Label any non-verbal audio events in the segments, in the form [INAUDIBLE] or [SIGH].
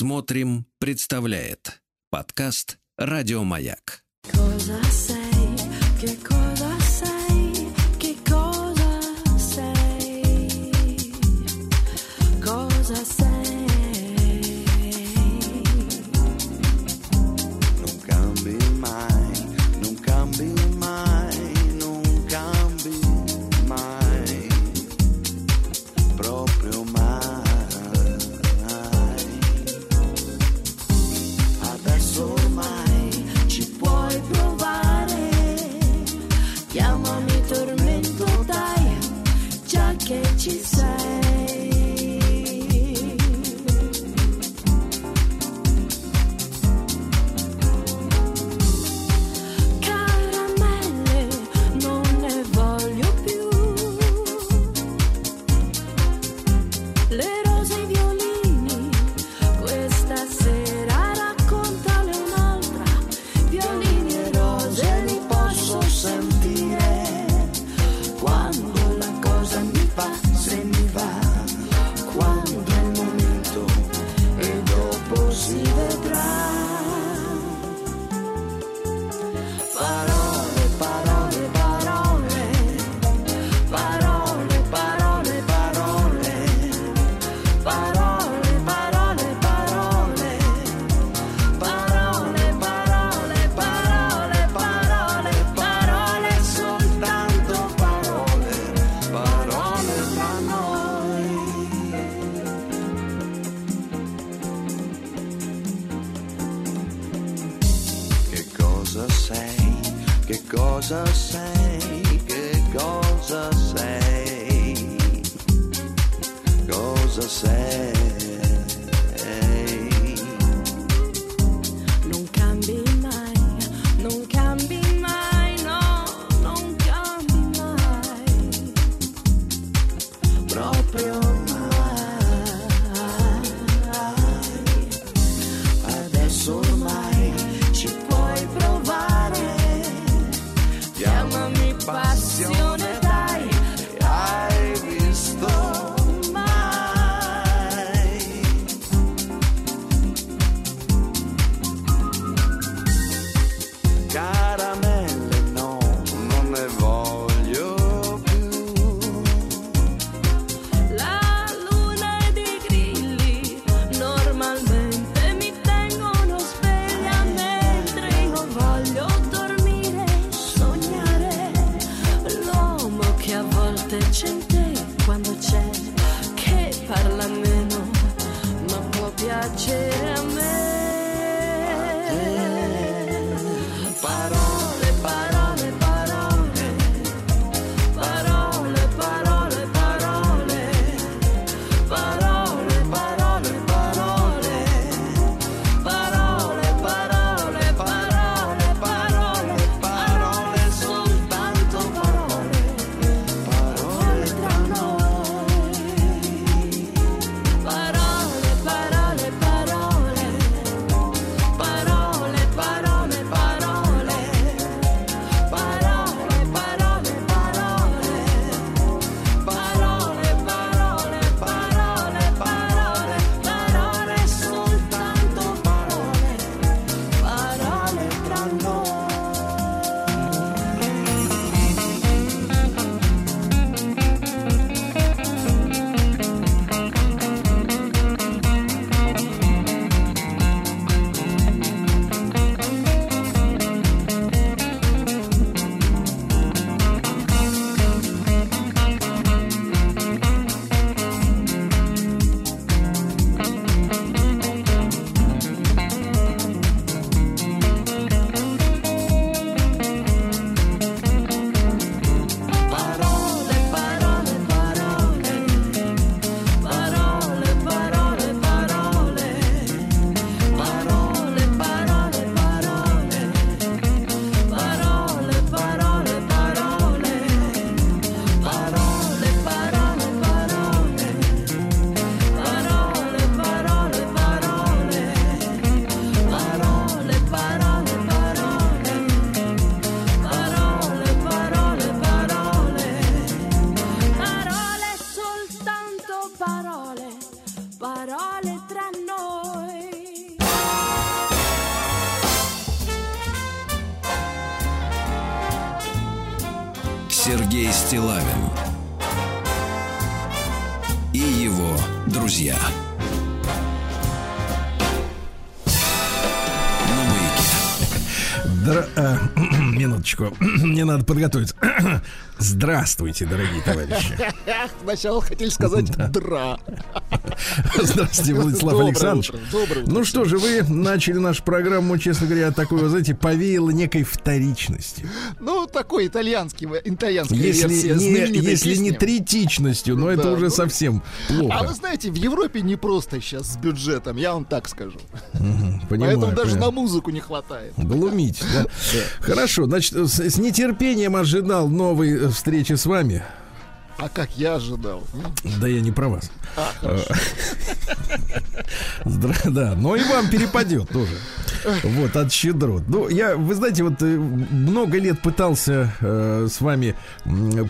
Смотрим, представляет подкаст Радиомаяк. Cause I say, минуточку. [CLEARS THROAT] Мне надо подготовиться. [CLEARS THROAT] Здравствуйте, дорогие товарищи. [LAUGHS] Сначала хотели сказать «дра». [LAUGHS] Здравствуйте, Владислав Доброе Александрович. утро, доброе утро. Ну что же, вы начали нашу программу, честно говоря, такой, вы знаете, повеяло некой вторичности. Ну, такой итальянский, итальянская Если версия не, если не песни. третичностью, но это Да, уже ну, совсем А вы плохо. знаете, в Европе не просто сейчас с бюджетом, я вам так скажу. Понимаю, Поэтому даже понимаю. на музыку не хватает. Глумить, да? Хорошо, значит, с, с нетерпением ожидал новой э, встречи с вами. А как я ожидал. Да я не про вас. А. Здра- Да, но и вам перепадет тоже. Вот, от щедрот. Ну, я, вы знаете, вот э, много лет пытался э, с вами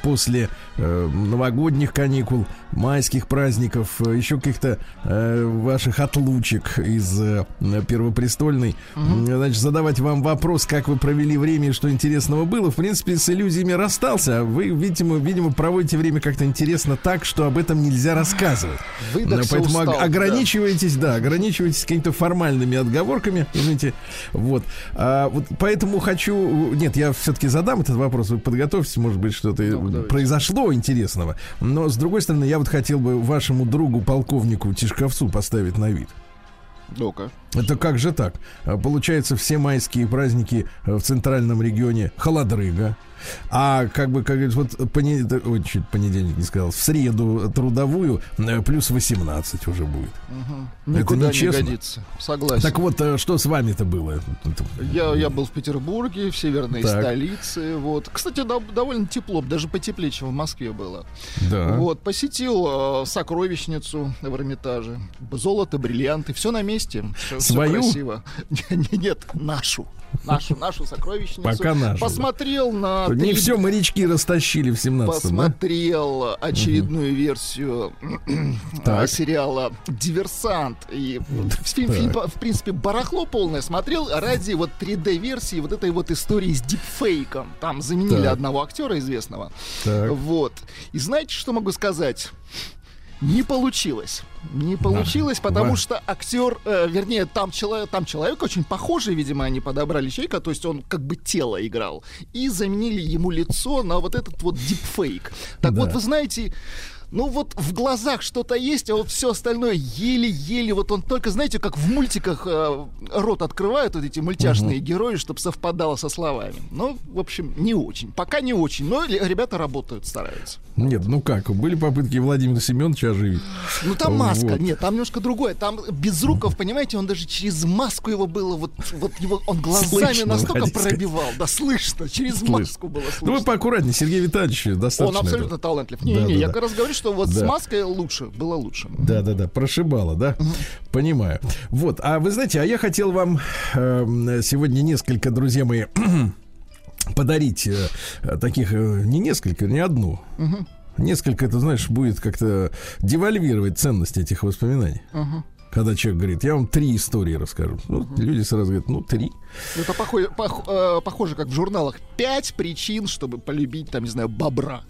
после э, новогодних каникул, майских праздников, э, еще каких-то э, ваших отлучек из э, Первопрестольной, м, значит, задавать вам вопрос, как вы провели время и что интересного было. В принципе, с иллюзиями расстался, а вы, видимо, видимо проводите время как-то интересно так, что об этом нельзя рассказывать. Выдохся, Поэтому устал, ог- да. ограничивайтесь, да, ограничивайтесь какими-то формальными отговорками, извините. Вот. А, вот поэтому хочу. Нет, я все-таки задам этот вопрос. Вы подготовьтесь, может быть, что-то Ну, произошло интересного. Но с другой стороны, я вот хотел бы вашему другу, полковнику Тишковцу поставить на вид. Ну-ка. Это как же так? А, Получается, все майские праздники э, в центральном регионе холодрыга. А как бы, как говорится, вот поне- да, ой, чуть понедельник не сказал, в среду трудовую э, плюс 18 уже будет. Никуда не нечестно. годится. Согласен. Так вот, э, что с вами-то было? Я, я был в Петербурге, в северной Так. столице. Вот. Кстати, да- довольно тепло, даже потеплее, чем в Москве было. Да. Вот, посетил э, сокровищницу в Эрмитаже. Золото, бриллианты, все на месте. Всё Свою? красиво. [LAUGHS] Не- Нет, нашу. Нашу, нашу сокровищницу. Пока нашу. Посмотрел на... Не три- все морячки растащили в 17-м, да? Посмотрел очередную версию Так. э, сериала «Диверсант». И фильм, фильм, в принципе, барахло полное смотрел ради вот 3D-версии вот этой вот истории с дипфейком. Там заменили Так. одного актера известного. Так. Вот. И знаете, что могу сказать? Не получилось. Не получилось, потому ва- что актер, э, вернее, там человек, там человек очень похожий, видимо, они подобрали человека, то есть он как бы тело играл, и заменили ему лицо на вот этот вот дипфейк. Так Да. вот, вы знаете, ну вот в глазах что-то есть, а вот все остальное еле-еле, вот он только, знаете, как в мультиках э, рот открывают вот эти мультяшные герои, чтобы совпадало со словами. Ну, в общем, не очень. Пока не очень, но ребята работают, стараются. Нет, ну как, были попытки Владимира Семеновича оживить. Ну там маска, Вот. нет, там немножко другое. Там Безруков, понимаете, он даже через маску его было, вот, вот его, он глазами Слышно, настолько сказать. пробивал, да, слышно, через Слышно. маску было слышно. Ну вы поаккуратнее, Сергей Витальевич достаточно. он абсолютно этого. талантлив. Не, Да, не, да, я да. как раз говорю, что вот с Да. маской лучше, было лучше. Да, да, да, прошибало, да? Понимаю. Вот, а вы знаете, а я хотел вам эм, сегодня несколько, друзья мои, [CLEARS THROAT] подарить э, э, таких, э, не несколько, не одну. Несколько, это, знаешь, будет как-то девальвировать ценность этих воспоминаний. Когда человек говорит, я вам три истории расскажу. Ну, люди сразу говорят, ну, три. Это похоже, пох- э, похоже, как в журналах. Пять причин, чтобы полюбить, там, не знаю, бобра.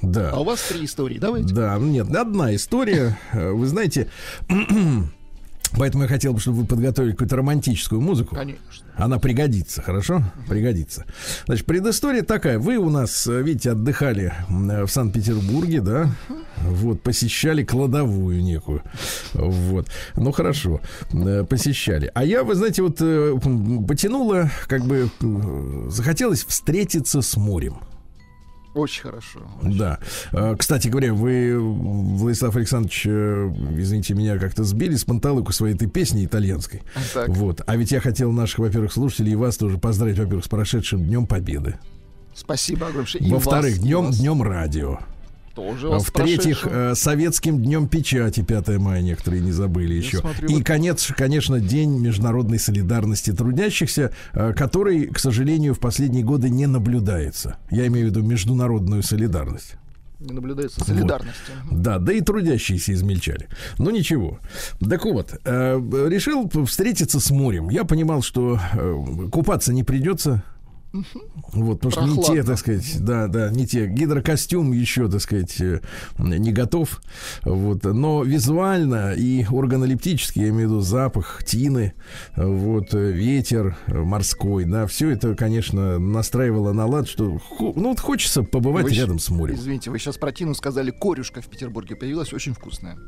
Да. А у вас три истории, давайте. Да, нет, одна история. Э, Вы знаете, [CLEARS THROAT] поэтому я хотел бы, чтобы вы подготовили какую-то романтическую музыку. Конечно. Она пригодится, хорошо? Пригодится. Значит, предыстория такая. Вы у нас, видите, отдыхали в Санкт-Петербурге, да? Вот, посещали кладовую некую. Вот. Ну, хорошо. Э, Посещали. А я, вы знаете, вот э, м, потянуло, как бы, э, захотелось встретиться с морем. Очень хорошо. Да. Э, Кстати говоря, вы, Владислав Александрович, э, извините меня, как-то сбили с панталыку своей этой песни итальянской. Так. Вот. А ведь я хотел наших, во-первых, слушателей и вас тоже поздравить, во-первых, с прошедшим Днем Победы. Спасибо огромное. Во-вторых, днем, вас днем радио. Тоже вас В-третьих, э, советским днем печати 5 мая некоторые не забыли еще. смотрю, И вот- конец, конечно, день международной солидарности трудящихся, э, который, к сожалению, в последние годы не наблюдается. Я имею в виду международную солидарность. Не наблюдается солидарности. Да, да и трудящиеся измельчали. Ну ничего. Так вот, э, решил встретиться с морем. Я понимал, что э, купаться не придется. Вот, потому что не те, Прохладно. так сказать, да, да, не те. Гидрокостюм еще, так сказать, э, не готов. Вот, но визуально и органолептически, я имею в виду запах, тины, вот, э, ветер морской, да, все это, конечно, настраивало на лад, что, ну, вот хочется побывать Вы рядом с морем. Извините, вы сейчас про Тину сказали, корюшка в Петербурге появилась, очень вкусная.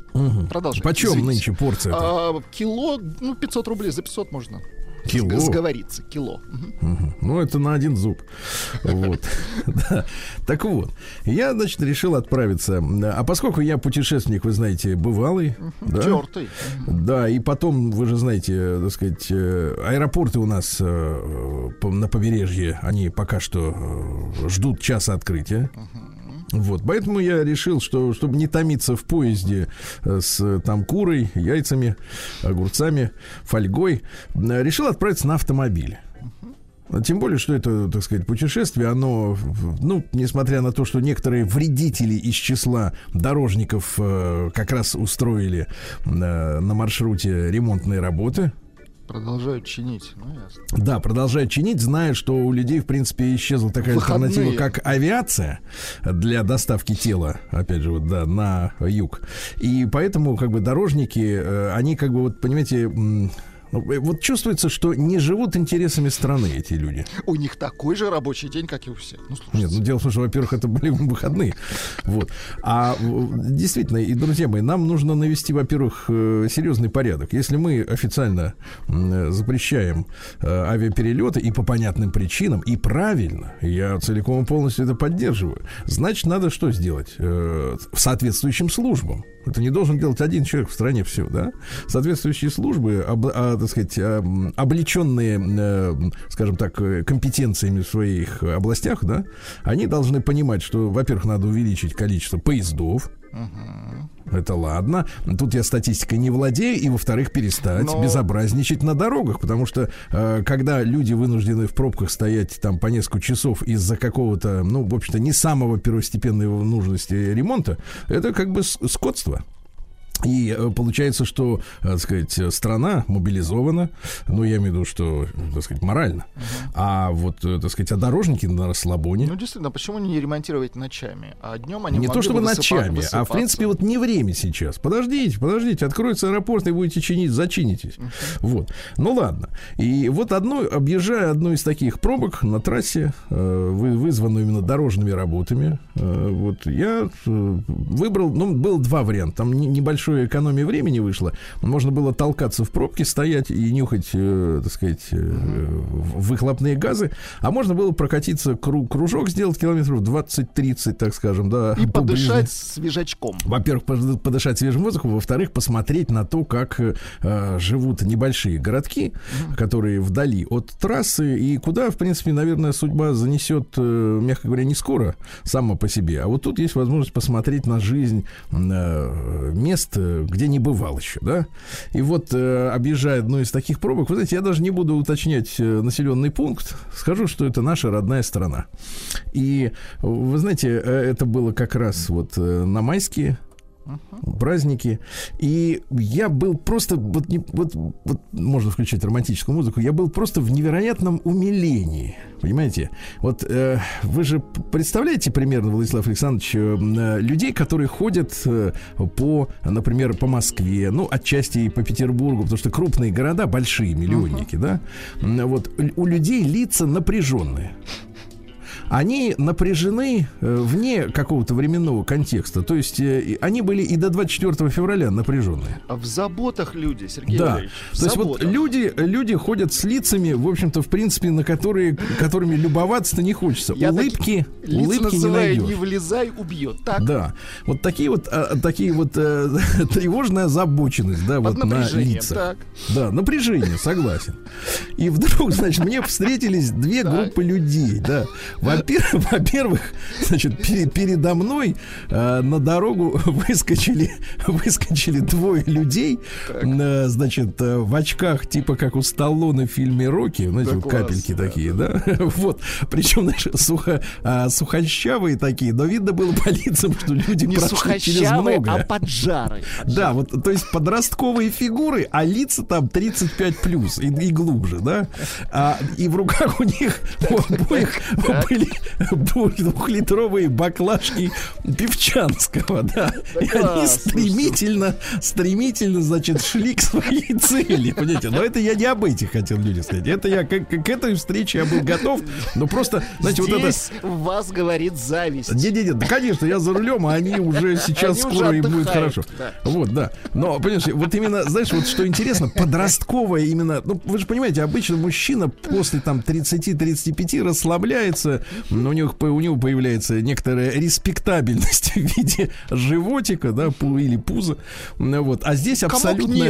Продолжайте. Почем извините. нынче порция? А, кило, ну, 500 рублей, за 500 можно. Кило? сг- Сговориться, кило. Ну, это на один зуб. Вот. [LAUGHS] Да. Так вот, я, значит, решил отправиться. А поскольку я путешественник, вы знаете, бывалый. да, Тертый. Да, и потом, вы же знаете, э, так сказать, э, аэропорты у нас э, на побережье, они пока что ждут часа открытия. Вот, поэтому я решил, что чтобы не томиться в поезде э, с э, там курой, яйцами, огурцами, фольгой, э, решил отправиться на автомобиле. Тем более, что это, так сказать, путешествие, оно, ну, несмотря на то, что некоторые вредители из числа дорожников э, как раз устроили э, на маршруте ремонтные работы, Продолжают чинить. Ну, ясно. да, продолжают чинить, зная, что у людей, в принципе, исчезла такая Выходные. альтернатива, как авиация для доставки тела, опять же, вот, да, на юг. И поэтому, как бы, дорожники, э, они, как бы, вот, понимаете, вот чувствуется, что не живут интересами страны эти люди. У них такой же рабочий день, как и у всех. Ну, слушайте. Нет, ну дело в том, что, во-первых, это были [LAUGHS] выходные. Вот. А в- действительно, и, друзья мои, нам нужно навести, во-первых, э, серьезный порядок. Если мы официально э, запрещаем э, авиаперелеты и по понятным причинам, и правильно, я целиком и полностью это поддерживаю, значит, надо что сделать? Э, соответствующим службам. Это не должен делать один человек в стране все, да? Соответствующие службы, об- а, так сказать, м, облеченные, э, скажем так, э, компетенциями в своих э, областях, да, они должны понимать, что, во-первых, надо увеличить количество поездов. Это ладно. Тут я статистикой не владею. И, во-вторых, перестать Но- безобразничать на дорогах. Потому что, э, когда люди вынуждены в пробках стоять там по несколько часов из-за какого-то, ну, в общем-то, не самого первостепенной нужности ремонта, это как бы скотство. И э, получается, что, э, так сказать, страна мобилизована, ну, я имею в виду, что, так сказать, морально. А вот, э, так сказать, а дорожники на расслабоне. Ну, действительно, почему не ремонтировать ночами? А днем они не то чтобы ночами, а в высыпаться. принципе вот не время сейчас. Подождите, подождите, откроется аэропорт и будете чинить, зачинитесь. Вот. Ну ладно. И вот одно, объезжая одну из таких пробок на трассе, вы- вызванную именно дорожными работами, вот я выбрал, ну, было два варианта. Там не- небольшая экономия времени вышла. Можно было толкаться в пробке, стоять и нюхать, э, так сказать, э, выхлопные газы, а можно было прокатиться кру- кружок, сделать километров 20-30, так скажем, да. И подышать свежачком. во-первых, под- подышать свежим воздухом, во-вторых, посмотреть на то, как э, живут небольшие городки, которые вдали от трассы, и куда, в принципе, наверное, судьба занесет, э, мягко говоря, не скоро сама по себе. А вот тут есть возможность посмотреть на жизнь э, мест, где не бывал еще, да. И вот, э, объезжая одну из таких пробок, вы знаете, я даже не буду уточнять э, населенный пункт, скажу, что это наша родная страна. И вы знаете, э, это было как раз вот э, на майские праздники. И я был просто, вот, не- вот, вот можно включать романтическую музыку, я был просто в невероятном умилении. Понимаете? Вот э, вы же представляете примерно, Владислав Александрович, э, людей, которые ходят э, по, например, по Москве, ну, отчасти и по Петербургу, потому что крупные города, большие миллионники, да, М, вот у людей лица напряженные они напряжены э, вне какого-то временного контекста. То есть э, они были и до 24 февраля напряженные. А в заботах люди, Сергей Да. В То есть вот люди, люди ходят с лицами, в общем-то, в принципе, на которые, которыми любоваться-то не хочется. Я улыбки, Лица улыбки не найдешь. не влезай, убьет. Так, Да, вот такие вот, а, такие вот э, [LAUGHS] тревожная озабоченность, да, под вот на лицах. Так. Да, напряжение, согласен. И вдруг, [LAUGHS] значит, мне встретились две группы людей, да. Во- Во-пер- [LAUGHS] Во-первых, значит, пере- передо мной э, на дорогу [LAUGHS] выскочили, [LAUGHS] выскочили двое людей, э, значит, э, в очках, типа как у Сталлоне в фильме Рокки, знаете, Да вот класс, капельки да, такие, да, вот, причем, знаешь, сухо, а, сухощавые такие, но видно было по лицам, что люди Не прошли через многое. а поджарые. Да, вот, то есть подростковые фигуры, а лица там 35 плюс и, и глубже, да? А, и в руках у них у обоих были двухлитровые баклажки певчанского, да. И они стремительно, стремительно, значит, шли к своей [LAUGHS] цели, понимаете? Но это я не об этих хотел людям сказать. Это я к, к этой встрече я был готов, но просто, знаете, вот это... Вас говорит зависть. Не-не-не, да, конечно, я за рулем, а они уже сейчас Они уже скоро и будет хорошо. да. Вот, да. Но, понимаешь, вот именно, знаешь, вот что интересно, подростковая именно, ну, вы же понимаете, обычно мужчина после там 30-35 расслабляется, но у него, по- у него появляется некоторая респектабельность [LAUGHS] в виде животика, да, или пуза. Вот. А здесь абсолютно,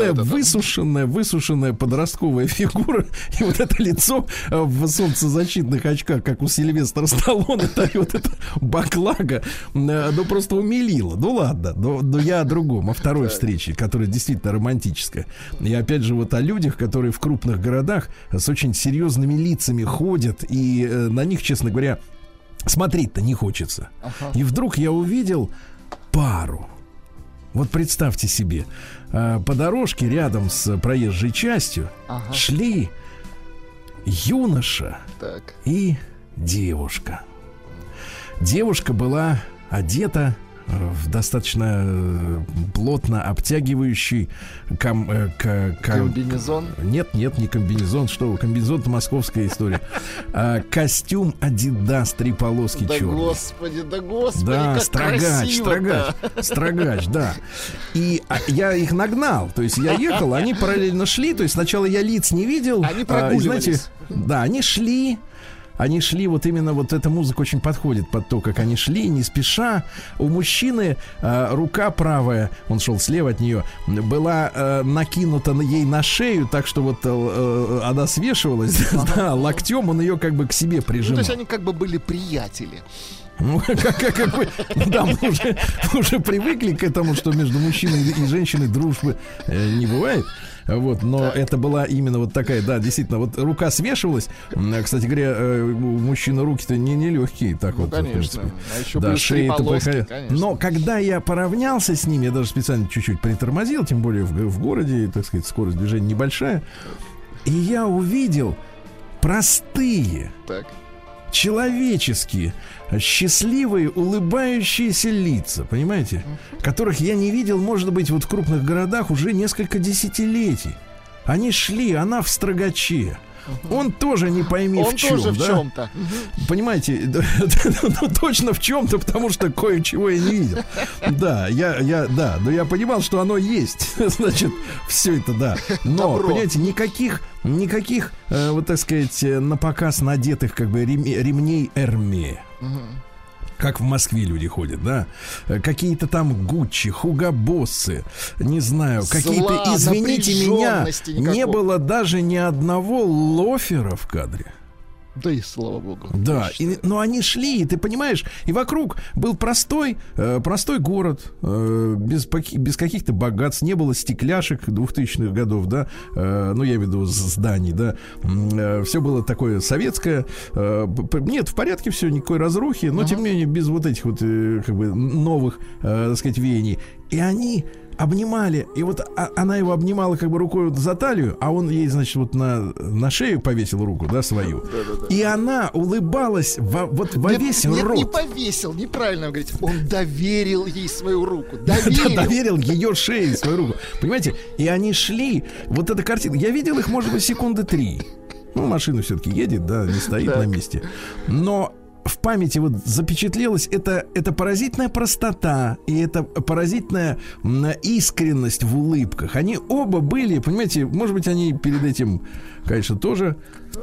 это. высушенная, высушенная подростковая фигура. [LAUGHS] И вот это лицо э, в солнцезащитных очках, как у Сильвестра Сталлоне, [LAUGHS] так и вот это баклага, э, ну просто умилило. Ну ладно, но, но я о другом, о второй встрече, которая действительно романтическая. И опять же вот о людях, которые в крупных городах с очень серьезными лицами ходят, и э, на них, честно говоря, смотреть-то не хочется. И вдруг я увидел пару. Вот представьте себе, э, по дорожке рядом с проезжей частью Ага. шли юноша Так. и девушка. Девушка была одета в достаточно э, плотно обтягивающий ком- э, к- к- Комбинезон. нет, нет, не комбинезон, что комбинезон это московская история. [LAUGHS] А, костюм Adidas три полоски Да черные. господи, да господи, Да, как строгач, строгач, [LAUGHS] строгач, да. И а, я их нагнал, то есть я ехал, они параллельно шли, то есть сначала я лиц не видел. Они а, прогуливались. да, они шли, они шли, вот именно вот эта музыка очень подходит под то, как они шли, не спеша. У мужчины а, рука правая, он шел слева от нее, была а, накинута на ей на шею, так что вот э, она свешивалась, [LAUGHS] да, локтем он ее как бы к себе Ну, то прижимал. есть они как бы были приятели. Ну, [LAUGHS] как, как, как вы- ну да, мы уже, [LAUGHS] мы уже привыкли к этому, что между мужчиной и женщиной дружбы э, не бывает. Вот, но это была именно вот такая, да, действительно, вот рука свешивалась. Кстати говоря, э, у мужчины руки-то не, не легкие, так Ну, вот. в конечно. принципе. А еще Да, шеи-то конечно. Но когда я поравнялся с ними, я даже специально чуть-чуть притормозил, тем более в, в городе, так сказать, скорость движения небольшая, и я увидел простые, Так. человеческие, счастливые, улыбающиеся лица, понимаете? Которых я не видел, может быть, вот в крупных городах уже несколько десятилетий. Они шли, она в строгаче. Он тоже не пойми Он в чем, тоже в да? чем-то. Понимаете, [LAUGHS] ну точно в чем-то, потому что кое-чего я не видел. Да, я, я, да, но я понимал, что оно есть. [LAUGHS] Значит, все это, да. Но, Добро. понимаете, никаких, никаких, э, вот так сказать, э, на показ надетых как бы рем- ремней Эрме. Как в Москве люди ходят, да? Э, Какие-то там Гуччи, Хугабоссы, не знаю, какие-то, извините меня, напряженности не было даже ни одного лофера в кадре. Да и слава богу. Да, и, но они шли, и ты понимаешь, и вокруг был простой, э, простой город, э, без, без каких-то богатств, не было стекляшек 2000-х годов, да, э, ну, я имею в виду зданий, да, все было такое советское, э, нет, в порядке все, никакой разрухи, но, тем не менее, без вот этих вот, э, как бы, новых, э, так сказать, веяний. И они обнимали, и вот а- она его обнимала как бы рукой вот за талию, а он ей, значит, вот на, на шею повесил руку, да, свою. И она улыбалась во, вот во Нет, весь нет, рот. не повесил, неправильно вы говорите. Он доверил ей свою руку. [LAUGHS] Да, Доверил. доверил ее шее свою руку. Понимаете? И они шли. Вот эта картина. Я видел их, может быть, секунды три. Ну, машина все-таки едет, да, не стоит Так. на месте. Но в памяти вот запечатлелось это, это поразительная простота и это поразительная искренность в улыбках. Они оба были, понимаете, может быть, они перед этим, конечно, тоже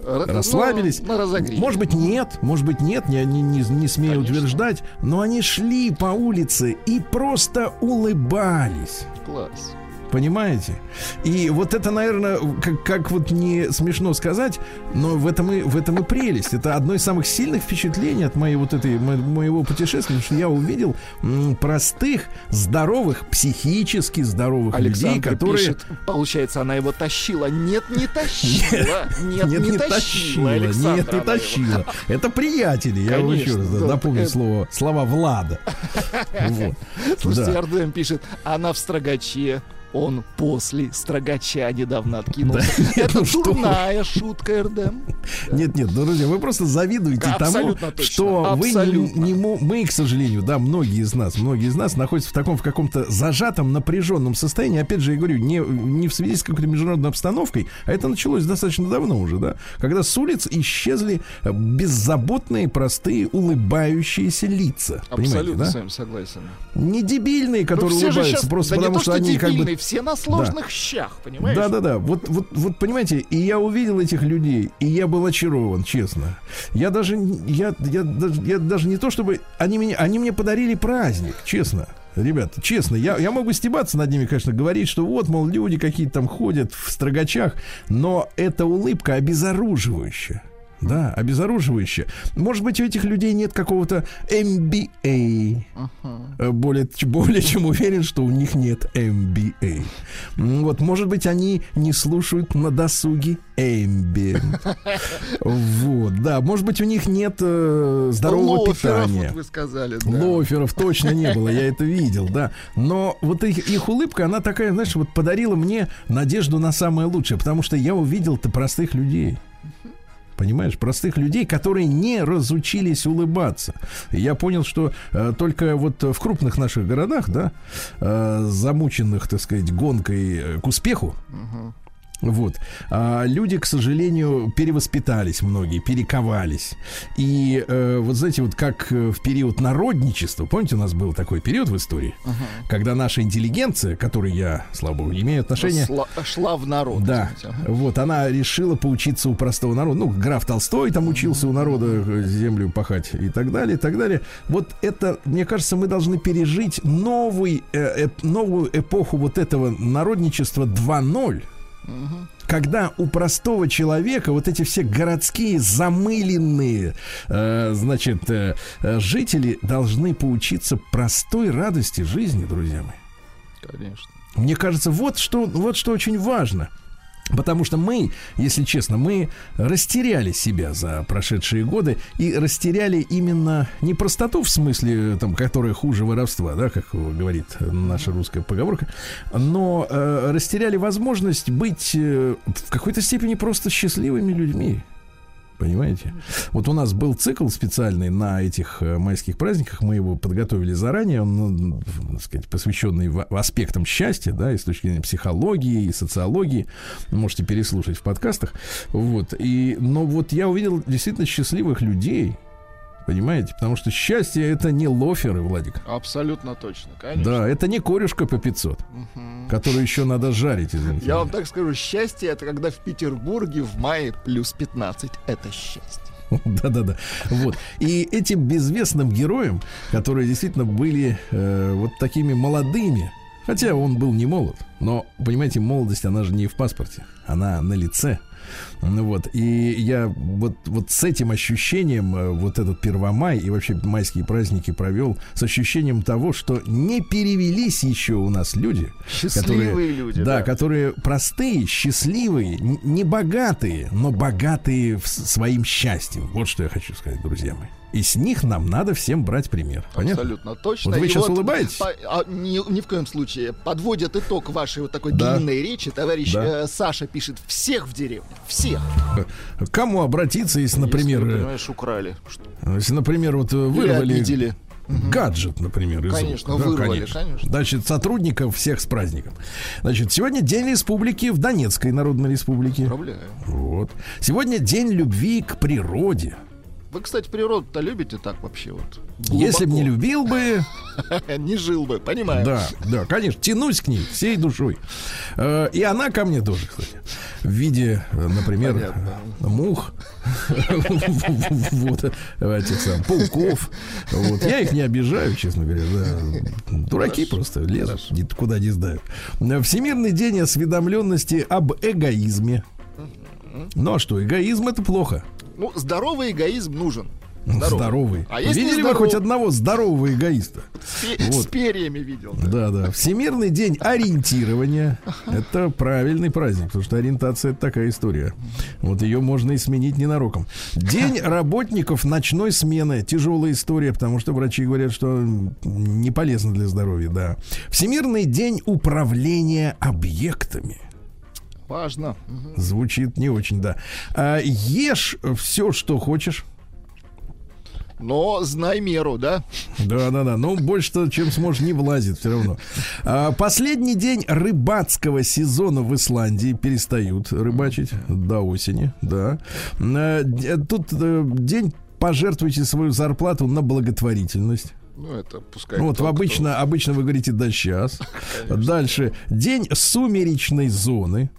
Р- расслабились. ну. Может быть, нет, может быть, нет, не, не, не, не смею Конечно. утверждать, но они шли по улице и просто улыбались. Класс. Понимаете? И вот это, наверное, как, как вот не смешно сказать, но в этом, и, в этом и прелесть. Это одно из самых сильных впечатлений от моей вот этой, мо- моего путешествия, потому что я увидел простых, здоровых, психически здоровых людей, Александр которые... пишет, получается, она его тащила. Нет, не [LAUGHS] тащила. Нет, не тащила. Нет, не тащила. Это приятели. Я вам еще раз напомню это- слово, слова Влада. [LAUGHS] Слушайте. Ардем пишет, она в строгаче, он после строгача недавно откинулся. Да, Это [LAUGHS] что вы. дурная шутка, Ардем. [LAUGHS] Нет, нет, ну, друзья, вы просто завидуете тому, Абсолютно точно, что вы не, абсолютно. не мы, к сожалению, да, многие из нас, многие из нас находятся в таком в каком-то зажатом, напряженном состоянии. Опять же, я говорю, не, не в связи с какой-то международной обстановкой, а это началось достаточно давно уже, да, когда с улиц исчезли э, беззаботные, простые, улыбающиеся лица. Абсолютно да? с вами согласен. Не дебильные, Ну, которые улыбаются щас- просто да потому, то, что что они как бы все на сложных щах, понимаешь? да, да, да. Вот, вот, вот, понимаете, и я увидел этих людей, и я был очарован, честно. Я даже, я, я, даже, я даже не то, чтобы они мне, они мне подарили праздник, честно. Ребят, честно, я, я могу стебаться над ними, конечно, говорить, что вот, мол, люди какие-то там ходят в строгачах, но эта улыбка обезоруживающая. Да, обезоруживающая. Может быть, у этих людей нет какого-то MBA. Э, Более, более чем уверен, что у них нет MBA. Вот, может быть, они не слушают на досуге ambient. Вот, да, может быть, у них нет э, здорового Лоферов, питания. вот вы сказали. да. Лоферов точно не было, я это видел, да. Но вот их, их улыбка, она такая, знаешь, вот подарила мне надежду на самое лучшее, потому что я увидел-то простых людей. Понимаешь, простых людей, которые не разучились улыбаться. И я понял, что э, только вот в крупных наших городах, да, э, замученных, так сказать, гонкой э, к успеху, вот. А люди, к сожалению, перевоспитались многие, перековались. И э, вот знаете, вот как э, в период народничества, помните, у нас был такой период в истории, когда наша интеллигенция, к которой я, слава богу, не имею отношения, Сла- шла в народ. да. Ага. вот она решила поучиться у простого народа. Ну, граф Толстой там учился у народа э, землю пахать и так далее, и так далее. Вот это, мне кажется, мы должны пережить новый, э, эп- новую эпоху вот этого народничества 2.0. Когда у простого человека вот эти все городские замыленные, э, значит, э, э, жители должны поучиться простой радости жизни, друзья мои. Конечно. Мне кажется, вот что, вот что очень важно. Потому что мы, если честно, мы растеряли себя за прошедшие годы и растеряли именно не простоту в смысле, там, которая хуже воровства, да, как говорит наша русская поговорка, но э, растеряли возможность быть э, в какой-то степени просто счастливыми людьми. Понимаете? Вот у нас был цикл специальный на этих э, майских праздниках, мы его подготовили заранее, он, ну, так сказать, посвященный аспектам счастья, да, и с точки зрения психологии и социологии. Можете переслушать в подкастах. Вот. И, но вот я увидел действительно счастливых людей, понимаете? Потому что счастье это не лоферы, Владик. Абсолютно точно, конечно. Да, это не корешка по 500, которую еще надо жарить, извините. Я вам так скажу, счастье это когда в Петербурге в мае плюс 15. Это счастье. [LAUGHS] Да-да-да. Вот. И этим безвестным героям, которые действительно были э, вот такими молодыми, хотя он был не молод, но, понимаете, молодость, она же не в паспорте, она на лице. Ну Вот. И я вот, вот с этим ощущением э, вот этот Первомай и вообще майские праздники провел с ощущением того, что не перевелись еще у нас люди, Счастливые люди, да, да. которые простые, счастливые, не богатые, но богатые своим счастьем. Вот что я хочу сказать, друзья мои. И с них нам надо всем брать пример. Понятно? Абсолютно точно. Вот вы И сейчас улыбаетесь? по- а, ни, ни в коем случае. Подводят итог вашей вот такой Да. длинной речи. Товарищ Да. э, Саша пишет всех в деревне. Всех. К Кому обратиться, если, например, Если, э, понимаешь, украли. Если, например, вот э, вырвали обидели. гаджет, например, из Конечно, рук. Да, вырвали, конечно. Значит, сотрудников всех с праздником. Значит, сегодня День республики в Донецкой Народной Республике. Поздравляю. Вот. Сегодня День любви к природе. Вы, кстати, природу-то любите так вообще вот? Если бы не Глубоко. любил бы, [LAUGHS] Не жил бы, понимаю. Да, да, конечно, тянусь к ней всей душой. Э, И она ко мне тоже, кстати. в виде, э, например, Понятно. мух, [LAUGHS] вот, этих сам, пауков. Вот. Я их не обижаю, честно говоря. да. Дураки просто лезут, куда не знают. Всемирный день осведомленности об эгоизме. Ну а что, эгоизм это плохо. Ну, здоровый эгоизм нужен. Здоровый. А если Видели вы хоть одного здорового эгоиста? С, Вот. с перьями видел. Да, да. Всемирный день ориентирования. Это правильный праздник, потому что ориентация это такая история. Вот ее можно и сменить ненароком. День [LAUGHS] работников ночной смены. Тяжелая история, потому что врачи говорят, что не полезно для здоровья, да. Всемирный день управления объектами. Важно. Звучит не очень, да. А, ешь все, что хочешь. Но знай меру, да? Да, да, да. Ну, больше, чем сможешь, не влазит все равно. А, последний день рыбацкого сезона в Исландии перестают рыбачить до осени, да. А, тут э, день пожертвуйте свою зарплату на благотворительность. Ну, это пускай. Ну, вот кто- кто- обычно, обычно вы говорите да сейчас. [LAUGHS] Дальше. День сумеречной зоны.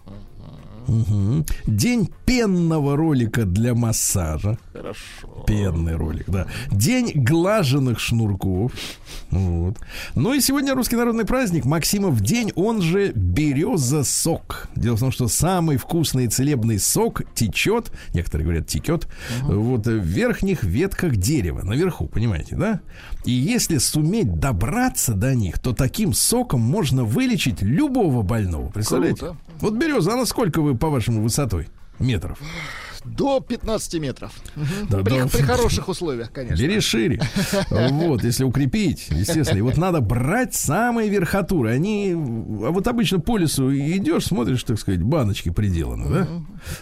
Мгм. День пенного ролика для массажа. Хорошо. Пенный ролик, да. День глаженных шнурков. Вот. Ну и сегодня русский народный праздник. Максимов день, он же береза сок. Дело в том, что самый вкусный и целебный сок течет, некоторые говорят текет, вот в верхних ветках дерева, наверху, понимаете, да? И если суметь добраться до них, то таким соком можно вылечить любого больного. Представляете? Круто. Вот береза, она сколько вы, по-вашему, высотой? Метров. До 15 метров. Да, При, да. при хороших условиях, конечно. Бери шире. Вот, если укрепить, естественно. И вот надо брать самые верхотуры. Они, а вот обычно по лесу идешь, смотришь, так сказать, баночки приделаны, да?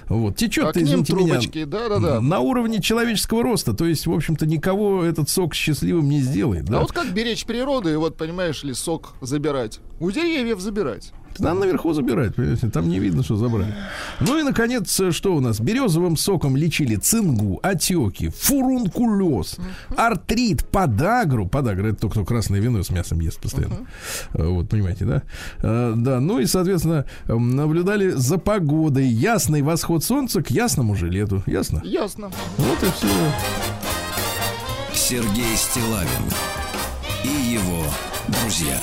Вот, течет, А ним извините меня, трубочки, да-да-да. на уровне человеческого роста. То есть, в общем-то, никого этот сок счастливым не сделает, да? А вот как беречь природу и вот, понимаешь ли, сок забирать? У деревьев забирать. Надо наверху забирать, понимаете? Там не видно, что забрали. Ну и, наконец, что у нас? Березовым соком лечили цингу, отеки, фурункулез, артрит, подагру. Подагра — это тот, кто красное вино с мясом ест постоянно. Э, Вот, понимаете, да? Э, Да, ну и, соответственно, наблюдали за погодой. Ясный восход солнца к ясному же лету. Ясно? Ясно. Вот и все. Сергей Стилавин и его друзья.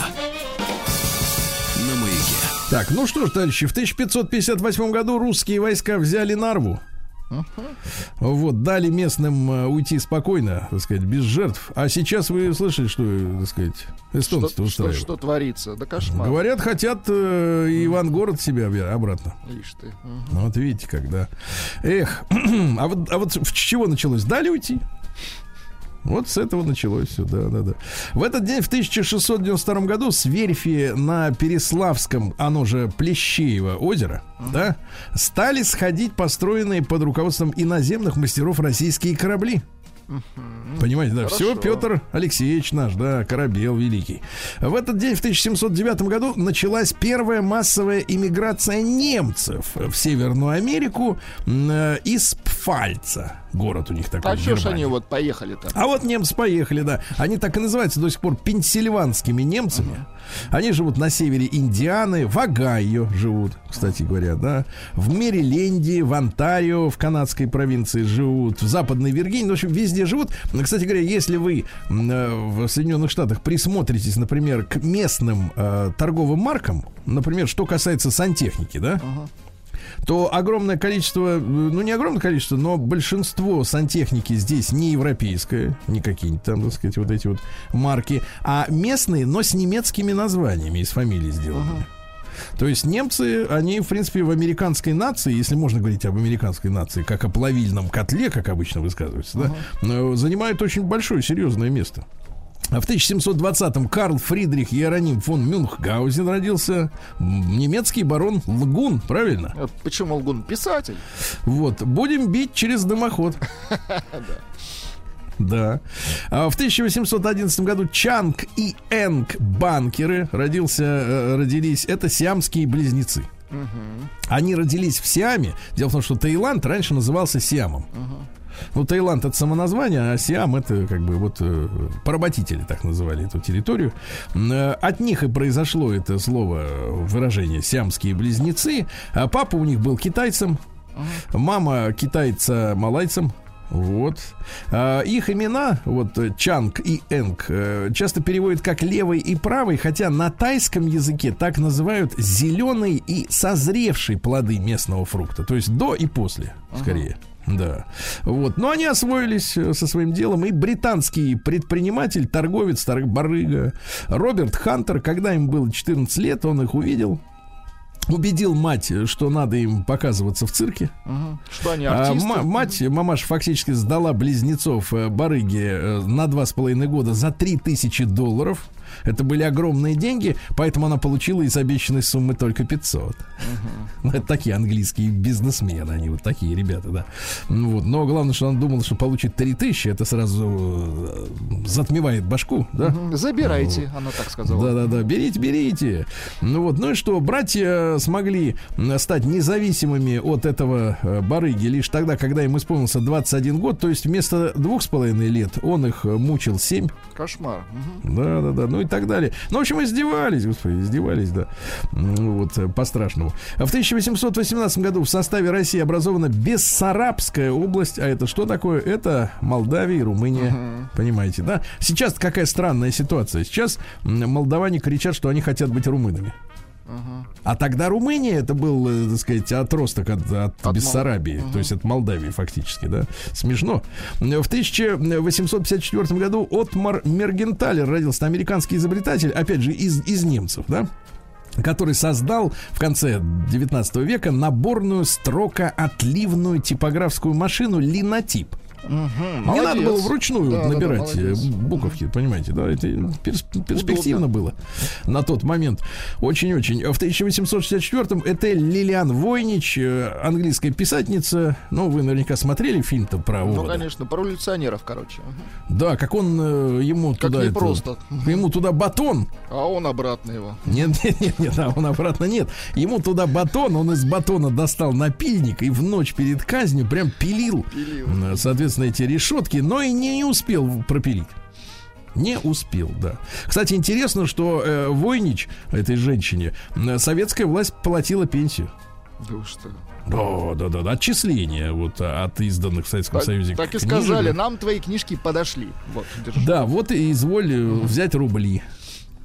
На маяке. Так, ну что ж, товарищи, в 1558 году русские войска взяли Нарву. Вот, дали местным э, уйти спокойно, так сказать, без жертв. А сейчас вы слышали, что, так сказать, эстонцы Что, что, что творится? Да кошмар. Говорят, хотят э, Ивангород себя обе- обратно. Ишь ты. Ну, Вот видите, когда. Эх, [CLEARS THROAT] а вот, а вот с чего началось? Дали уйти? Вот с этого началось все, да, да, да. В этот день, в 1692 году, с верфи на Переславском, оно же Плещеево озеро, да, стали сходить построенные под руководством иноземных мастеров российские корабли. Понимаете, да, все Хорошо. Петр Алексеевич наш, да, корабел великий. В этот день, в 1709 году, началась первая массовая иммиграция немцев в Северную Америку э, из Пфальца. Город у них такой. А что ж они вот поехали там? А вот немцы поехали, да. Они так и называются до сих пор пенсильванскими немцами. Они живут на севере Индианы, в Огайо живут, кстати говоря, да. В Мэриленде, в Онтарио, в канадской провинции живут, в Западной Виргинии, в общем, везде живут. Кстати говоря, если вы э, в Соединенных Штатах присмотритесь, например, к местным э, торговым маркам, например, что касается сантехники, да, то огромное количество, э, ну не огромное количество, но большинство сантехники здесь не европейское, не какие-нибудь там, так сказать, вот эти вот марки, а местные, но с немецкими названиями из фамилий сделаны. То есть немцы, они, в принципе, в американской нации, если можно говорить об американской нации, как о плавильном котле, как обычно высказывается, да, э, занимают очень большое, серьезное место. А в 1720-м Карл Фридрих Иероним фон Мюнхгаузен родился. Немецкий барон Лгун, правильно? Э, Почему лгун? Писатель. Вот, будем бить через дымоход. [LAUGHS] Да. А в 1811 году Чанг и Энг банкеры родился, э, родились. Это сиамские близнецы. Они родились в Сиаме. Дело в том, что Таиланд раньше назывался Сиамом. Ну, Таиланд это самоназвание, а Сиам это как бы вот э, поработители так называли эту территорию. Э, От них и произошло это слово, э, выражение сиамские близнецы. А папа у них был китайцем, мама китайца малайцем. Вот. А, их имена, вот Чанг и Энг, часто переводят как левый и правый, хотя на тайском языке так называют зеленый и созревший плоды местного фрукта. То есть до и после, скорее. Да. Вот. Но они освоились э, со своим делом. И британский предприниматель, торговец, торг, барыга Роберт Хантер, когда им было 14 лет, он их увидел. Убедил мать, что надо им показываться в цирке. Мгм. Что они А, артисты? ма- мать, мамаша фактически сдала близнецов э, барыги э, на два с половиной года за три тысячи долларов. Это были огромные деньги, поэтому она получила из обещанной суммы только 500. Ну, Это такие английские бизнесмены, они вот такие ребята, да. Ну Вот. Но главное, что она думала, что получит 3000, это сразу э, затмевает башку, да? Мгм. Забирайте, она так сказала. Да-да-да, берите, берите. Ну вот, ну и что, братья смогли м, стать независимыми от этого э, барыги лишь тогда, когда им исполнился 21 год, то есть вместо двух с половиной лет он их э, мучил 7. Кошмар. Мгм. Да-да-да, ну и так далее. Ну, в общем, издевались, господи, издевались, да. М, Вот, э, по-страшному. В 1818 году в составе России образована Бессарабская область. А это что такое? Это Молдавия и Румыния. Понимаете, да? Сейчас какая странная ситуация. Сейчас молдаване кричат, что они хотят быть румынами. А тогда Румыния это был, э, так сказать, отросток от, от, Мол- Бессарабии, то есть от Молдавии фактически, да. Смешно. В 1854 году Отмар Мергенталер родился, американский изобретатель, опять же, из, из немцев, да который создал в конце 19 века наборную строкоотливную типографскую машину линотип. Мгм. Не надо было вручную Да, да, да, набирать э, буковки, понимаете, да, это перс- перспективно было на тот момент. Очень-очень. В 1864-м Этель Лилиан Войнич, э, английская писательница, ну, вы наверняка смотрели фильм-то про Ну, Овода. конечно, про революционеров, короче. Да, как он э, ему Как туда... это- непросто. ему туда батон А он обратно его. нет, [LAUGHS] нет, нет, нет, а он обратно нет. Ему туда батон, он из батона достал напильник и в ночь перед казнью прям пилил, Пилил. м, соответственно, эти решетки, но и не, успел пропилить. Не успел, да. Кстати, интересно, что э, Войнич, этой женщине, м, советская власть платила пенсию. Да что? Да, да, да, да, отчисления вот а, от изданных в Советском Так, Союзе. так и книжек. сказали, нам твои книжки подошли. Вот, держи. Да, вот и изволь э, взять рубли.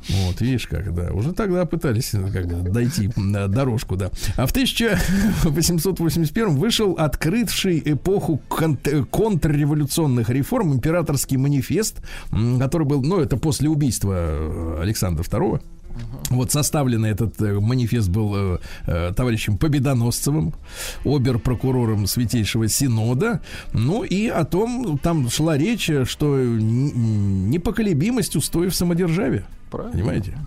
Вот, видишь как, да. Уже тогда пытались э, как бы, дойти на дорожку, да. А в 1881 вышел открывший эпоху кон- э, контрреволюционных реформ императорский манифест, который был, ну, это после убийства э, Александра II. Вот составленный этот э, манифест был э, э, товарищем Победоносцевым, обер-прокурором Святейшего Синода. Ну и о том, там шла речь, э, что непоколебимость устоев самодержавия. Правильно. Понимаете?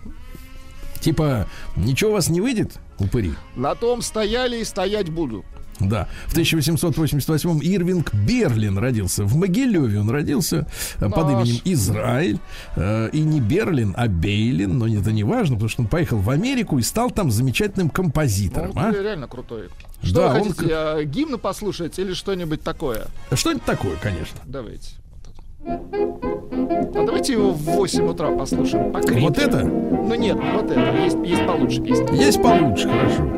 Типа, ничего у вас не выйдет, упыри? На том стояли и стоять буду. Да. В 1888-м Ирвинг Берлин родился. В Могилеве он родился э, под Наш. именем Израиль. Э, И не Берлин, а Бейлин. Но это не важно, потому что он поехал в Америку и стал там замечательным Ну, композитором. он а? реально крутой. Что Да, вы он хотите, а, гимны послушать или что-нибудь такое? Что-нибудь такое, конечно. Давайте. А давайте его в 8 утра послушаем. Покрепче. Вот это? Ну нет, вот это. Есть, есть получше песни. Есть получше, хорошо.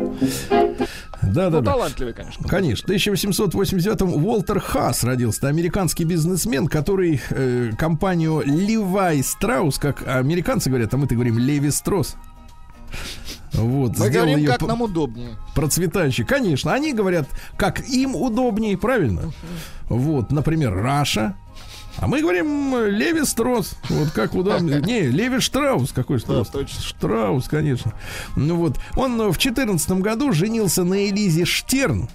Да, да, Ну, да. талантливый, конечно. Конечно. В 1889-м Уолтер Хас родился. Американский бизнесмен, который э, компанию Levi Strauss, как американцы говорят, а мы-то говорим Леви Строс. Вот, Мы говорим, её как нам удобнее. процветающей. Конечно, они говорят, как им удобнее, правильно? Вот, например, Раша. А мы говорим Леви Строс. Вот как удобно. [LAUGHS] Не, Леви Штраус. Какой Штраус? точно. Штраус, конечно. Ну вот. Он в 14 году женился на Элизе Штерн.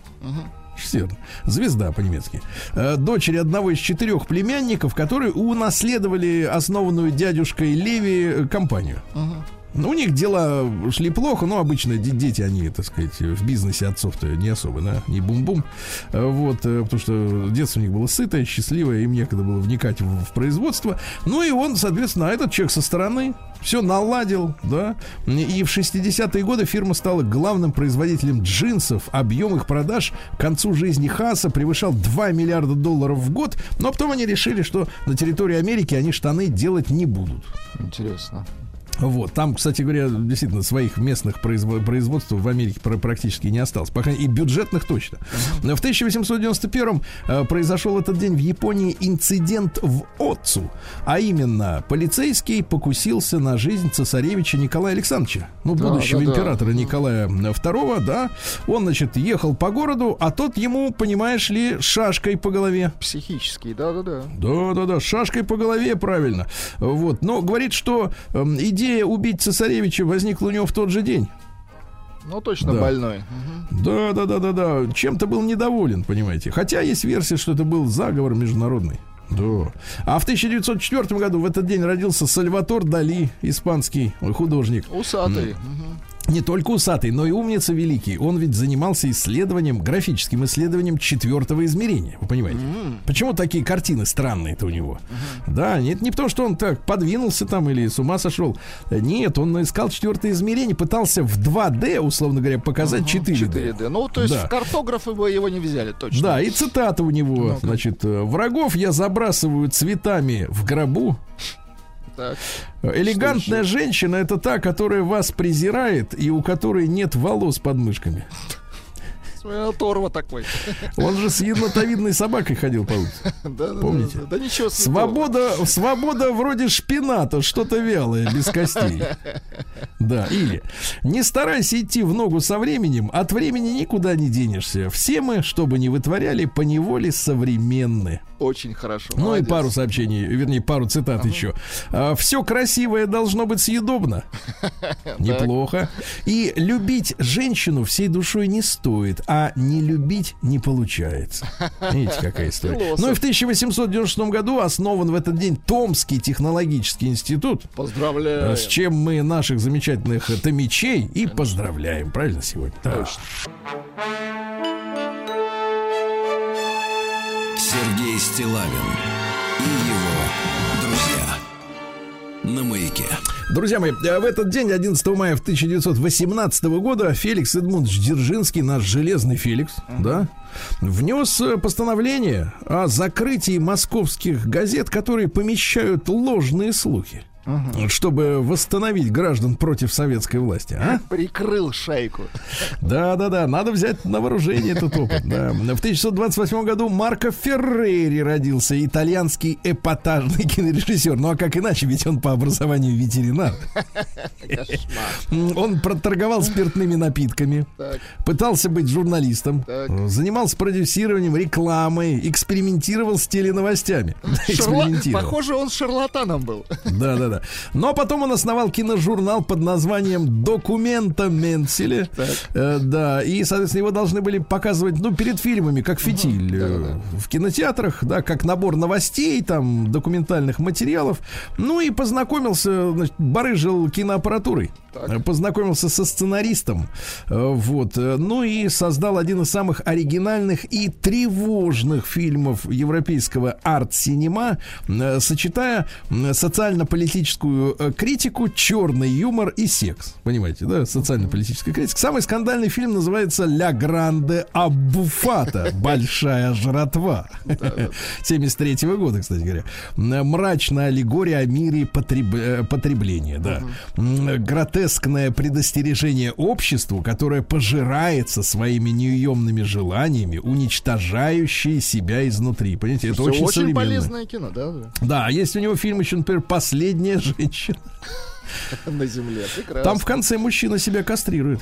Штерн. Звезда по-немецки. Э, Дочери одного из четырех племянников, которые унаследовали основанную дядюшкой Леви э, компанию. Ну, у них дела шли плохо, но обычно де- дети, они, так сказать, в бизнесе отцов-то не особо, да, не бум-бум. Э, Вот, э, потому что детство у них было сытое, счастливое, им некогда было вникать в, в производство. Ну и он, соответственно, а этот человек со стороны все наладил, да. И в 60-е годы фирма стала главным производителем джинсов. Объем их продаж к концу жизни Хаса превышал 2 миллиарда долларов в год. Но потом они решили, что на территории Америки они штаны делать не будут. Интересно. Вот, там, кстати говоря, действительно своих местных произво- производств в Америке пр- практически не осталось, по крайней мере, и бюджетных точно. Но В 1891 э, произошел этот день в Японии инцидент в Отцу, а именно полицейский покусился на жизнь цесаревича Николая Александровича, ну Да, будущего да, да. императора Николая II, да. Он, значит, ехал по городу, а тот ему, понимаешь ли, шашкой по голове. Психический, да-да-да. Да, да, да, шашкой по голове, правильно. Вот. Но говорит, что эм, идея убить цесаревича возникла у него в тот же день. Ну, точно Да. больной. Да, да, да, да, да. Чем-то был недоволен, понимаете. Хотя есть версия, что это был заговор международный. Да. А в 1904 году в этот день родился Сальватор Дали, испанский художник. Усатый. Мгм. Не только усатый, но и умница великий. Он ведь занимался исследованием, графическим исследованием четвертого измерения. Вы понимаете? Почему такие картины странные-то у него? Да, нет, не потому, что он так подвинулся там или с ума сошел. Нет, он искал четвертое измерение, пытался в 2D, условно говоря, показать 4D. 4D. Ну, то есть Да. картографы бы его не взяли, точно. Да, и цитата у него, значит, э, врагов я забрасываю цветами в гробу. Так. Элегантная женщина это та, которая вас презирает и у которой нет волос под мышками. Оторва такой. Он же с енотовидной собакой ходил по улице. Да, да, Помните? Да, да, да ничего святого. Свобода, свобода вроде шпината, что-то вялое, без костей. Да, или не старайся идти в ногу со временем, от времени никуда не денешься. Все мы, что бы ни вытворяли, поневоле современны. Очень хорошо. Ну и молодец. пару сообщений, вернее, пару цитат еще. все красивое должно быть съедобно. [LAUGHS] Неплохо. И любить женщину всей душой не стоит, а не любить не получается. Видите, какая история. Философ. Ну и в 1896 году основан в этот день Томский технологический институт, Поздравляю. с чем мы наших замечательных томичей и поздравляем. Правильно сегодня? Да. Сергей Стилавин На маяке. Друзья мои, э, в этот день, 11 мая 1918 года, Феликс Эдмундович Дзержинский, наш железный Феликс, да, внес э, постановление о закрытии московских газет, которые помещают ложные слухи. Чтобы восстановить граждан против советской власти, а? [LAUGHS] Прикрыл шайку. Да, да, да, надо взять на вооружение этот опыт. Да. В 1928 году Марко Феррери родился, итальянский эпатажный кинорежиссер. Ну а как иначе, ведь он по образованию ветеринар. [LAUGHS] Он проторговал спиртными напитками, Так. пытался быть журналистом, Так. занимался продюсированием, рекламой, экспериментировал с теленовостями. [LAUGHS] Шарла-. Похоже, он шарлатаном был. Да, да, да. Но потом он основал киножурнал под названием Документа Менцеле. Э, да, и, соответственно, его должны были показывать, ну, перед фильмами, как фитиль э, в кинотеатрах, да, как набор новостей, там, документальных материалов. Ну и познакомился, значит, барыжил киноаппаратурой. Э, Познакомился со сценаристом. Э, Вот. э, Ну и создал один из самых оригинальных и тревожных фильмов европейского арт-синема, сочетая социально-политическую критику, черный юмор и секс. Понимаете, да? Социально-политическая критика. Самый скандальный фильм называется «La Grande Abbuffata». Большая жратва. 73 года, кстати говоря. Мрачная аллегория о мире потреб- потребления, да. М, Гротескное предостережение обществу, которое пожирается своими неуемными желаниями, уничтожающие себя изнутри. Понимаете, это очень, очень полезное кино, да, да. Есть у него фильм еще, например, «Последняя женщина». [LAUGHS] На земле. Прекрасно. Там в конце мужчина себя кастрирует.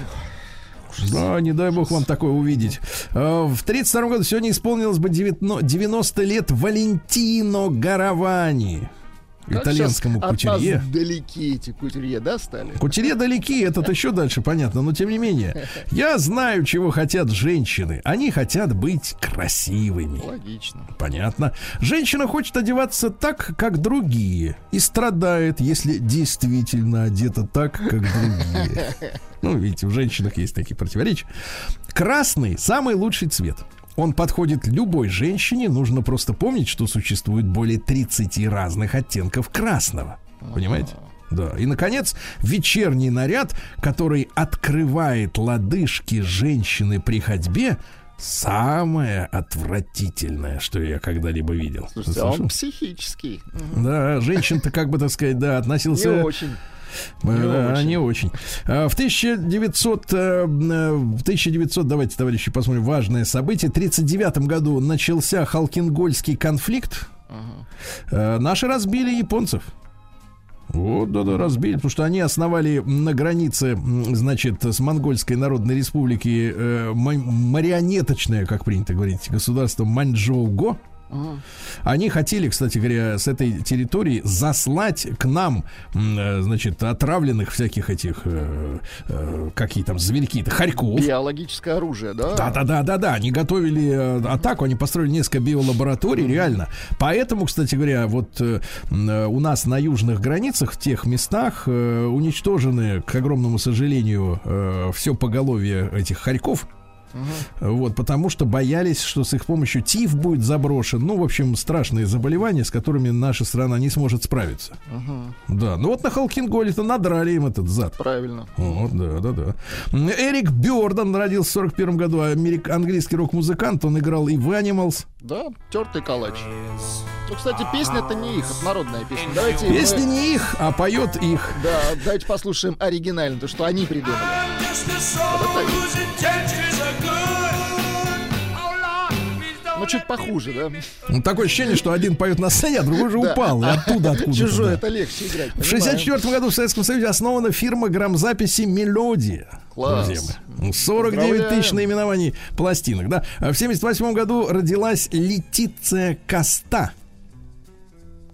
Да, не дай бог вам такое увидеть. Э, В 32 году сегодня исполнилось бы 19 90 лет Валентино Гаравани. Как итальянскому щас кутюрье. От далеки эти кутюрье, да, стали? Кутюрье далеки, этот [LAUGHS] еще дальше понятно, но тем не менее. Я знаю, чего хотят женщины. Они хотят быть красивыми. Логично. Понятно. Женщина хочет одеваться так, как другие. И страдает, если действительно одета так, как другие. [LAUGHS] Ну, видите, в женщинах есть такие противоречия. Красный самый лучший цвет. Он подходит любой женщине. Нужно просто помнить, что существует более 30 разных оттенков красного. Понимаете? Да. И, наконец, вечерний наряд, который открывает лодыжки женщины при ходьбе, самое отвратительное, что я когда-либо видел. Слушайте, а он психический. Да, женщин-то, как бы так сказать, да, Не относился... очень. Э, Не да, очень. не очень. А, В 1900, э, э, в 1900, давайте, товарищи, посмотрим, важное событие. В 1939 году начался Халкингольский конфликт. Э, Наши разбили японцев. Вот, да-да, разбили, потому что они основали на границе, значит, с Монгольской Народной Республики э, ма- марионеточное, как принято говорить, государство Маньчжоу-Го. Они хотели, кстати говоря, с этой территории заслать к нам, э, значит, отравленных всяких этих, э, э, какие там зверьки-то, хорьков. Биологическое оружие, да? Да, да, да, да, да. Они готовили атаку, они построили несколько биолабораторий, реально. Поэтому, кстати говоря, вот э, у нас на южных границах, в тех местах, э, уничтожены, к огромному сожалению, все поголовье этих хорьков. Вот, потому что боялись, что с их помощью ТИФ будет заброшен. Ну, в общем, страшные заболевания, с которыми наша страна не сможет справиться. Да, ну вот на Халкинголе-то надрали им этот зад. Правильно. Вот, да, да, да. Эрик Бёрден родился в 41 году, америк- английский рок-музыкант, он играл и в Animals. Да, тертый калач. Ну, кстати, песня-то не их, это народная песня. Давайте Песни мы- не их, а поет их. Да, давайте послушаем оригинально, то, что они придумали. Вот это их. Ну, чуть похуже, да? Ну, такое ощущение, что один поет на сцене, а другой же упал. И оттуда, откуда Чужое это легче играть. В 64 году в Советском Союзе основана фирма грамзаписи «Мелодия». Класс. Друзья мои. 49 тысяч Поздравляем. наименований пластинок, да. А В 78 году родилась Летиция Коста.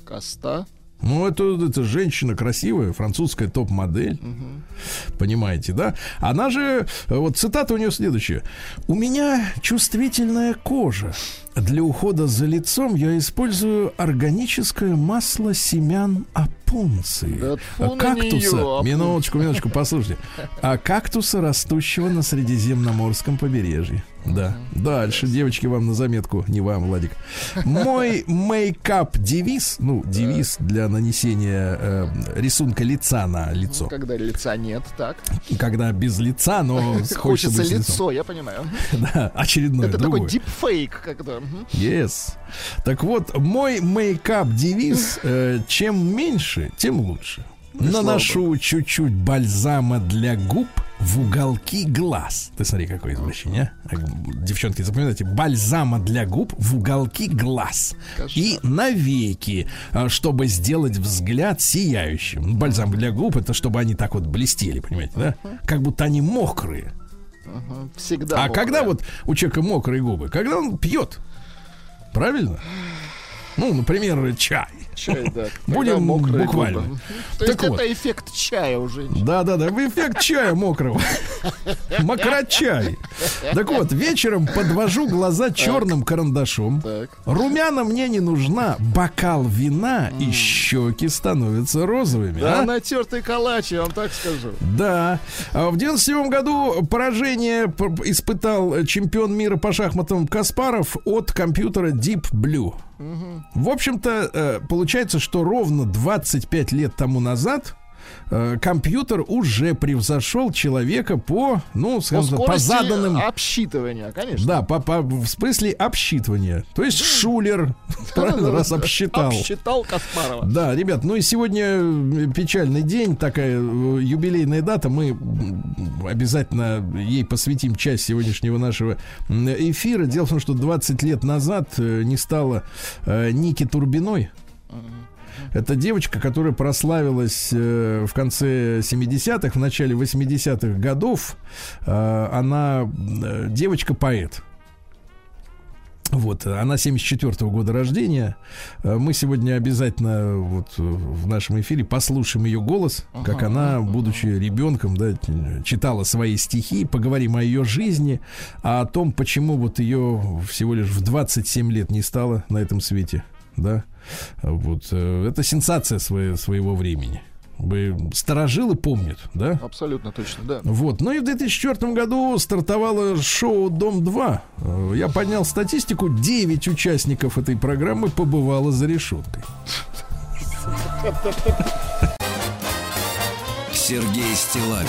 Коста. Ну, это, это женщина красивая, французская топ-модель. Понимаете, да? Она же, э, вот цитата у нее следующая. У меня чувствительная кожа. Для ухода за лицом я использую органическое масло семян опунции. Да кактуса. опунция. минуточку, минуточку, послушайте. А кактуса, растущего на Средиземноморском побережье. Да. Дальше, девочки, вам на заметку, не вам, Владик. Мой мейкап-девиз, ну, девиз для нанесения э, рисунка лица на лицо. Когда лица нет, так. Когда без лица, но хочется, Хочется с лицом. лицо, я понимаю. Да, очередное, Это другое. такой дипфейк, когда... Yes. Так вот, мой мейкап-девиз э, чем меньше, тем лучше. Наношу чуть-чуть бальзама для губ в уголки глаз. Ты смотри, какое извращение. а. Девчонки, запоминайте. Бальзама для губ в уголки глаз. Кошмар. И навеки, а, чтобы сделать взгляд сияющим. Бальзам для губ это чтобы они так вот блестели, понимаете, да? Как будто они мокрые. Всегда. А мокрая. когда вот у человека мокрые губы? Когда он пьет. Правильно? Ну, например, чай. Чай, да. Будем буквально. То есть это эффект чая у женщин. Да, да, да. Эффект чая мокрого. [LAUGHS] Мокрочай. Так вот, вечером подвожу глаза черным карандашом. Румяна мне не нужна. Бокал вина и щеки становятся розовыми. Да, а? натертый калач, я вам так скажу. Да. А В 97 году поражение испытал чемпион мира по шахматам Каспаров от компьютера Deep Blue. В общем-то, э, получается, что ровно 25 лет тому назад э, компьютер уже превзошел человека по, ну, По скажем по скорости заданным... обсчитывания, конечно. Да, по, по- в смысле обсчитывания. То есть Шулер, [LAUGHS] правильно, раз обсчитал. Обсчитал Каспарова. Да, ребят, ну и сегодня э, печальный день, такая э, юбилейная дата. Мы обязательно ей посвятим часть сегодняшнего нашего эфира. Дело в том, что 20 лет назад не стало э, Ники Турбиной. Это девочка, которая прославилась э, в конце 70-х, в начале 80-х годов. Э, она э, девочка-поэт. Вот, она 74 года рождения. Мы сегодня обязательно вот в нашем эфире послушаем ее голос, как она, будучи ребенком, да, читала свои стихи, поговорим о ее жизни, а о том, почему вот ее всего лишь в 27 лет не стало на этом свете, да. Вот, э, это сенсация своего, своего времени. Вы старожилы помнят, да? Абсолютно точно, да. Вот. Ну и в 2004 году стартовало шоу «Дом-2». Э, Я поднял статистику. 9 участников этой программы побывало за решеткой. Сергей Стилавин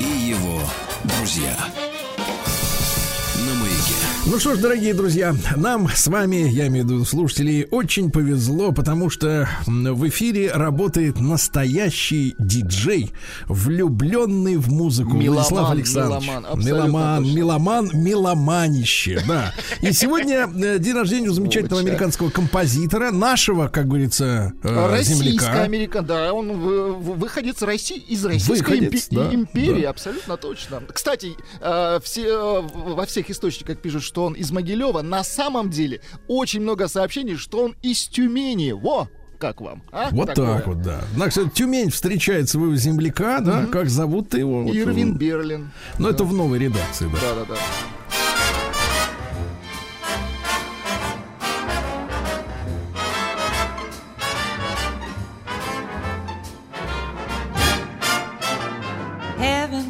и его друзья. Ну что ж, дорогие друзья, нам с вами, я имею в виду слушателей, очень повезло, потому что в эфире работает настоящий диджей, влюбленный в музыку. Меломан, Владислав Александрович. меломан, абсолютно меломан, точно. меломанище, да. И сегодня э, день рождения у замечательного американского композитора, нашего, как говорится, э, Российская земляка. Америка, да, он выходец России, из Российской империи, абсолютно точно. Кстати, э, во всех источниках пишут, что он из Могилева. На самом деле очень много сообщений, что он из Тюмени. Во! Как вам? а? Вот Такое. так вот, да. Значит, Тюмень встречает своего земляка, да, как зовут его? Вот, Ирвин м, Берлин. Ну, это в новой редакции, да. Да-да-да. heaven.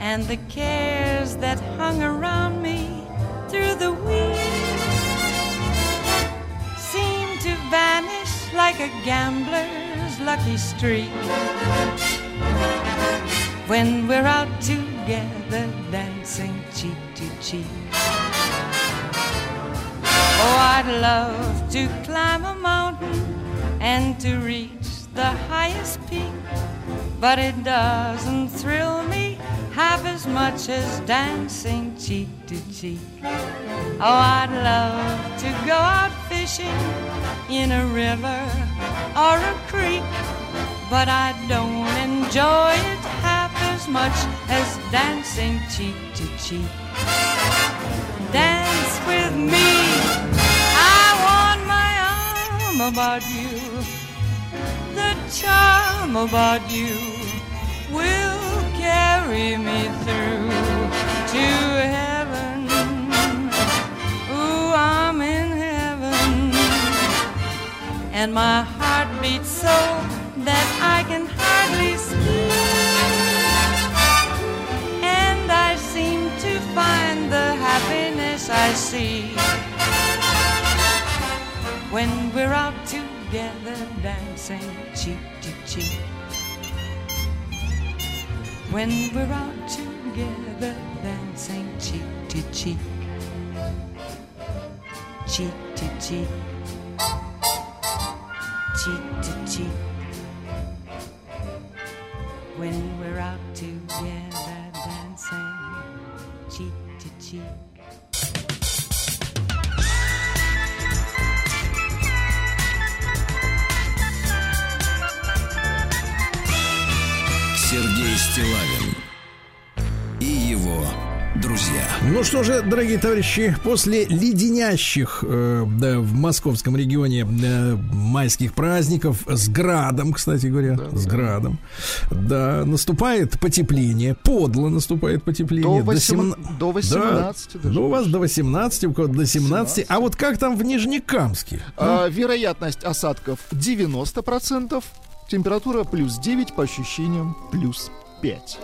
and the cares that hung around me through the week seem to vanish like a gambler's lucky streak. When we're out together dancing cheek to cheek. Oh, I'd love to climb a mountain and to reach the highest peak, but it doesn't thrill me half as much as dancing cheek to cheek. Oh, I'd love to go out fishing in a river or a creek, but I don't enjoy it half as much as dancing cheek to cheek. Dance with me. I want my arm about you. The charm about you will carry me through to heaven. Ooh, I'm in heaven. And my heart beats so that I can hardly speak. And I seem to find the happiness I see when we're out together dancing cheek to cheek. When we're out together dancing cheek to cheek. Cheek to cheek. Cheek to cheek. When we're out together dancing cheek to cheek. Стилавин и его друзья. Ну что же, дорогие товарищи, после леденящих э, да, в московском регионе э, майских праздников с градом, кстати говоря, с градом, да, наступает потепление, подло наступает потепление. До семна- 18 до 18 даже Ну, у вас до 18, у кого-то до 17. А вот как там в Нижнекамске? А, вероятность осадков 90%, температура плюс 9, по ощущениям плюс 5.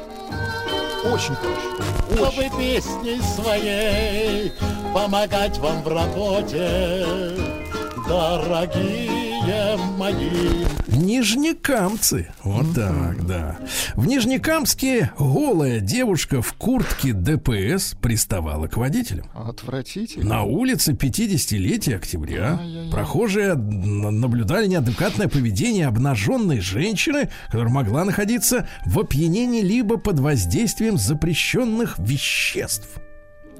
Очень хорошо. чтобы песней своей помогать вам в работе. Дорогие мои. Нижнекамцы. Вот так, да. В Нижнекамске голая девушка в куртке ДПС приставала к водителям. Отвратительно. На улице 50-летия октября Ай-яй-яй. прохожие наблюдали неадекватное поведение обнаженной женщины, которая могла находиться в опьянении либо под воздействием запрещенных веществ.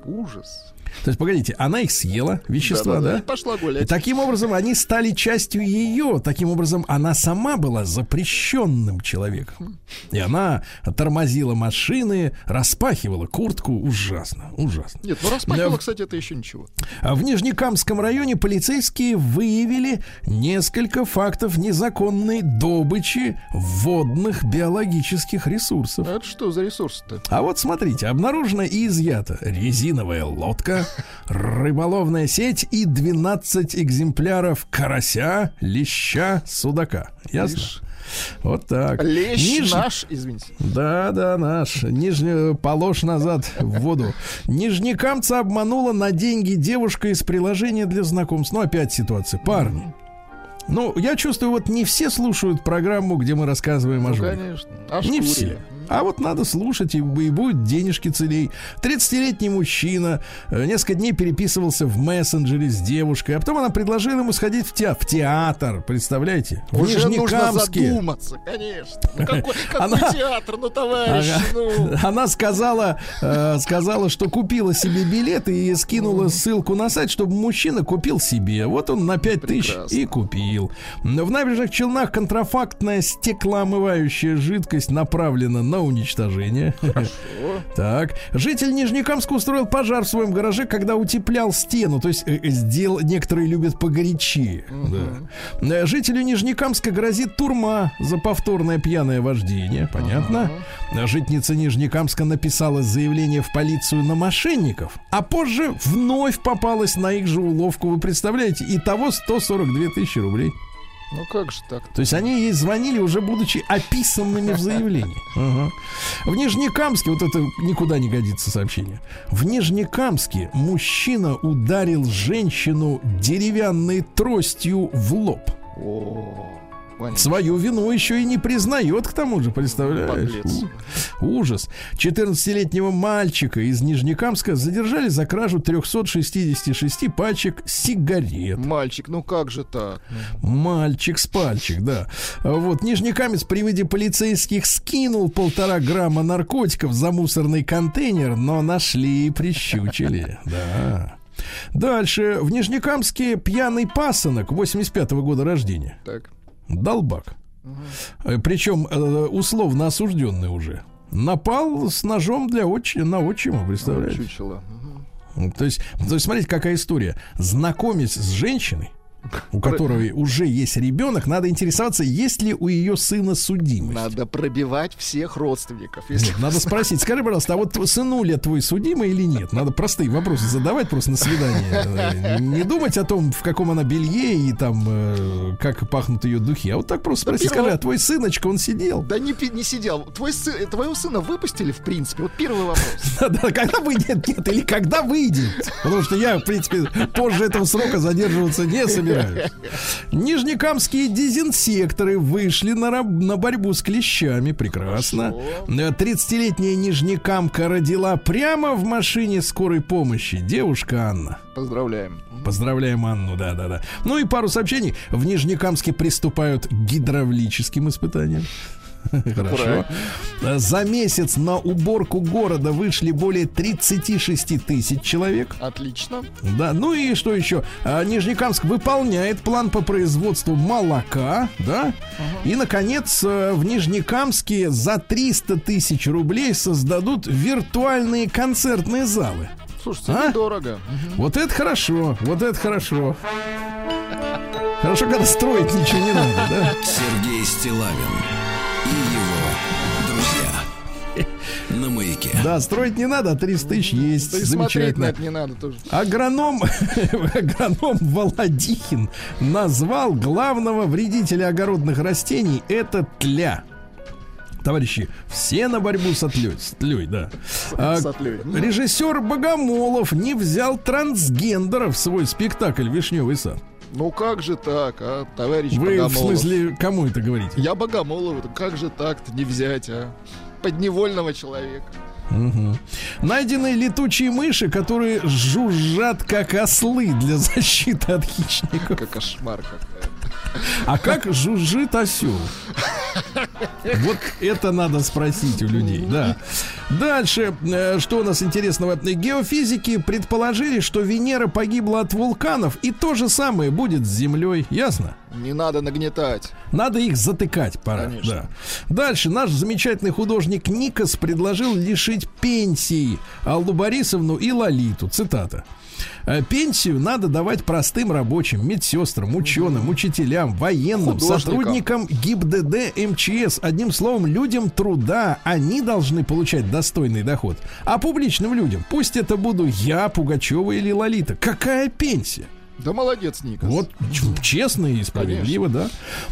Ужас. То есть, погодите, она их съела, вещества, Да-да-да, да? и пошла И гулять. таким образом они стали частью ее. Таким образом, она сама была запрещенным человеком. И она тормозила машины, распахивала куртку. Ужасно, ужасно. Нет, ну распахивала, Да. кстати, это еще ничего. А в Нижнекамском районе полицейские выявили несколько фактов незаконной добычи водных биологических ресурсов. А это что за ресурсы-то? А вот смотрите, обнаружена и изъята резиновая лодка, рыболовная сеть и 12 экземпляров карася, леща, судака. Ясно? Лишь. Вот так. Лещ Ниж- наш, извините. Да, да, наш. Нижне... Положь назад в воду. Нижнекамца обманула на деньги девушка из приложения для знакомств. Ну, опять ситуация. Парни. Ну, я чувствую, вот не все слушают программу, где мы рассказываем о Ну, жене. конечно. Аж Не курили. все. А вот надо слушать, и, и будет денежки целей. 30-летний мужчина э, несколько дней переписывался в мессенджере с девушкой, а потом она предложила ему сходить в, театр, в театр, представляете? В Уже нужно задуматься, конечно. Ну [LAUGHS] какой, какой Она- театр, ну товарищ, Ага. ну. [LAUGHS] Она сказала, э, сказала, что купила себе билет и скинула ссылку на сайт, чтобы мужчина купил себе. Вот он на 5 тысяч и купил. В набережных Челнах контрафактная стеклоомывающая жидкость направлена на уничтожение. [LAUGHS] Так. Житель Нижнекамска устроил пожар в своем гараже, когда утеплял стену. То есть э, э, сделал, некоторые любят погорячее. Да. Э, Жителю Нижнекамска грозит турма за повторное пьяное вождение. Понятно. Э, Житница Нижнекамска написала заявление в полицию на мошенников, а позже вновь попалась на их же уловку. Вы представляете? Итого 142 тысячи рублей. Ну как же так? То есть они ей звонили, уже будучи описанными в заявлении. [LAUGHS] Ага. В Нижнекамске, вот это никуда не годится сообщение. В Нижнекамске мужчина ударил женщину деревянной тростью в лоб. О, понятно. Свою вину еще и не признает, к тому же, представляешь? У- ужас. 14-летнего мальчика из Нижнекамска задержали за кражу 366 пачек сигарет. Мальчик, ну как же так? Мальчик с пальчик, да. А Вот Нижнекамец при виде полицейских скинул полтора грамма наркотиков за мусорный контейнер, но нашли и прищучили. [LAUGHS] Да. Дальше. В Нижнекамске пьяный пасынок 85-го года рождения. Так. Долбак. Э, Причем э, условно осужденный уже. Напал с ножом для отчи, на отчима, представляете? Чучело. Мгм. То есть, то есть, смотрите, какая история. Знакомясь с женщиной, у которой уже есть ребенок, надо интересоваться, есть ли у ее сына судимость. Надо пробивать всех родственников. Если... Нет, надо спросить, скажи, пожалуйста, а вот сынуля твой судимый или нет? Надо простые вопросы задавать просто на свидание. Не думать о том, в каком она белье и там, э, как пахнут ее духи, а вот так просто спросить, скажи, а твой сыночка, он сидел? Да не, не сидел. Твой сы- твоего сына выпустили, в принципе. Вот первый вопрос. [LAUGHS] Да, когда выйдет, нет, или когда выйдет. Потому что я, в принципе, позже этого срока задерживаться не собираюсь. Нижнекамские дезинсекторы вышли на, на борьбу с клещами. Прекрасно. Э, 30-летняя Нижнекамка родила прямо в машине скорой помощи. Девушка Анна. Поздравляем. Поздравляем Анну, да-да-да. Ну и пару сообщений. В Нижнекамске приступают к гидравлическим испытаниям. [LAUGHS] Хорошо. За месяц на уборку города вышли более 36 тысяч человек. Отлично. Да, ну и что еще? А, Нижнекамск выполняет план по производству молока, да? И, наконец, э, в Нижнекамске за 300 тысяч рублей создадут виртуальные концертные залы. Слушайте, А? недорого. Вот это хорошо, вот это хорошо. Хорошо, когда строить ничего не надо, да? Сергей Стилавин маяке. Да, строить не надо, а 300 тысяч есть. Да и смотреть на Замечательно. это не надо тоже. Агроном, [LAUGHS] агроном Володихин назвал главного вредителя огородных растений это тля. Товарищи, все на борьбу с отлей, с тлей, да. А, режиссер Богомолов не взял трансгендеров в свой спектакль «Вишневый сад». Ну как же так, а, товарищ Вы, в Богомолов? смысле, кому это говорите? Я Богомолов, это как же так-то не взять, а? Подневольного человека. Мгм. Найдены летучие мыши, которые жужжат как ослы для защиты от хищников. Как кошмар какой. А как жужжит осел? Вот это надо спросить у людей, да. Дальше, э, что у нас интересного? Геофизики предположили, что Венера погибла от вулканов, и то же самое будет с Землей, ясно? Не надо нагнетать. Надо их затыкать пора. Конечно. Да. Дальше наш замечательный художник Никос предложил лишить пенсии Аллу Борисовну и Лолиту. Цитата. «Э, Пенсию надо давать простым рабочим, медсестрам, ученым, учителям, военным, Художникам. сотрудникам ГИБДД, МЧС. Одним словом, людям труда. Они должны получать достойный доход. А публичным людям, пусть это буду я, Пугачева или Лолита. Какая пенсия? Да молодец, Никас. Вот честно и справедливо, да.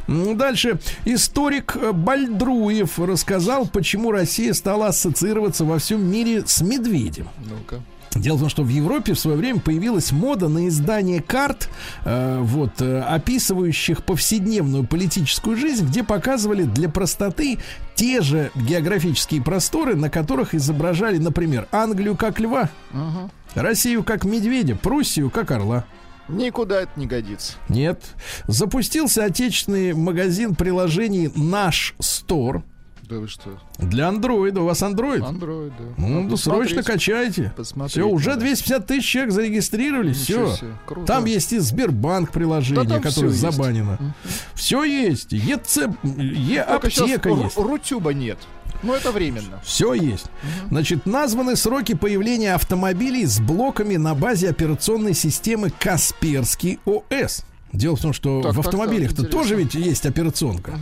М, Дальше. Историк э, Бальдруев рассказал, почему Россия стала ассоциироваться во всем мире с медведем. Ну-ка. Дело в том, что в Европе в свое время появилась мода на издание карт, э, вот, э, описывающих повседневную политическую жизнь, где показывали для простоты те же географические просторы, на которых изображали, например, Англию как льва, Ага. Россию как медведя, Пруссию как орла. Никуда это не годится. Нет. Запустился отечественный магазин приложений «Наш Стор» Да вы что? для андроида. У вас андроид? Андроид, да. Ну, Надо срочно качайте. Все, уже надо. 250 тысяч человек зарегистрировались. Ничего Все. себе. Там есть и Сбербанк приложение, Да которое всё есть. забанено. Все есть. ЕЦ, Е-аптека есть. Рутюба нет. Но это временно. Все есть. Значит, названы сроки появления автомобилей с блоками на базе операционной системы Касперский ОС. Дело в том, что Так, в так, автомобилях-то так, тоже интересно. ведь есть операционка.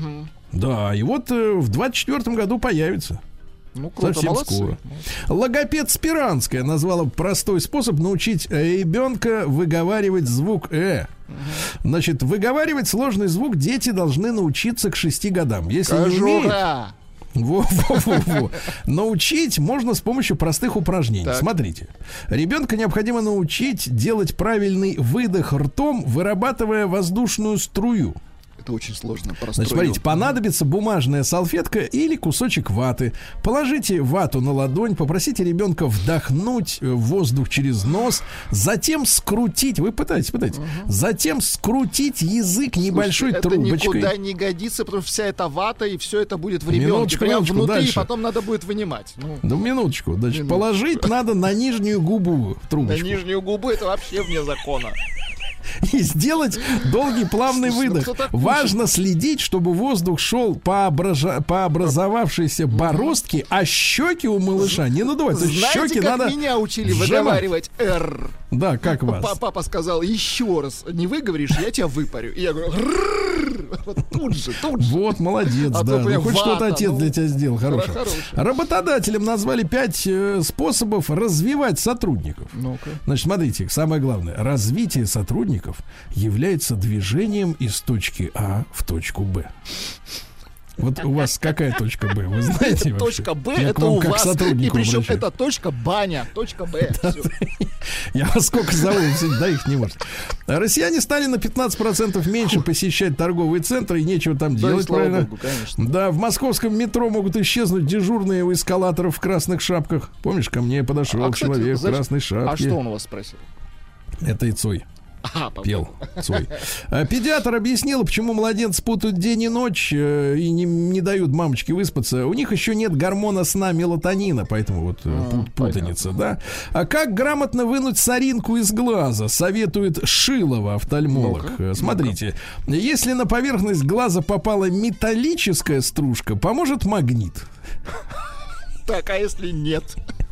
Да, и вот э, в 24 году появится. Ну, круто, Совсем молодцы. скоро. Логопед Спиранская назвала простой способ научить э, ребенка выговаривать звук «э». Значит, выговаривать сложный звук дети должны научиться к 6 годам. Если не умеют, Кожура. во, во, во, во. Научить можно с помощью простых упражнений. Так. Смотрите. Ребенка необходимо научить делать правильный выдох ртом, вырабатывая воздушную струю. Это очень сложно. Значит, смотрите, понадобится бумажная салфетка или кусочек ваты. Положите вату на ладонь, попросите ребенка вдохнуть э, воздух через нос, затем скрутить, вы пытаетесь, пытаетесь, затем скрутить язык небольшой это трубочкой. никуда не годится, потому что вся эта вата и все это будет в ребенке. Минуточку, минуточку, внутри, дальше. и потом надо будет вынимать. Ну, Ну, минуточку. Значит, Минуточку. положить надо на нижнюю губу на трубочку. нижнюю губу это вообще вне закона. [LAUGHS] и сделать долгий плавный ну выдох. Важно следить, чтобы воздух шел по, обража- по образовавшейся бороздке, а щеки у малыша не надувать. То есть Знаете, щеки как надо... меня учили выговаривать «р»? Да, как вас? Па- Папа сказал, еще раз не выговоришь, я тебя выпарю. И я говорю, тут же, тут же. Вот, молодец, А да. Ну, хоть что-то отец ну, для тебя сделал хорошо. хорошо. Работодателям назвали пять э, способов развивать сотрудников. Ну-ка. Значит, смотрите, самое главное. Развитие сотрудников является движением из точки А в точку Б. Вот у вас какая точка Б? Вы [LAUGHS] знаете вообще? Точка Б Я это у как вас. И причем обращаюсь. это точка баня. Точка Б. [LAUGHS] Всё. Я вас сколько зову, до их не может. Россияне стали на 15% меньше посещать торговые центры, и нечего там Да делать, правильно? богу, конечно. Да, в московском метро могут исчезнуть дежурные у эскалаторов в красных шапках. Помнишь, ко мне подошел А, кстати, человек в красной шапке. А что он у вас спросил? Это и Цой. А, по- пел Цой. А Педиатр объяснил, почему младенцы путают день и ночь э, и не, не дают мамочке выспаться. У них еще нет гормона сна мелатонина, поэтому вот э, А, пут- путаница, да. А как грамотно вынуть соринку из глаза, советует Шилова, офтальмолог. Э, Смотрите, если на поверхность глаза попала металлическая стружка, поможет магнит. Так, а если нет?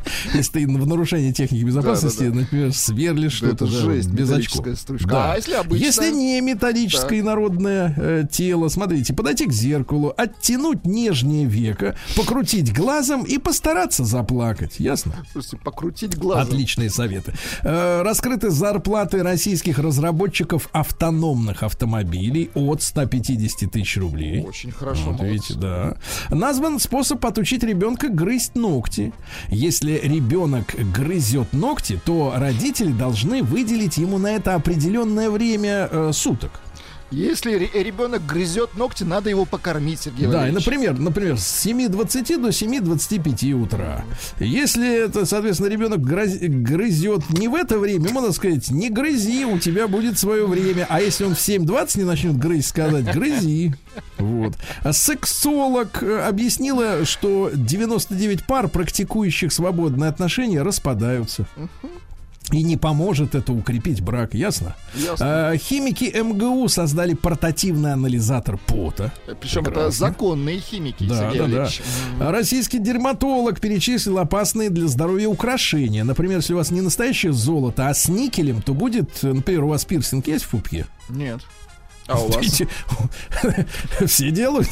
[LAUGHS] Если ты в нарушении техники безопасности, Да-да-да. например, сверлишь Да что-то да, жесть, без очков. Да. А если обычная? Если не металлическое народное э, тело, смотрите, подойти к зеркалу, оттянуть нижнее веко, покрутить глазом и постараться заплакать. Ясно? Слушайте, покрутить глазом. Отличные советы. Э, раскрыты зарплаты российских разработчиков автономных автомобилей от 150 тысяч рублей. Очень хорошо. Вот молодцы. видите, да. Назван способ отучить ребенка грызть ногти. Если ребенок грызет ногти, то родители должны выделить ему на это определенное время э, суток. Если ре- ребенок грызет ногти, надо его покормить, Сергей Да, и, например, например, с 7.20 до 7.25 утра. Если это, соответственно, ребенок грызет не в это время, надо сказать, не грызи, у тебя будет свое время. А если он в 7.20 не начнет грызть, сказать, грызи. Вот. А сексолог э, объяснила, что 99 пар, практикующих свободные отношения, распадаются. И не поможет это укрепить брак, ясно? Ясно. А, химики МГУ создали портативный анализатор пота. Причем это законные химики, Да, Сергей да, да. Российский дерматолог перечислил опасные для здоровья украшения. Например, если у вас не настоящее золото, а с никелем, то будет, например, у вас пирсинг есть в пупке? Нет. А у вас? [LAUGHS] Все делают.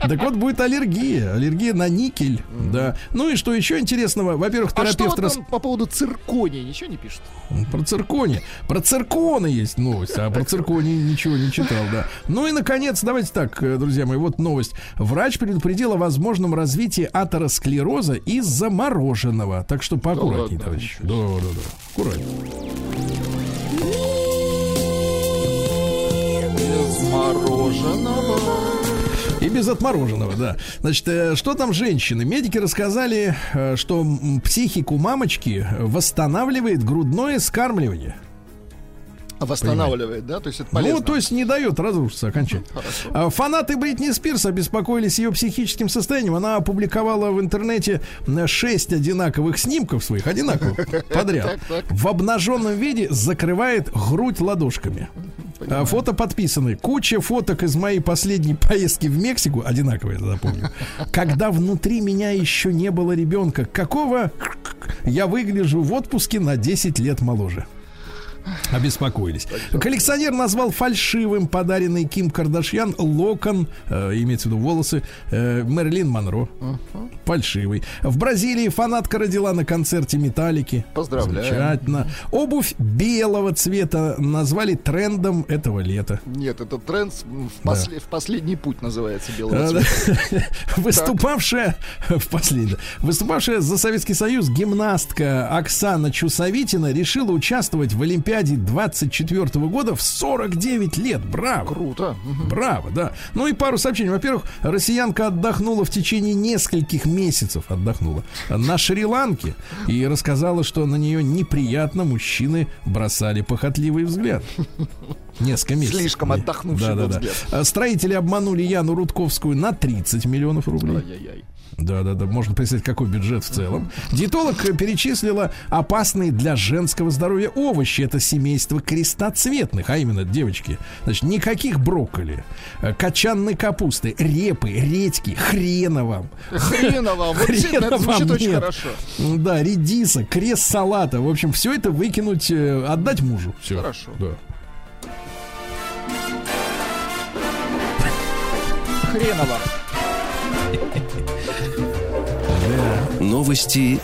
Так вот, будет аллергия. Аллергия на никель. Да. Ну и что еще интересного? Во-первых, А что терапевт рас- там по поводу циркония? Ничего не пишут? Про циркони. Про цирконы есть новость, а про циркони ничего не читал, да. Ну и, наконец, давайте так, э, друзья мои, вот новость. Врач предупредил о возможном развитии атеросклероза из-за мороженого. Так что поаккуратнее, ладно, товарищи. Да, да, да. Аккуратнее. Без мороженого. И без отмороженного, да. Значит, э, что там женщины? Медики рассказали, э, что психику мамочки восстанавливает грудное скармливание. Восстанавливает, да? То есть это полезно. Ну, то есть не дает разрушиться окончательно. Хорошо. А, Фанаты Бритни Спирс обеспокоились ее психическим состоянием. Она опубликовала в интернете м, шесть одинаковых снимков своих, одинаковых, [LAUGHS] подряд. В обнаженном виде закрывает грудь ладошками. А, Фото подписаны. Куча фоток из моей последней поездки в Мексику, одинаковые, запомню. Когда внутри меня еще не было ребенка. Какого я выгляжу в отпуске на 10 лет моложе. Обеспокоились. Коллекционер назвал фальшивым подаренный Ким Кардашьян локон, э, имеется в виду волосы, э, Мерлин Монро. Фальшивый. В Бразилии фанатка родила на концерте Металлики. Поздравляю. Замечательно. Обувь белого цвета назвали трендом этого лета. Нет, это тренд в, после- в последний путь называется белого А, цвета. да. [LAUGHS] Выступавшая [LAUGHS] в последнем, выступавшая за Советский Союз гимнастка Оксана Чусовитина решила участвовать в Олимпиаде 24 года в 49 лет. Браво! Круто. Браво, да. Ну и пару сообщений. Во-первых, россиянка отдохнула в течение нескольких месяцев, отдохнула на Шри-Ланке и рассказала, что на нее неприятно мужчины бросали похотливый взгляд. Несколько месяцев. Слишком отдохнувший Да, да, да. взгляд. Строители обманули Яну Рудковскую на 30 миллионов рублей. Ай-яй-яй. Да, да, да. Можно представить, какой бюджет в целом. Диетолог перечислила опасные для женского здоровья овощи. Это семейство крестоцветных, а именно, девочки, значит, никаких брокколи, э, качанной капусты, репы, редьки, действительно, Хрена это звучит очень хорошо. Да, редиса, крест салата. В общем, все это выкинуть, э, отдать мужу. Все. Хорошо. Да. Хрена вам. Новости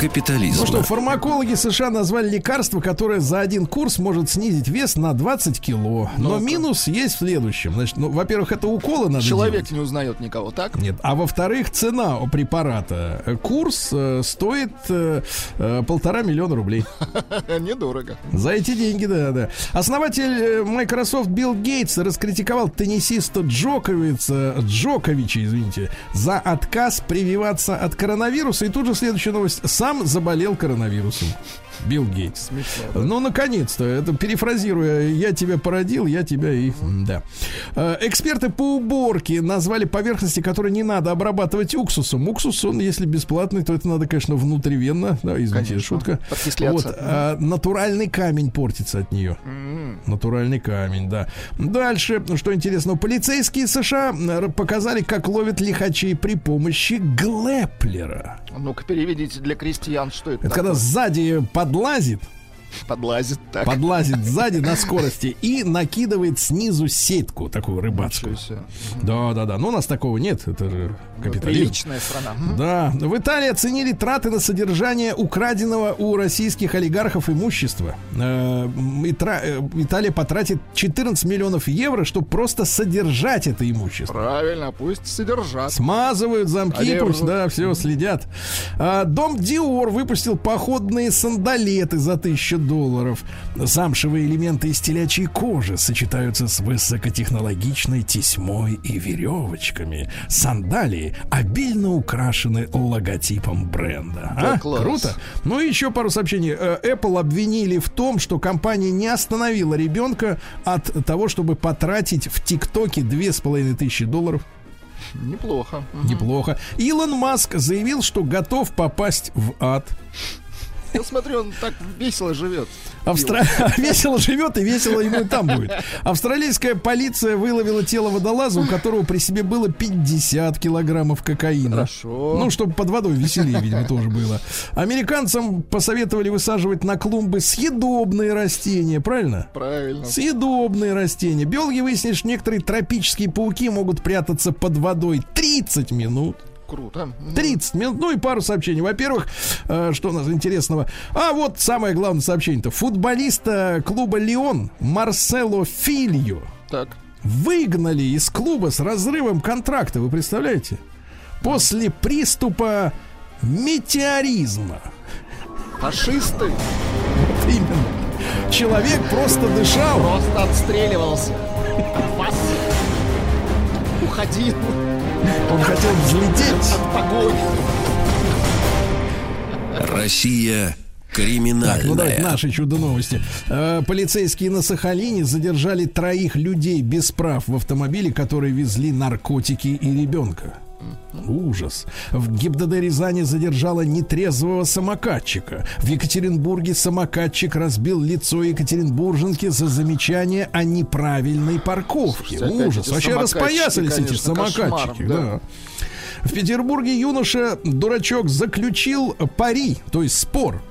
капитализма. Ну что, фармакологи США назвали лекарство, которое за один курс может снизить вес на 20 кило. Но Ну-ка. минус есть в следующем. Значит, ну, во-первых, это уколы надо Человек делать. не узнает никого, так? Нет, а во-вторых, цена у препарата. Курс э, стоит э, э, полтора миллиона рублей. [LAUGHS] Недорого. За эти деньги, да, да. Основатель э, Microsoft Билл Гейтс раскритиковал теннисиста Джоковица, Джоковича, извините, за отказ прививаться от коронавируса. И тут же следующая новость. Сам заболел коронавирусом. Билл Гейтс. Смешно. Ну, наконец-то, это перефразируя, я тебя породил, я тебя и... Да. Э, Эксперты по уборке назвали поверхности, которые не надо обрабатывать уксусом. Уксус, он, если бесплатный, то это надо, конечно, внутривенно. Да, извините, Конечно. шутка. Вот, а, натуральный камень портится от нее. Натуральный камень, да. Дальше, что интересно, полицейские США показали, как ловят лихачей при помощи глэплера. Ну-ка, переведите для крестьян, что это Это когда такое? Сзади подлазит, Подлазит так. подлазит [LAUGHS] сзади на скорости и накидывает снизу сетку такую рыбацкую. Да, да, да. Но у нас такого нет. Это же капитализм. Приличная страна. Да, в Италии оценили траты на содержание украденного у российских олигархов имущества. Э, э, Италия потратит 14 миллионов евро, чтобы просто содержать это имущество. Правильно, пусть содержат. Смазывают замки, Олежу. пусть, да, все, следят. А, Дом Диор выпустил походные сандалеты за 1000 долларов. Замшевые элементы из телячьей кожи сочетаются с высокотехнологичной тесьмой и веревочками. Сандалии обильно украшены логотипом бренда. Да, А, класс. круто. Ну и еще пару сообщений. Э, Apple обвинили в том, что компания не остановила ребенка от того, чтобы потратить в ТикТоке 2500 долларов. Неплохо. Неплохо. Илон Маск заявил, что готов попасть в ад. Я смотрю, он так весело живет. Австра... [LAUGHS] весело живет и весело ему и там будет. Австралийская полиция выловила тело водолаза, у которого при себе было 50 килограммов кокаина. Хорошо. Ну, чтобы под водой веселее, видимо, тоже было. Американцам посоветовали высаживать на клумбы съедобные растения, правильно? Правильно. Съедобные растения. Биологи выяснили, что некоторые тропические пауки могут прятаться под водой 30 минут. Круто. Мгм. 30 минут. Ну и пару сообщений. Во-первых, э, что у нас интересного? А вот самое главное сообщение-то. Футболиста клуба Леон Марсело Фильо Так. выгнали из клуба с разрывом контракта. Вы представляете? После приступа метеоризма. Фашисты Вот именно. Человек просто дышал. просто отстреливался. Уходил Он хотел взлететь. от погони. Россия Так, ну давайте криминальная. наши чудо-новости. Э, полицейские на Сахалине задержали троих людей без прав в автомобиле, которые везли наркотики и ребенка. Ужас. В ГИБДД Рязани задержала нетрезвого самокатчика. В Екатеринбурге самокатчик разбил лицо екатеринбурженки за замечание о неправильной парковке. Слушайте, Ужас. эти Вообще распоясались эти конечно, самокатчики. кошмар, да. да. В Петербурге юноша, дурачок, заключил пари, то есть спор.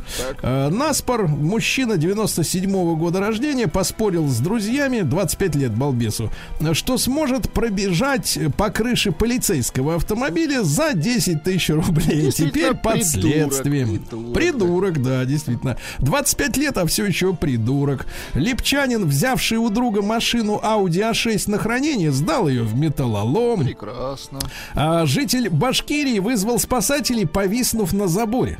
Э, наспор мужчина 97 года рождения поспорил с друзьями, 25 лет балбесу, что сможет пробежать по крыше полицейского автомобиля за 10 тысяч рублей. Теперь под придурок, следствием. придурок, Придурок, да, действительно. 25 лет, а все еще придурок. Липчанин, взявший у друга машину Audi A6 на хранение, сдал ее в металлолом. Прекрасно. А житель Башкирии вызвал спасателей, повиснув на заборе.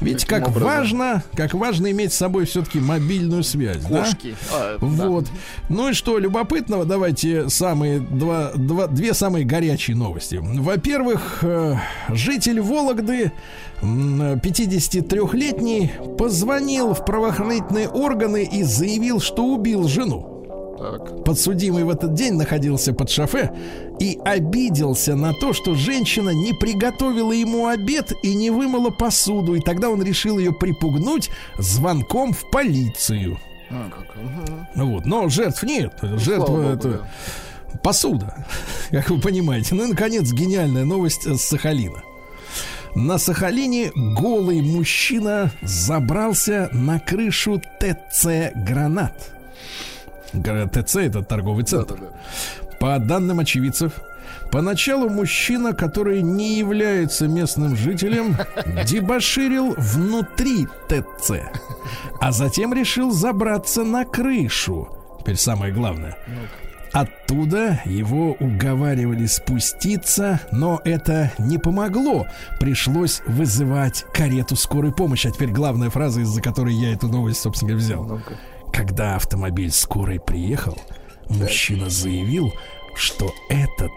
Ведь как образом? важно, как важно иметь с собой все-таки мобильную связь, да? Кошки. А, да. Вот. Ну и что, любопытного, давайте самые два, два, две самые горячие новости. Во-первых, э, житель Вологды, м, 53-летний, позвонил в правоохранительные органы и заявил, что убил жену. Так. Подсудимый в этот день находился под шофе и обиделся на то, что женщина не приготовила ему обед и не вымыла посуду. И тогда он решил ее припугнуть звонком в полицию. А, как. Ну Вот. Но жертв нет. Жертва слава богу, это посуда, [LAUGHS] как вы понимаете. Ну и, наконец, гениальная новость с Сахалина. На Сахалине голый мужчина забрался на крышу ТЦ «Гранат». ТЦ – это торговый центр. Да-да-да. По данным очевидцев, поначалу мужчина, который не является местным жителем, [LAUGHS] дебоширил внутри ТЦ, а затем решил забраться на крышу. Теперь самое главное. Оттуда его уговаривали спуститься, но это не помогло. Пришлось вызывать карету скорой помощи. А теперь главная фраза, из-за которой я эту новость, собственно говоря, взял. Ну-ка. Когда автомобиль скорой приехал, мужчина заявил, что этот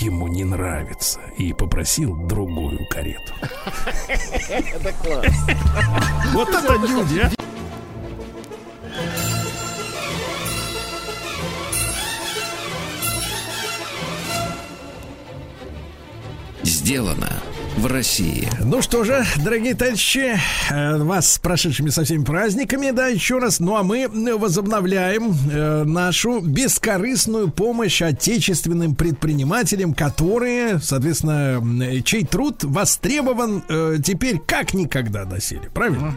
ему не нравится и попросил другую карету. Это класс. Вот это люди, а! Сделано в России. Ну что же, дорогие товарищи, э, вас с прошедшими со всеми праздниками, да, еще раз. Ну а мы возобновляем э, нашу бескорыстную помощь отечественным предпринимателям, которые, соответственно, э, чей труд востребован э, теперь как никогда доселе. Правильно?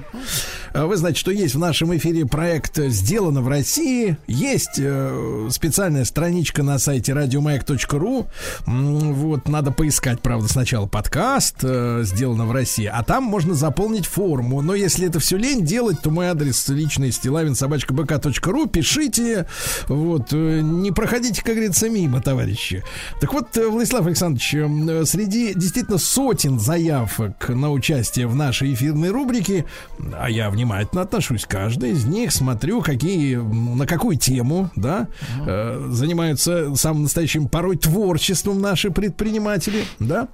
Э, Вы знаете, что есть в нашем эфире проект «Сделано в России». Есть э, специальная страничка на сайте радиомаяк.ру. Вот, надо поискать, правда, сначала подкаст э, «Сделано в России», а там можно заполнить форму. Но если это все лень делать, то мой адрес личный стилавин собачка.бк.ру. Пишите. Вот, э, не проходите, как говорится, мимо, товарищи. Так вот, э, Владислав Александрович, э, среди действительно сотен заявок на участие в нашей эфирной рубрике, а я внимательно отношусь к каждой из них, смотрю, какие, на какую тему, да, э, занимаются самым настоящим порой творчеством наши предприниматели, да.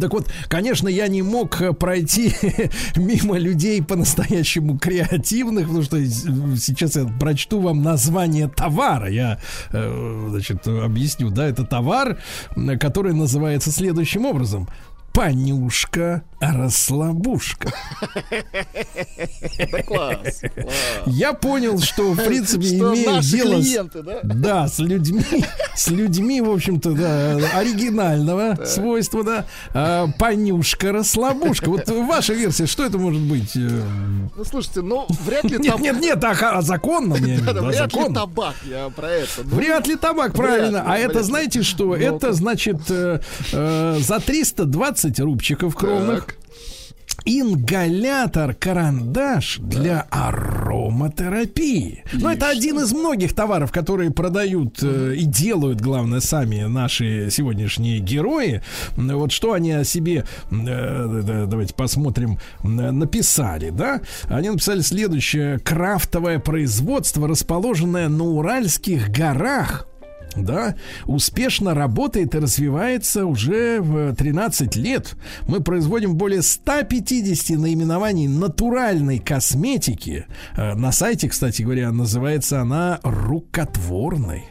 Так вот, конечно, я не мог э, пройти [LAUGHS] мимо людей по-настоящему креативных, потому что с- сейчас я прочту вам название товара. Я, э, значит, объясню, да, это товар, который называется следующим образом. Понюшка расслабушка. Да класс. класс. Я понял, что, в принципе, Что имею дело с, да? да, с людьми, с людьми, в общем-то, да, оригинального свойства, да. А, понюшка, расслабушка. Вот ваша версия, что это может быть? Э, Ну, слушайте, ну, вряд ли Нет, табак. нет, нет, а, ха- а законно, Да, виду, а вряд ли табак, я про это. Ну, Вряд ли табак, правильно. ли, а вряд это, ли. знаете что? Ну, это, значит, э, э, за 320 рубчиков кровных Так. ингалятор-карандаш для ароматерапии. Ну, это один из многих товаров, которые продают э, и делают, главное, сами наши сегодняшние герои. Вот что они о себе, э, да, давайте посмотрим, написали, да? Они написали следующее. Крафтовое производство, расположенное на Уральских горах, да, успешно работает и развивается уже в 13 лет. Мы производим более 150 наименований натуральной косметики. Э, На сайте, кстати говоря, называется она рукотворной.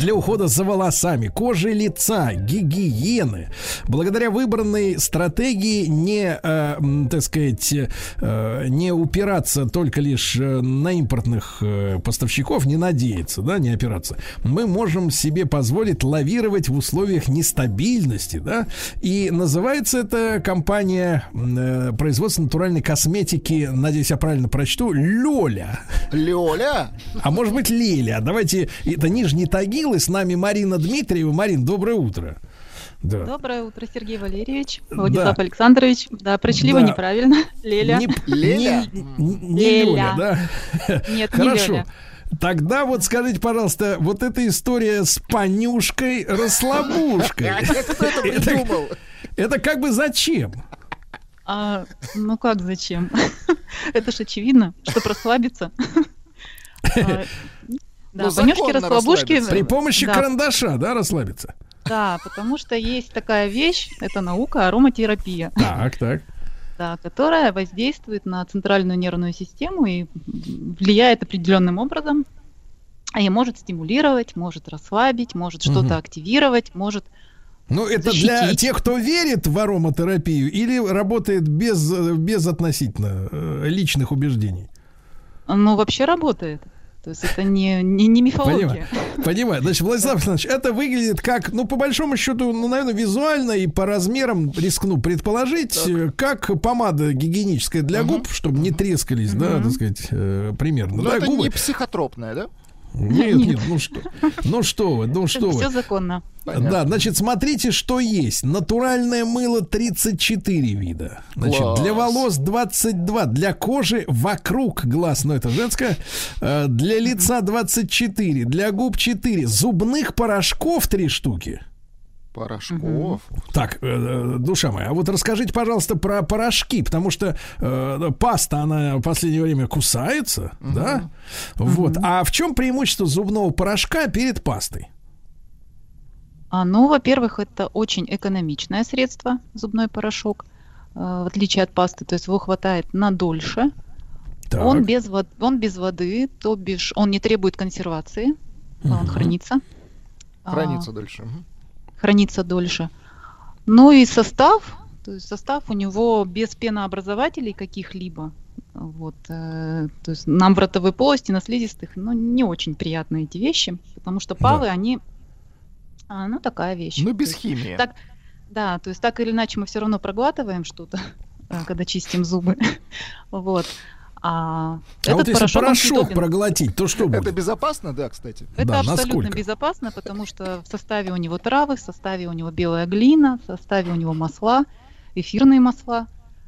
Для ухода за волосами, кожей лица, гигиены. Благодаря выбранной стратегии не, э, так сказать, э, не упираться только лишь э, на импортных э, поставщиков, не надеяться, да, не опираться. Мы можем себе позволить лавировать в условиях нестабильности, да. И называется эта компания э, производства натуральной косметики, надеюсь, я правильно прочту, Лёля. Лёля, А может быть, Леля. Давайте, это Нижний Тагил, и с нами Марина Дмитриева. Марин, доброе утро. Да. Доброе утро, Сергей Валерьевич, Владислав Александрович. Да, прочли вы Да. неправильно. [LAUGHS] Леля. Не, Леля? не- не Леля. Лёля, да? Нет, не Хорошо. Тогда вот скажите, пожалуйста, вот эта история с понюшкой расслабушкой. кто это придумал? Это как бы зачем? А, ну как, зачем? Это ж очевидно, чтобы расслабиться. А, Да, Ну, понюшки, расслабушки. При помощи да, карандаша, да, расслабиться? Да, потому что есть такая вещь, это наука, ароматерапия, Так, так. Да, которая воздействует на центральную нервную систему и влияет определенным образом, и может стимулировать, может расслабить, может что-то Мгм. активировать, может Ну, это для тех, кто верит в ароматерапию или работает без, э, без относительно э, личных убеждений? Ну, вообще работает. То есть это не, не, не мифология. Понимаю. Значит, Владислав Александрович, это выглядит как, ну, по большому счету, ну, наверное, визуально и по размерам, рискну предположить, э, как помада гигиеническая для губ, чтобы не трескались, да, так сказать, э, примерно. Ну, да, это губы. не психотропное, да? Нет, нет, ну что, ну что вы, ну что Все вы. законно. Да, значит, смотрите, что есть. Натуральное мыло 34 вида. Значит, Класс. для волос 22, для кожи вокруг глаз, ну это женское, э, для лица 24, для губ 4, зубных порошков 3 штуки. Порошков. Так, э, э, душа моя, а вот расскажите, пожалуйста, про порошки, потому что э, паста, она в последнее время кусается, да? Вот. А в чем преимущество зубного порошка перед пастой? А, ну, во-первых, это очень экономичное средство, зубной порошок, э, в отличие от пасты, то есть его хватает на дольше. Так. Он без, вод- он без воды, то бишь он не требует консервации, а он хранится. А, Хранится дольше. Мгм. Хранится дольше. Ну и состав То есть состав у него без пенообразователей каких-либо. Вот, э, то есть нам в ротовой полости, на слизистых, ну, не очень приятные эти вещи, потому что павы, они, а, ну, такая вещь. Ну, То без есть химии. так- Да, то есть так или иначе мы все равно проглатываем что-то, [LAUGHS] э, когда чистим зубы. [LAUGHS] Вот. А, А этот вот если порошок, порошок проглотить, то что Это будет? безопасно, да, кстати. Это Да, абсолютно насколько? безопасно, потому что в составе у него травы, в составе у него белая глина, в составе у него масла, эфирные масла.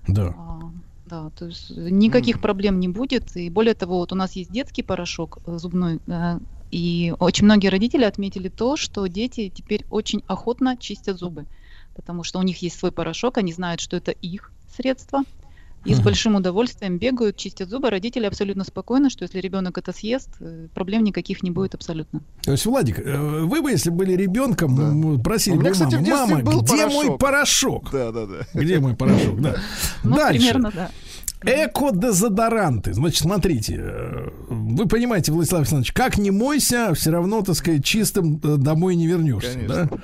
Да. А, Да, то есть никаких Мгм. проблем не будет. И более того, вот у нас есть детский порошок э, зубной, э, и очень многие родители отметили то, что дети теперь очень охотно чистят зубы, потому что у них есть свой порошок, они знают, что это их средство. И с большим удовольствием бегают, чистят зубы. Родители абсолютно спокойны, что если ребенок это съест, э, проблем никаких не будет абсолютно. То есть, Владик, э, вы бы, если были ребенком, Да. просили У меня, бы кстати, маму, мама, где мой порошок?» порошок? Да, да, да. Где мой порошок? Да. Ну, Дальше. примерно, да. Эко-дезодоранты. Значит, смотрите, э, вы понимаете, Владислав Александрович, как не мойся, все равно, так сказать, чистым э, домой не вернешься. Конечно. Да?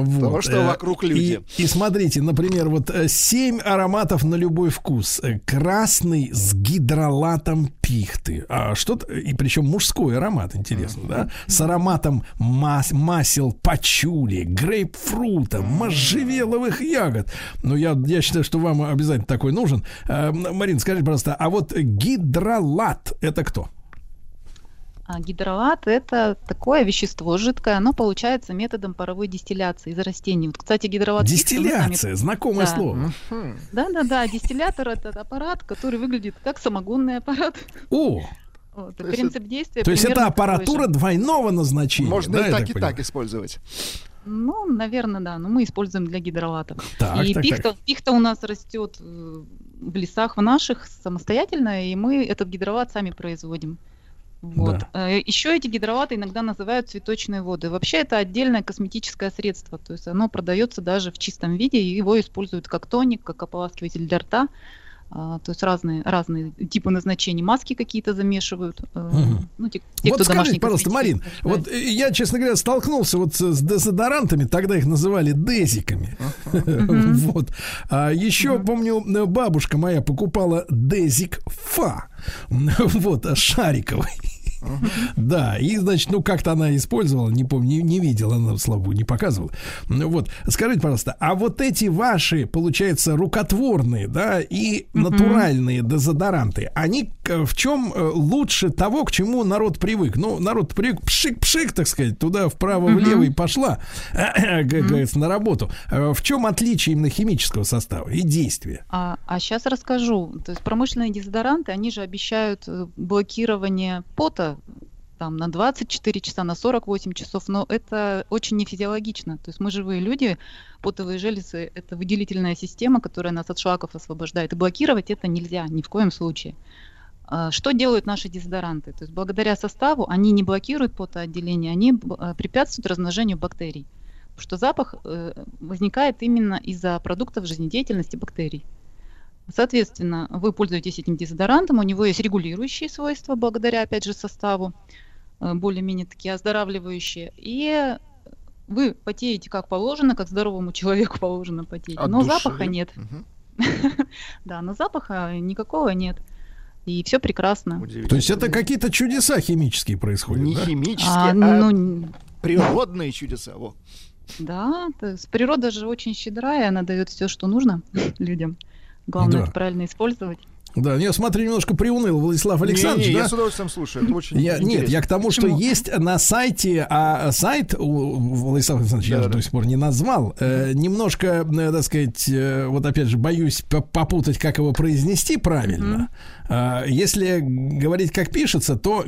Вот. Потому что Э, вокруг люди. И, и смотрите, например, вот э, семь ароматов на любой вкус. Э, Красный с гидролатом пихты. А что-то, и причем мужской аромат, интересно, да? С ароматом мас- масел пачули, грейпфрута, можжевеловых ягод. Ну, я, я считаю, что вам обязательно такой нужен. Марин, скажите, пожалуйста, а вот гидролат это кто? А гидролат это такое вещество жидкое, оно получается методом паровой дистилляции из растений. Вот, кстати, гидролат мы сами- Дистилляция, знакомое Да. слово. Да-да-да, дистиллятор это аппарат, который выглядит как самогонный аппарат. О, Вот, То есть принцип действия. то есть это аппаратура же. двойного назначения. Можно да, и я так, и понимаю? так использовать. Ну, наверное, да. Но мы используем для гидролатов. Так, и так, пихта, так. пихта у нас растет э, в лесах в наших самостоятельно, и мы этот гидролат сами производим. Вот. Э, Еще эти гидролаты иногда называют цветочные воды. Вообще это отдельное косметическое средство, то есть оно продается даже в чистом виде, и его используют как тоник, как ополаскиватель для рта. А, то есть разные, разные типы назначений. Маски какие-то замешивают. Мгм. Ну, те, те, вот кто скажите, пожалуйста, Марин, вот э, я, честно говоря, столкнулся вот с, дезодорантами, тогда их называли дезиками. [LAUGHS] Вот. А еще, помню, бабушка моя покупала дезик фа. [LAUGHS] Вот, а, шариковый. [LAUGHS] Да, и, значит, ну, как-то она использовала, не помню, не, не видела, она, богу, не показывала. Ну, Вот, скажите, пожалуйста, а вот эти ваши, получается, рукотворные, да, и натуральные дезодоранты, они к- в чем э, лучше того, к чему народ привык? Ну, народ привык пшик-пшик, так сказать, туда вправо-влево и пошла, [CLEARS THROAT] как говорится, на работу. Э, В чем отличие именно химического состава и действия? А, сейчас расскажу. То есть промышленные дезодоранты, они же обещают э, блокирование пота там на 24 часа, на 48 часов, но это очень нефизиологично. То есть мы живые люди, потовые железы – это выделительная система, которая нас от шлаков освобождает. И блокировать это нельзя ни в коем случае. А, Что делают наши дезодоранты? То есть благодаря составу они не блокируют потоотделение, они э, препятствуют размножению бактерий. Потому что запах э, возникает именно из-за продуктов жизнедеятельности бактерий. Соответственно, вы пользуетесь этим дезодорантом, у него есть регулирующие свойства благодаря, опять же, составу, э, более-менее такие оздоравливающие. И вы потеете как положено, как здоровому человеку положено потеть. От но души. запаха нет. [LAUGHS] Да, но запаха никакого нет. И все прекрасно. То есть это какие-то чудеса химические происходят, не да? химические, А, а, ну, природные чудеса. Во. да, то есть природа же очень щедрая, она дает все, что нужно людям. Главное Да. это правильно использовать. Да, я смотрю, немножко приуныл Владислав Не, Александрович, не, да? я с удовольствием слушаю. Это очень Я, нет, я к тому, что Почему? есть на сайте, а сайт у Владислава Александровича я же Да-да-да. до сих пор не назвал, э, немножко, э, так сказать, э, вот опять же, боюсь попутать, как его произнести правильно. А, если говорить, как пишется, то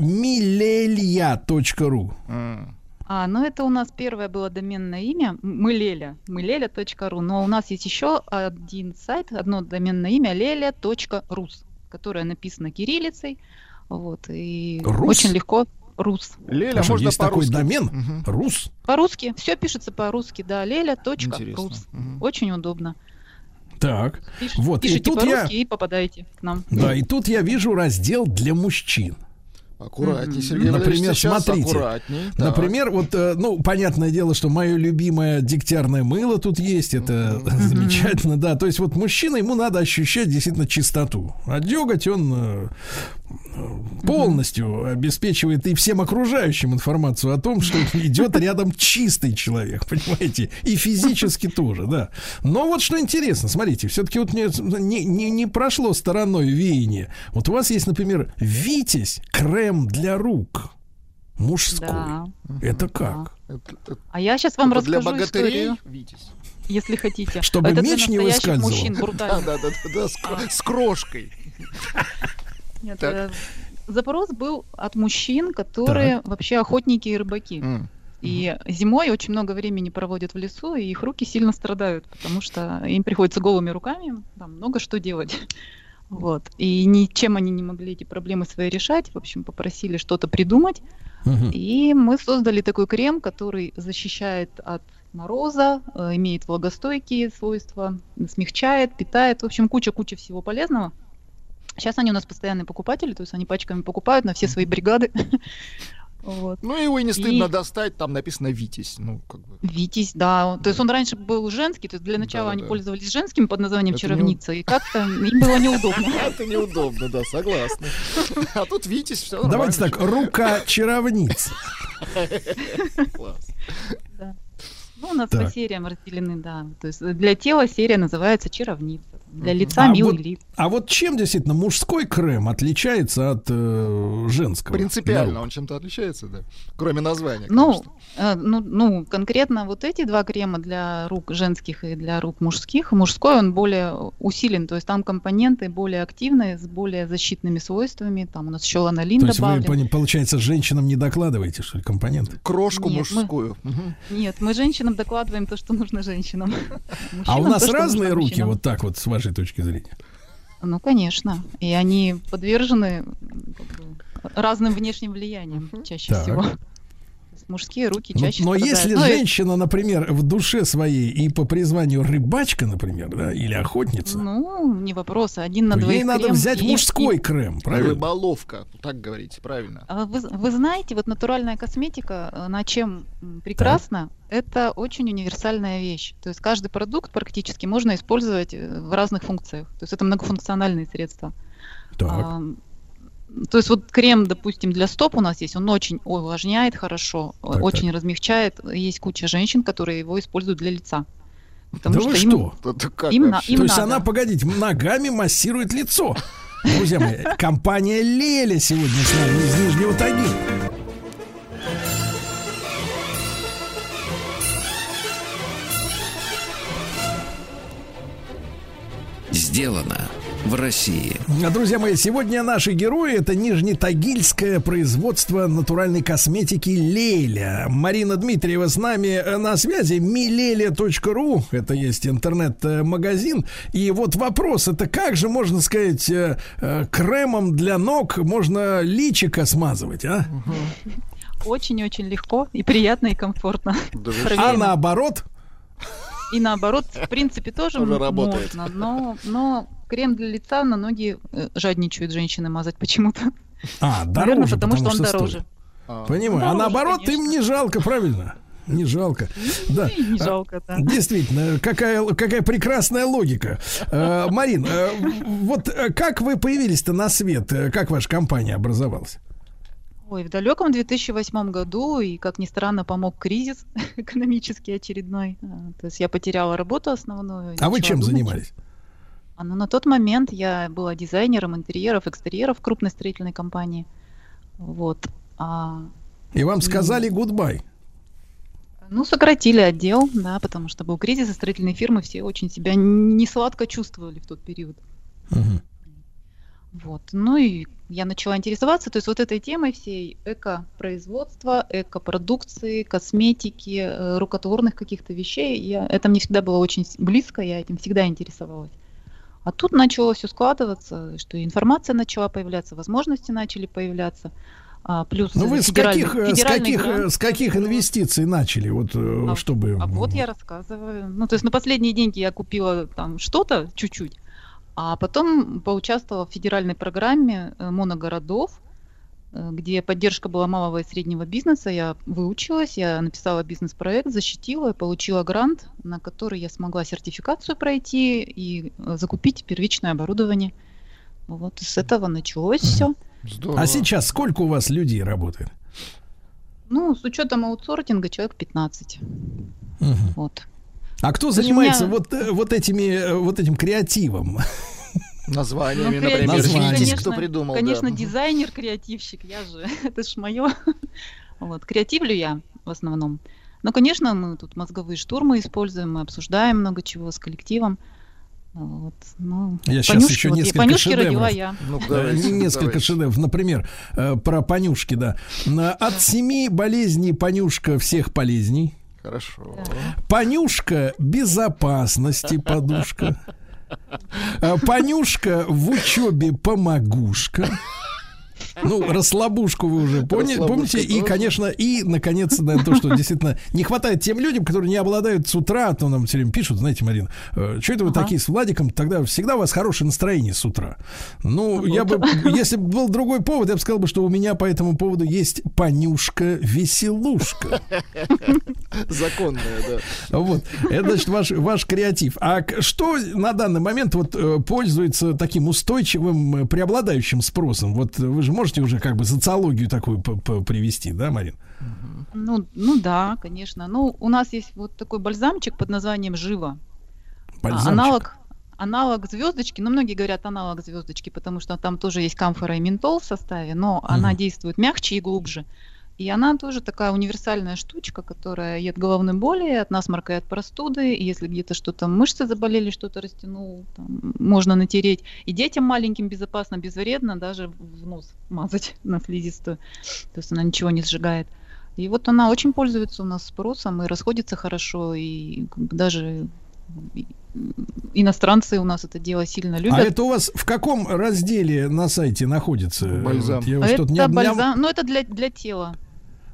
milelya.ru. М. А, ну это у нас первое было доменное имя мылеля, мылеля.ру, но у нас есть еще один сайт, одно доменное имя lelia.rus, которое написано кириллицей, вот, и Рус? очень легко рус. Леля, что, можно есть такой домен? Мгм. Рус? По-русски, все пишется по-русски, да, lelia.rus. Мгм. Очень удобно. Так. Пиш- Вот, и тут по-русски я- и попадаете к нам. Да, и тут я вижу раздел для мужчин. Аккуратней, Мгм. Сергей Например, смотрите. Так. Например, вот, э, ну, понятное дело, что мое любимое дегтярное мыло тут есть, это [LAUGHS] замечательно, да. То есть вот мужчина, ему надо ощущать действительно чистоту. А деготь, он э, полностью обеспечивает и всем окружающим информацию о том, что [LAUGHS] идет рядом чистый человек, понимаете? И физически тоже, да. Но вот что интересно, смотрите, все-таки вот не, не, не- прошло стороной веяние. Вот у вас есть, например, Витязь крем для рук. Мужской. Да. Это как? Это- А я сейчас вам только для расскажу богатырей, историю, Витязь. если хотите. Чтобы Это меч не выскальзывал. мужчин [LAUGHS] Да, да, да, да, да, с, кро- с крошкой. Нет, Так. э, запрос был от мужчин, которые вообще охотники и рыбаки. М. И зимой очень много времени проводят в лесу, и их руки сильно страдают, потому что им приходится голыми руками там много что делать. [LAUGHS] Вот. И ничем они не могли эти проблемы свои решать. В общем, попросили что-то придумать. Мгм. И мы создали такой крем, который защищает от мороза, э, имеет влагостойкие свойства, смягчает, питает. В общем, куча-куча всего полезного. Сейчас они у нас постоянные покупатели, то есть они пачками покупают на все свои бригады. [LAUGHS] Вот. Ну, его и не стыдно И- достать, там написано Витязь. Ну, как бы. Витязь, да. То есть он раньше был женский, то есть для начала они Да-да-да. пользовались женским под названием Это не- чаровница, и как-то им было неудобно. [LAUGHS] Это неудобно, да, согласна. А тут Витязь, все Давайте так, рука чаровница. Класс. Ну, у нас по сериям разделены, да. То есть для тела серия называется чаровница, для лица А милый вот лип. А вот чем действительно мужской крем отличается от э, женского? Принципиально Да. он чем-то отличается, да? Кроме названия, Ну, э, ну, ну, конкретно вот эти два крема для рук женских и для рук мужских. Мужской он более усилен, то есть там компоненты более активные, с более защитными свойствами. Там у нас еще ланолин То есть вы, добавлен. пони- получается, женщинам не докладываете, что ли, компоненты? Крошку Нет, мы- мужскую. Мгм. Нет, мы женщинам докладываем то, что нужно женщинам. [LAUGHS] А у нас то, разные руки, мужчинам. вот так вот, с вашей точки зрения. Ну, конечно. И они подвержены как бы, разным внешним влияниям чаще Так. всего. Мужские руки Ну, чаще но страдают. если Ну, женщина, например, в душе своей и по призванию рыбачка, например, да, или охотница, Ну, не вопрос. Один на двоих ей надо крем взять и- мужской и- крем, правильно? Рыболовка, так говорите, правильно. А Вы, вы знаете, вот натуральная косметика, э, на чем м, прекрасно, это очень универсальная вещь. То есть каждый продукт практически можно использовать э, в разных функциях. То есть это многофункциональные средства. Так. То есть вот крем, допустим, для стоп у нас есть, он очень увлажняет хорошо, Так, очень размягчает. Есть куча женщин, которые его используют для лица. Потому Да вы им- что? Это как Им на- им То есть надо. она, погодите, ногами массирует лицо. Друзья мои, компания Леля сегодня с нами из Нижнего Тагила. Сделано в России. Друзья мои, сегодня наши герои это нижнетагильское производство натуральной косметики Леля. Марина Дмитриева с нами на связи. Милеля.ру Это есть интернет-магазин. И вот вопрос, это как же, можно сказать, э, э, кремом для ног можно личико смазывать, а? Очень-очень легко и приятно и комфортно. Да А наоборот, И наоборот, в принципе, тоже, Тоже м- работает. можно, но, но крем для лица на ноги э, жадничают женщины мазать почему-то. а, Наверное, дороже, потому, что он стоит. дороже. А, Понимаю. а Дороже, наоборот, им конечно. не жалко, правильно? Не жалко. Да. И не А, жалко, да. Действительно, какая, какая прекрасная логика. Э, Марин, э, вот как вы появились-то на свет? Как ваша компания образовалась? Ой, в далеком 2008 году, и, как ни странно, помог кризис [LAUGHS] экономический очередной. А, То есть я потеряла работу основную. А вы чем думать. занимались? А, ну, на тот момент я была дизайнером интерьеров, экстерьеров крупной строительной компании. Вот. А, И вам сказали гудбай. Ну, сократили отдел, да, потому что был кризис, и строительные фирмы все очень себя не сладко чувствовали в тот период. Мгм. Вот. Ну и я начала интересоваться, то есть вот этой темой всей эко-производства, эко-продукции, косметики, э, рукотворных каких-то вещей. Я, это мне всегда было очень близко, я этим всегда интересовалась. А тут начало все складываться, что информация начала появляться, возможности начали появляться. А, плюс Ну вы с каких, э, с каких, э, грант с каких инвестиций начали, вот, э, А- чтобы... А вот я рассказываю. Ну, то есть на последние деньги я купила там что-то чуть-чуть, а потом поучаствовала в федеральной программе моногородов. Где поддержка была малого и среднего бизнеса. Я выучилась, я написала бизнес-проект, защитила, получила грант, на который я смогла сертификацию пройти и э, закупить первичное оборудование. Вот с этого началось все. Здорово. А сейчас сколько у вас людей работает? Ну, с учетом аутсортинга человек 15. Мгм. Вот. А кто занимается меня- вот, э, вот этими э, вот этим креативом? [LAUGHS] Названиями, Ну, например. Название. Видите, конечно, кто придумал. да. Конечно, Мгм. дизайнер, креативщик, я же, [LAUGHS] это ж мое. Вот, креативлю я в основном. Но, конечно, мы тут мозговые штурмы используем, мы обсуждаем много чего с коллективом. Вот, ну, Я Понюшки, еще вот, несколько Понюшки родила шедевров. я. Ну, давайте, Несколько давайте. шедевров. Например, э, про понюшки, да. От семи болезней понюшка всех полезней. Хорошо. Понюшка безопасности подушка. Э, Понюшка в учебе помогушка. Ну, расслабушку вы уже поняли, помните? И, конечно, и, наконец, наверное, то, что действительно не хватает тем людям, которые не обладают с утра, а то нам все время пишут, знаете, Марина, что это вы Ага. такие с Владиком, тогда всегда у вас хорошее настроение с утра. Ну, я бы, [LAUGHS] если бы был другой повод, я бы сказал бы, что у меня по этому поводу есть понюшка-веселушка. [LAUGHS] Законная, да. Вот, это значит ваш, ваш креатив. А что на данный момент вот э, пользуется таким устойчивым, э, преобладающим спросом? Вот э, вы же можете уже как бы социологию такую привести, да, Марин? Ну, ну да, конечно. Ну, у нас есть вот такой бальзамчик под названием «Жива». А, Бальзамчик. Аналог, аналог звездочки, ну, многие говорят аналог звездочки, потому что там тоже есть камфора и ментол в составе, но она Мгм. действует мягче и глубже. И она тоже такая универсальная штучка, которая и от головной боли, и от насморка, и от простуды. И если где-то что-то мышцы заболели, что-то растянул, там, можно натереть. И детям маленьким безопасно, безвредно даже в нос мазать [LAUGHS] на слизистую. То есть она ничего не сжигает. И вот она очень пользуется у нас спросом и расходится хорошо, и даже иностранцы у нас это дело сильно любят. А это у вас в каком разделе на сайте находится? Бальзам. Вот я не это не бальзам, ну это для, для тела.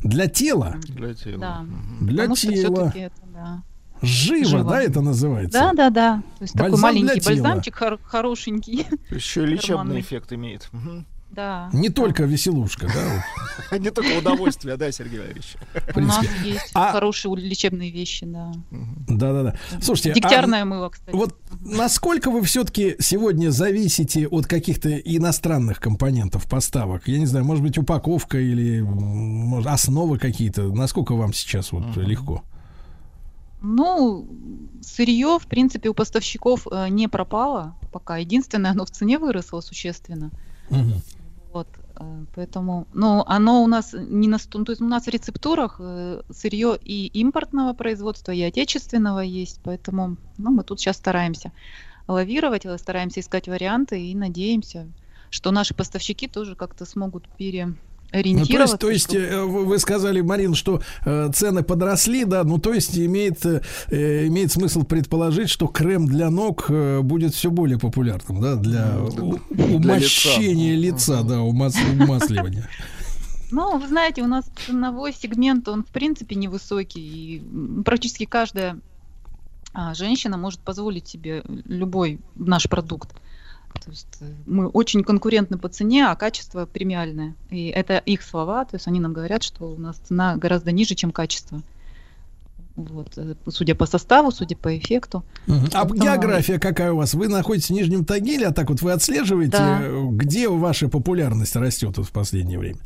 Для тела? Для тела. Да. Для Потому тела. всё-таки это, да. Живо, Живо. да, это называется? Да, да, да. То есть Бальзам такой маленький бальзамчик хор- хорошенький. То есть Еще и лечебный эффект имеет. Мгм. Да. Не только веселушка, да? [LAUGHS] Не только удовольствие, да, Сергей Валерьевич? У нас есть А- хорошие лечебные вещи, да. Да-да-да. Слушайте, а Дегтярное мыло, кстати. Вот насколько вы все-таки сегодня зависите от каких-то иностранных компонентов поставок? Я не знаю, может быть, упаковка или основы какие-то. Насколько вам сейчас вот легко? Ну, сырье, в принципе, у поставщиков э, не пропало пока. Единственное, оно в цене выросло существенно. Вот, э, поэтому, ну, оно у нас не на то есть у нас в рецептурах э, сырье и импортного производства, и отечественного есть, поэтому, ну, мы тут сейчас стараемся лавировать, э, стараемся искать варианты и надеемся, что наши поставщики тоже как-то смогут Ну, то есть, то есть чтобы- э, вы сказали, Марин, что э, цены подросли, да, ну то есть имеет, э, имеет смысл предположить, что крем для ног э, будет все более популярным, да, для умощения лица, да, умас- умасливания. Ну, вы знаете, у нас ценовой сегмент, он в принципе невысокий, и практически каждая а, женщина может позволить себе любой наш продукт. То есть э, мы очень конкурентны по цене, а качество премиальное. И это их слова, то есть они нам говорят, что у нас цена гораздо ниже, чем качество. Вот, э, судя по составу, судя по эффекту. Мгм. А Поэтому- география какая у вас? Вы находитесь в Нижнем Тагиле, а так вот вы отслеживаете, Да. э, где ваша популярность растет вот в последнее время?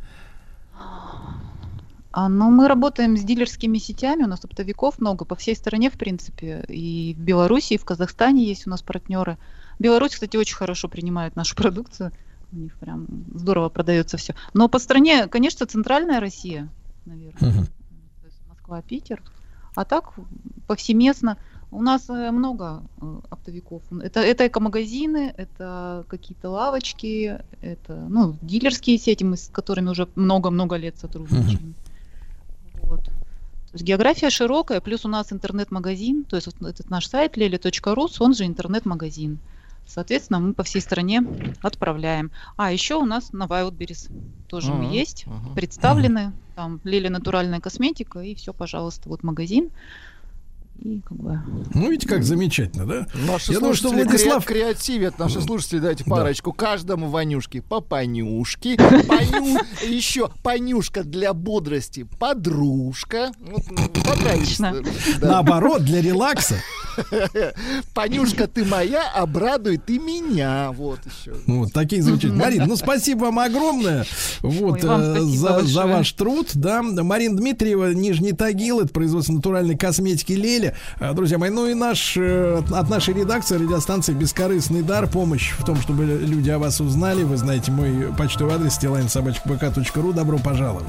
А, ну, мы работаем с дилерскими сетями, у нас оптовиков много по всей стране, в принципе, и в Беларуси, и в Казахстане есть у нас партнеры. Беларусь, кстати, очень хорошо принимает нашу [LAUGHS] продукцию, у них прям здорово продается все. Но по стране, конечно, центральная Россия, наверное, Мгм. то есть Москва, Питер, а так повсеместно. У нас э, много э, оптовиков. Это, это эко-магазины, это какие-то лавочки, это ну, дилерские сети, мы с которыми уже много-много лет сотрудничаем. Вот. То есть география широкая, плюс у нас интернет-магазин, то есть вот этот наш сайт lele.rus, он же интернет-магазин. Соответственно, мы по всей стране отправляем. А еще у нас на Wildberries тоже мы Мгм, есть, мгм. представлены. Там Лили натуральная косметика и все, пожалуйста, вот магазин и как бы... Ну, видите, как замечательно, да? Наши Я думаю, что Владислав... Кре- креативят, наши слушатели, дайте парочку. Да. Каждому Ванюшке по понюшке, [LAUGHS] еще понюшка для бодрости, подружка. Ну, Отлично. Наоборот, для релакса. [LAUGHS] Понюшка, ты моя, обрадуй ты меня. Вот еще. Вот такие звучат. [LAUGHS] Марин, ну спасибо вам огромное вот, э, за, за ваш труд. Да. Марин Дмитриева, Нижний Тагил, это производство натуральной косметики Леля. Э, друзья мои. Ну и наш, э, от нашей редакции радиостанции «Бескорыстный дар» помощь в том, чтобы люди о вас узнали. Вы знаете мой почтовый адрес, stilainsobachpk.ru. Добро пожаловать.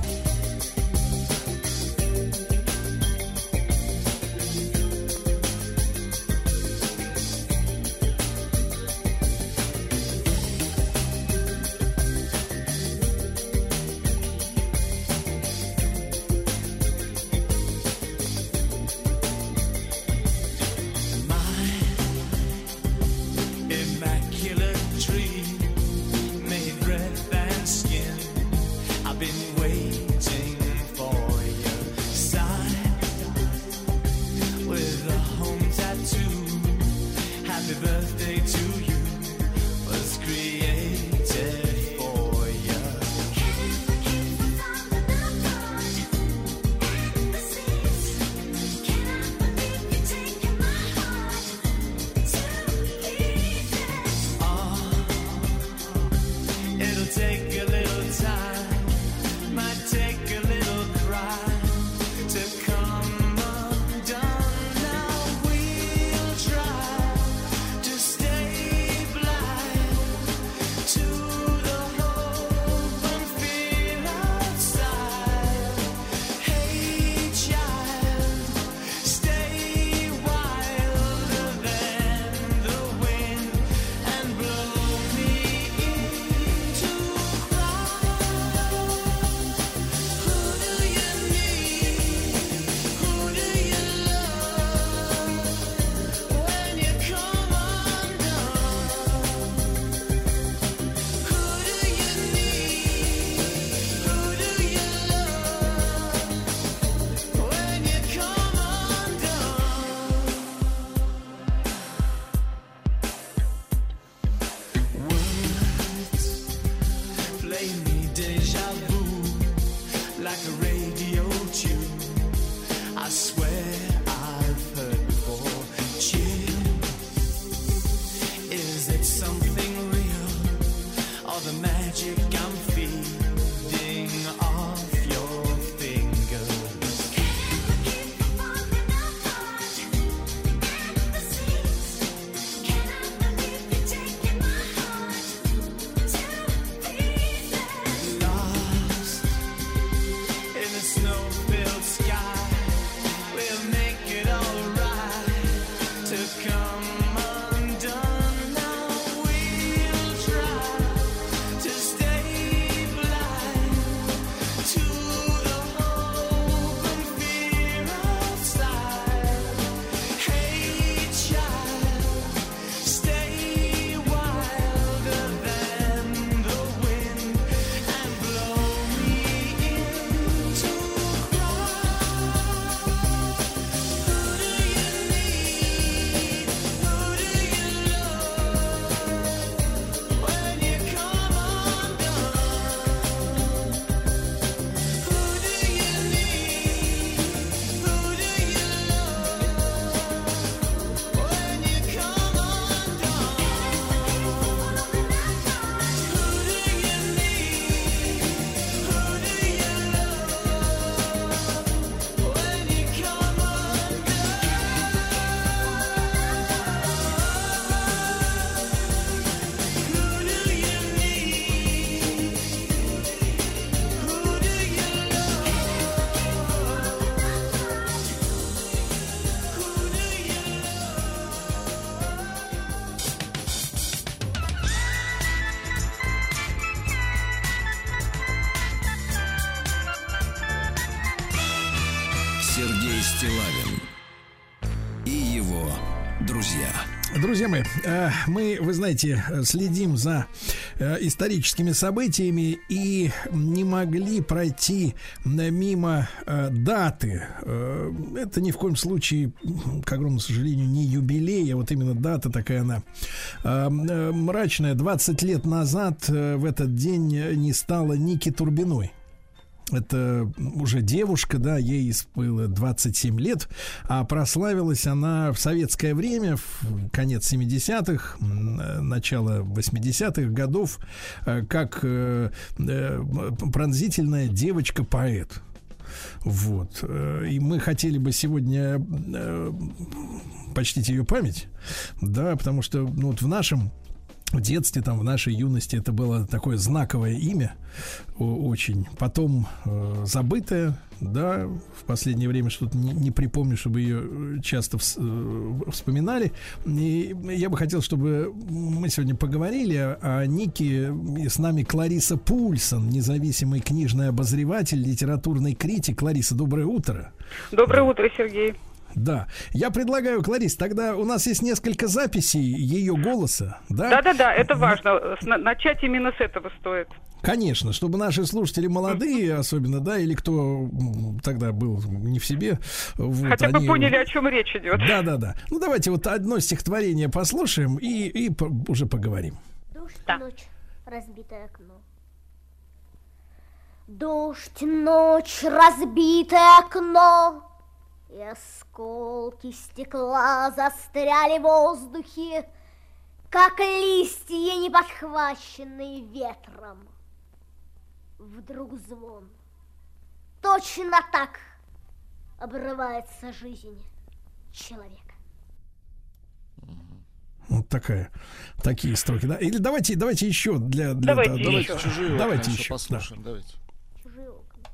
Фермы. Э, мы, вы знаете, э, следим за э, историческими событиями и не могли пройти мимо даты. Это ни в коем случае, к огромному сожалению, не юбилей, а вот именно дата такая она мрачная. 20 лет назад в этот день не стало Ники Турбиной. Это уже девушка, да, ей было 27 лет, а прославилась она в советское время, в конец 70-х, м, э, начало 80-х годов, э, как э, э, пронзительная девочка-поэт. Вот. И мы хотели бы сегодня почтить ее память, да, потому что ну, вот в нашем в детстве, там, в нашей юности это было такое знаковое имя, очень. Потом э, забытое, да, в последнее время что-то не, не припомню, чтобы ее э, часто вс- э, вспоминали. И я бы хотел, чтобы мы сегодня поговорили о, о Нике. И с нами Клариса Пульсон, независимый книжный обозреватель, литературный критик. Клариса, доброе утро. Доброе утро, Сергей. Да, я предлагаю, Кларис, тогда у нас есть несколько записей ее голоса, да? Да-да-да, это важно. С- на- Начать именно с этого стоит. Конечно, чтобы наши слушатели молодые, особенно, да, или кто тогда был не в себе, вот, Хотя бы они- поняли, о чем речь идет. Да, да, да. Ну давайте вот одно стихотворение послушаем и, и по- уже поговорим. Дождь, Да. ночь, разбитое окно. Дождь, ночь, разбитое окно, И осколки стекла застряли в воздухе, Как листья, не подхваченные ветром. Вдруг звон. Точно так обрывается жизнь человека. Вот такая, такие строки, да. Или давайте, давайте еще для, для Давайте да, еще. Давайте чужие Давайте еще, послушаем. Давайте. Чужие окна.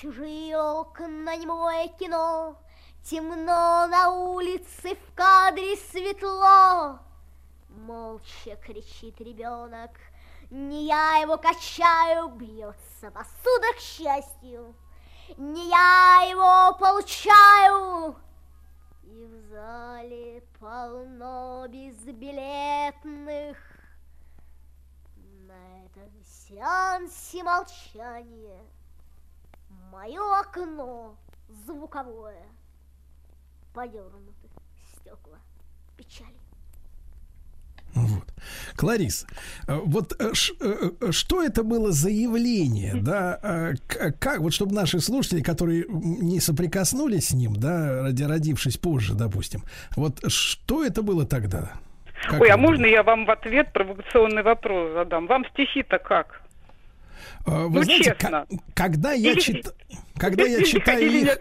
Чужие окна, немое кино, Темно на улице, в кадре светло. Молча кричит ребенок, Не я его качаю, бьется посуда к счастью. Не я его получаю, И в зале полно безбилетных. На этом сеансе молчания Мое окно звуковое Подернуты стекла печали Вот. Кларис, э, вот э, ш- э, что это было за явление, да, к- как, вот чтобы наши слушатели, которые не соприкоснулись с ним, да, ради- родившись позже, допустим, вот что это было тогда? Как Ой, а можно было? я вам в ответ провокационный вопрос задам? Вам стихи-то как? Э, Вы ну, знаете, честно. когда я читаю, когда я читаю их.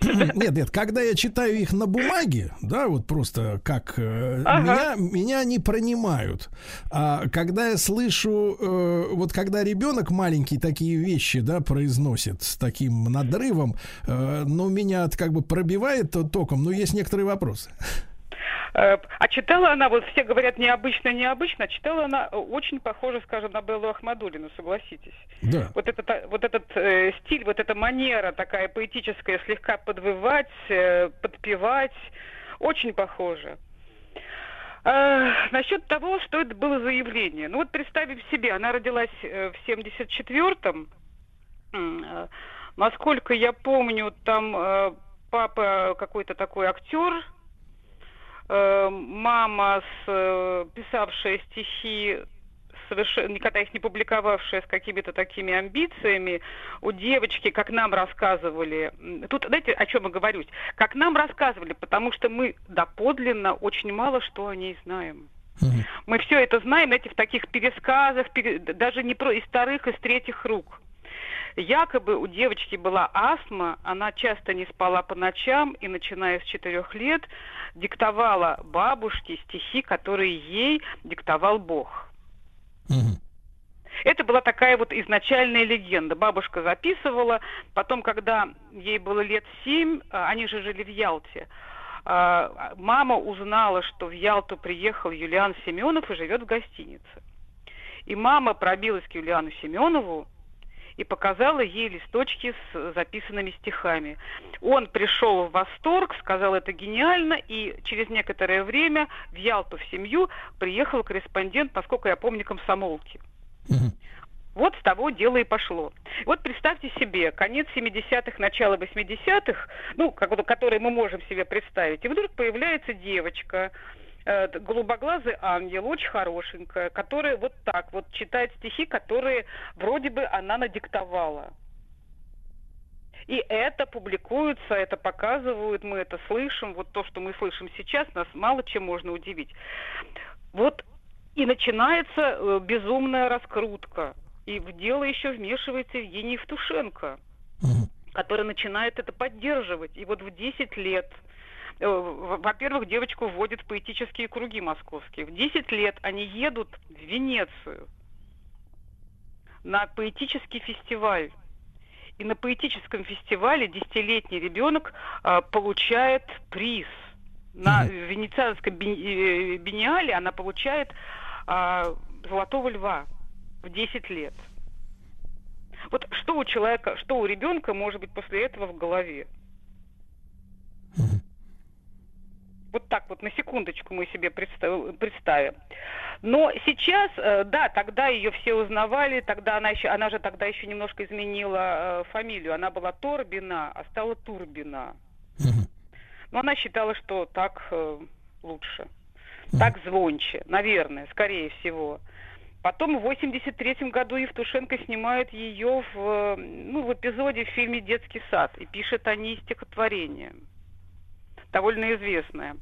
[LAUGHS] Нет, нет, когда я читаю их на бумаге, да, вот просто как э, Ага. меня, меня не пронимают. А когда я слышу, э, вот когда ребенок маленький такие вещи, да, произносит с таким надрывом, э, ну, меня как бы пробивает то- током, но есть некоторые вопросы. Э, А читала она, вот все говорят необычно, необычно, а читала она э, очень похоже, скажем, на Беллу Ахмадулину, согласитесь. Да. Вот этот, вот этот э, стиль, вот эта манера такая поэтическая, слегка подвывать, э, подпевать, очень похоже. Э, насчет того, что это было за явление. Ну вот представив себе, она родилась э, в 74-м. М, э, Насколько я помню, там э, папа какой-то такой актер, мама, с, э, писавшая стихи, совершенно никогда их не публиковавшая с какими-то такими амбициями, у девочки, как нам рассказывали, тут, знаете, о чем я говорю, как нам рассказывали, потому что мы доподлинно очень мало что о ней знаем. Мы все это знаем, знаете, в таких пересказах, пере- даже не про из вторых, из третьих рук. Якобы у девочки была астма, она часто не спала по ночам и, начиная с четырех лет, диктовала бабушке стихи, которые ей диктовал Бог. Это была такая вот изначальная легенда. Бабушка записывала, потом, когда ей было лет семь, а, они же жили в Ялте, а, мама узнала, что в Ялту приехал Юлиан Семенов и живет в гостинице. И мама пробилась к Юлиану Семенову и показала ей листочки с записанными стихами. Он пришел в восторг, сказал это гениально, и через некоторое время в Ялту в семью приехал корреспондент, насколько я помню, комсомолки. Вот с того дело и пошло. Вот представьте себе, конец 70-х, начало 80-х, ну, которые мы можем себе представить, и вдруг появляется девочка, голубоглазый ангел, очень хорошенькая, которая вот так вот читает стихи, которые вроде бы она надиктовала. И это публикуется, это показывают, мы это слышим. Вот то, что мы слышим сейчас, нас мало чем можно удивить. Вот и начинается э, безумная раскрутка. И в дело еще вмешивается Евгений Евтушенко, который начинает это поддерживать. И вот в 10 лет э, во-первых, девочку вводят в поэтические круги московские. В 10 лет они едут в Венецию на поэтический фестиваль. И на поэтическом фестивале десятилетний ребенок а, получает приз. На венецианском би- э, биеннале она получает а, золотого льва в 10 лет. Вот что у человека, что у ребенка может быть после этого в голове? Вот так вот на секундочку мы себе представ- представим. Но сейчас, э, да, тогда ее все узнавали, тогда она еще, она же тогда еще немножко изменила э, фамилию. Она была Торбина, а стала Турбина. Но она считала, что так э, лучше, так звонче, наверное, скорее всего. Потом в 83 году Евтушенко снимает ее в, ну, в эпизоде в фильме «Детский сад» и пишет о ней стихотворение, довольно известное.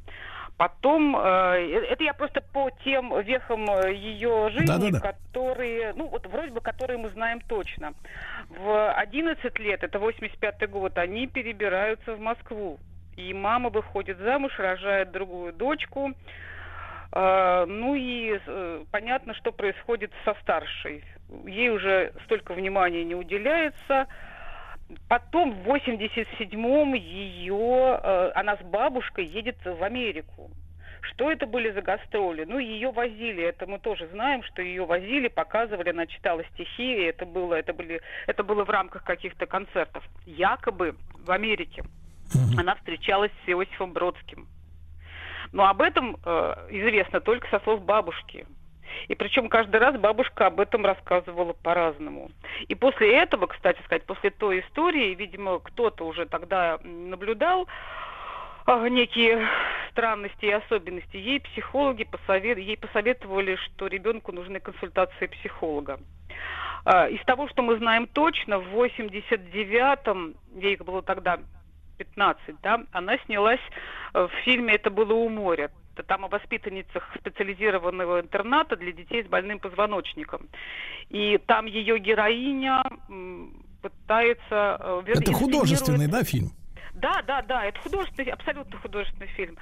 Потом, э, это я просто по тем вехам э, ее жизни, Да-да-да. которые, ну вот вроде бы, которые мы знаем точно. В 11 лет, это 85 год, они перебираются в Москву. И мама выходит замуж, рожает другую дочку. Ну и э, понятно, что происходит со старшей. Ей уже столько внимания не уделяется. Потом в 87-м ее, э, она с бабушкой едет в Америку. Что это были за гастроли? Ну, ее возили, это мы тоже знаем, что ее возили, показывали, она читала стихи, и это было, это были, это было в рамках каких-то концертов. Якобы в Америке она встречалась с Иосифом Бродским. Но об этом э, известно только со слов бабушки. И причем каждый раз бабушка об этом рассказывала по-разному. И после этого, кстати сказать, после той истории, видимо, кто-то уже тогда наблюдал а, некие странности и особенности. Ей психологи посовет... ей посоветовали, что ребенку нужны консультации психолога. А, Из того, что мы знаем точно, в 89-м, ей было тогда 15, да, она снялась э, в фильме «Это было у моря». Это Там о воспитанницах специализированного интерната для детей с больным позвоночником. И там ее героиня пытается... э, вер- Это художественный, да, фильм? да, да, да, это художественный, абсолютно художественный фильм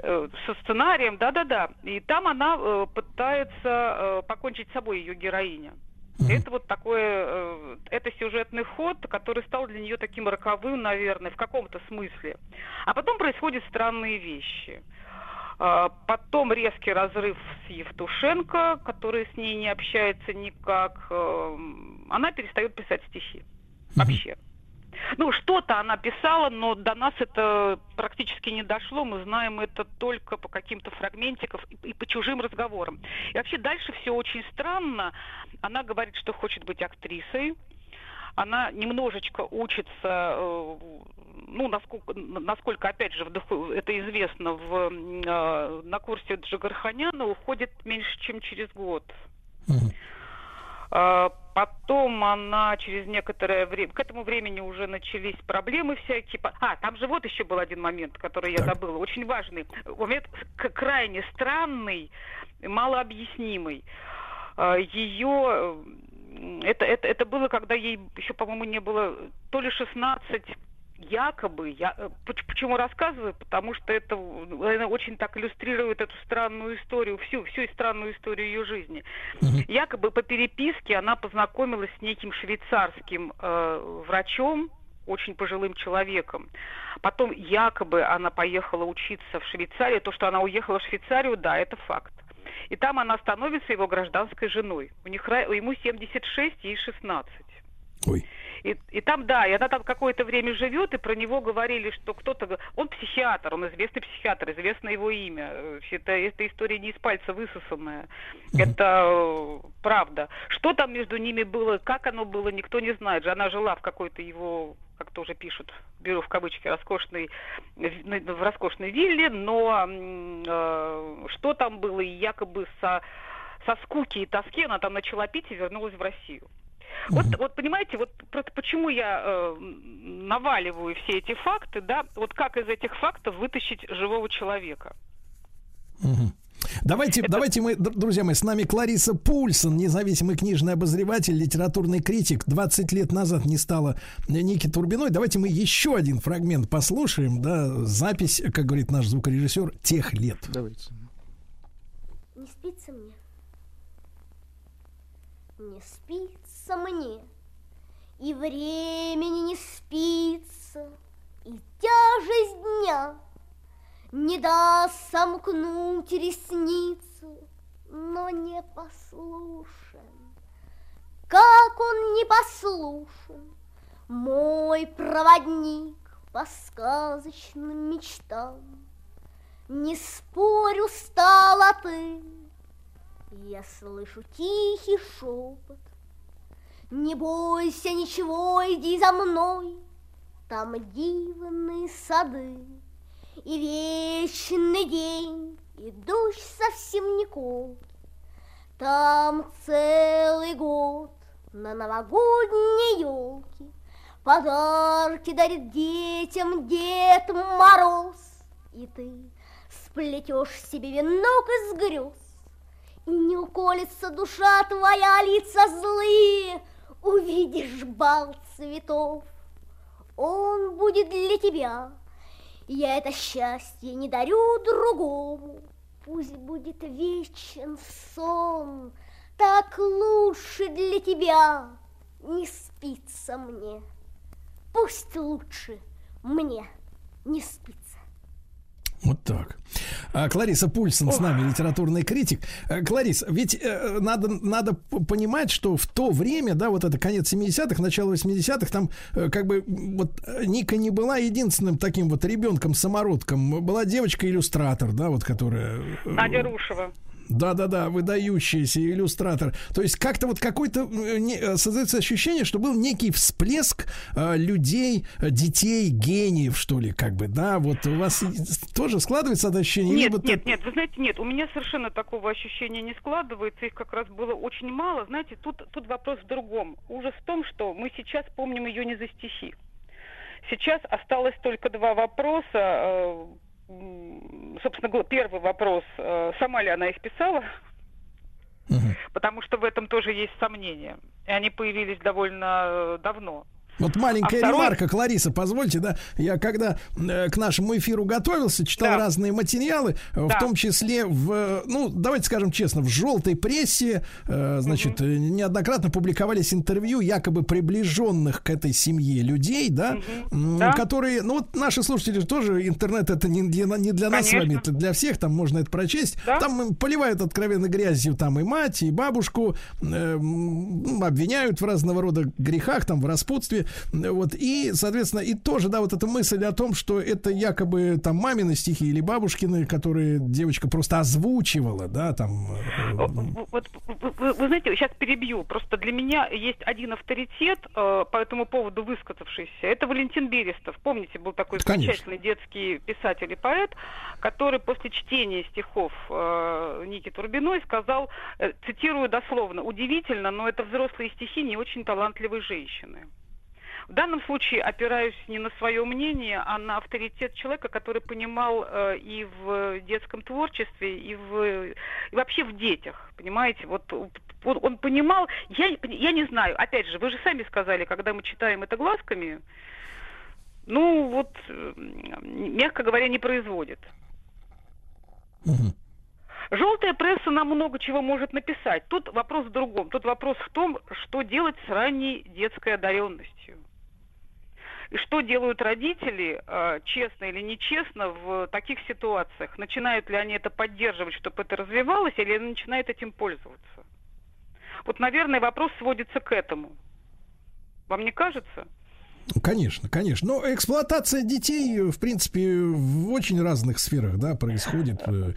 Э, со сценарием, да-да-да. И там она э, пытается э, покончить с собой ее героиня. Это вот такое, э, это сюжетный ход, который стал для нее таким роковым, наверное, в каком-то смысле. А потом происходят странные вещи. А, Потом резкий разрыв с Евтушенко, который с ней не общается никак. Эм, Она перестает писать стихи. Вообще. Ну, что-то она писала, но до нас это практически не дошло. Мы знаем это только по каким-то фрагментикам и по чужим разговорам. И вообще дальше все очень странно. Она говорит, что хочет быть актрисой. Она немножечко учится, э, ну, насколько, насколько, опять же, это известно, в, э, на курсе Джигарханяна уходит меньше, чем через год. А, Потом она через некоторое время, к этому времени уже начались проблемы всякие. А, там же вот еще был один момент, который я забыла, очень важный. Момент крайне странный, малообъяснимый. Ее, это, это, это было, когда ей еще, по-моему, не было то ли 16 якобы, я э, поч- почему рассказываю, потому что это э, очень так иллюстрирует эту странную историю, всю, всю странную историю ее жизни. Якобы по переписке она познакомилась с неким швейцарским э, врачом, очень пожилым человеком. Потом якобы она поехала учиться в Швейцарию. То, что она уехала в Швейцарию, да, это факт. И там она становится его гражданской женой. У них ему 76, ей 16. Ой. И, и там, да, и она там какое-то время живет, и про него говорили, что кто-то... Он психиатр, он известный психиатр, известно его имя. Э, Это, эта история не из пальца высосанная. Это э, правда. Что там между ними было, как оно было, никто не знает. же. Она жила в какой-то его как тоже пишут, беру в кавычки, роскошной, в в роскошной вилле, но э, что там было, и якобы со, со скуки и тоски она там начала пить и вернулась в Россию. Вот, вот понимаете, вот просто почему я э, наваливаю все эти факты, да, вот как из этих фактов вытащить живого человека. Мгм. Давайте, давайте мы, друзья мои, с нами Клариса Пульсон, независимый книжный обозреватель, литературный критик. 20 лет назад не стало Ники Турбиной. Давайте мы еще один фрагмент послушаем, да, запись, как говорит наш звукорежиссер, тех лет. Давайте. Не спится мне. Не спится мне. И времени не спится. И тяжесть дня не даст сомкнуть ресницы, но не послушен. Как он не послушен, мой проводник по сказочным мечтам. Не спорю, стала ты, я слышу тихий шепот. Не бойся ничего, иди за мной, там дивные сады. И вечный день, и дождь совсем не колкий. Там целый год на новогодней елке Подарки дарит детям Дед Мороз. И ты сплетешь себе венок из грез, И не уколется душа твоя, лица злые, Увидишь бал цветов. Он будет для тебя, я это счастье не дарю другому. Пусть будет вечен сон, так лучше для тебя не спится мне. Пусть лучше мне не спится. Вот так. А, Клариса Пульсон с нами, литературный критик. А, Кларис, ведь э, надо, надо понимать, что в то время, да, вот это конец 70-х, начало 80-х, там э, как бы вот э, Ника не была единственным таким вот ребенком-самородком. Была девочка-иллюстратор, да, вот которая... э, Надя Рушева. Да-да-да, выдающийся иллюстратор. То есть как-то вот какой-то э, э, создается ощущение, что был некий всплеск э, людей, э, детей, гениев, что ли, как бы, да? Вот у вас тоже складывается это ощущение? Нет, Либо нет, нет, вы знаете, нет, у меня совершенно такого ощущения не складывается, их как раз было очень мало. Знаете, тут, тут вопрос в другом. Ужас в том, что мы сейчас помним ее не за стихи. Сейчас осталось только два вопроса. Собственно, гла- первый вопрос, э, сама ли она их писала, Мгм. потому что в этом тоже есть сомнения. И они появились довольно э, давно. Вот маленькая А второй- ремарка, Клариса, позвольте, да, я когда э, к нашему эфиру готовился, читал Да. разные материалы, э, в Да. том числе в, э, ну, давайте скажем честно, в желтой прессе, э, значит, э, неоднократно публиковались интервью якобы приближенных к этой семье людей, да, м, Да. которые, ну, вот наши слушатели тоже, интернет это не для, не для нас с вами, это для всех, там можно это прочесть, Да. там поливают откровенно грязью там и мать, и бабушку, э, обвиняют в разного рода грехах, там, в распутстве, вот, и, соответственно, и тоже, да, вот эта мысль о том, что это якобы там мамины стихи или бабушкины, которые девочка просто озвучивала, да, там, э, Вот, вы, вы- вы знаете, сейчас перебью. Просто для меня есть один авторитет э, по этому поводу высказавшийся. Это Валентин Берестов. Помните, был такой Конечно. замечательный детский писатель и поэт, который после чтения стихов э, Ники Турбиной сказал, э, цитирую дословно, «Удивительно, но это взрослые стихи не очень талантливой женщины». В данном случае опираюсь не на свое мнение, а на авторитет человека, который понимал э, и в детском творчестве, и, в, и вообще в детях, понимаете? Вот, он понимал, я, я не знаю, опять же, вы же сами сказали, когда мы читаем это глазками, ну вот, мягко говоря, не производит. Желтая пресса нам много чего может написать. Тут вопрос в другом. Тут вопрос в том, что делать с ранней детской одаренностью. И что делают родители, э, честно или нечестно, в таких ситуациях? Начинают ли они это поддерживать, чтобы это развивалось, или начинают этим пользоваться? Вот, наверное, вопрос сводится к этому. Вам не кажется? Конечно, конечно. Но эксплуатация детей, в принципе, в очень разных сферах, да, происходит. Ну,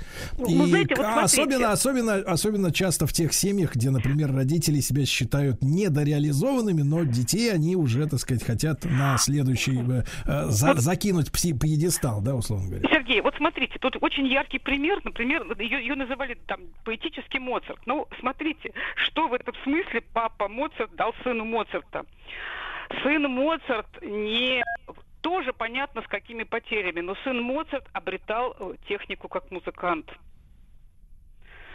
И ну, знаете, вот особенно, особенно, особенно часто в тех семьях, где, например, родители себя считают недореализованными, но детей они уже, так сказать, хотят на следующий э, э, за- закинуть пси- пьедестал, да, условно говоря. Сергей, вот смотрите, тут очень яркий пример, например, ее, ее называли там поэтический Моцарт. Ну, смотрите, что в этом смысле папа Моцарт дал сыну Моцарта. Сын Моцарт не тоже понятно с какими потерями, но сын Моцарт обретал э, технику как музыкант.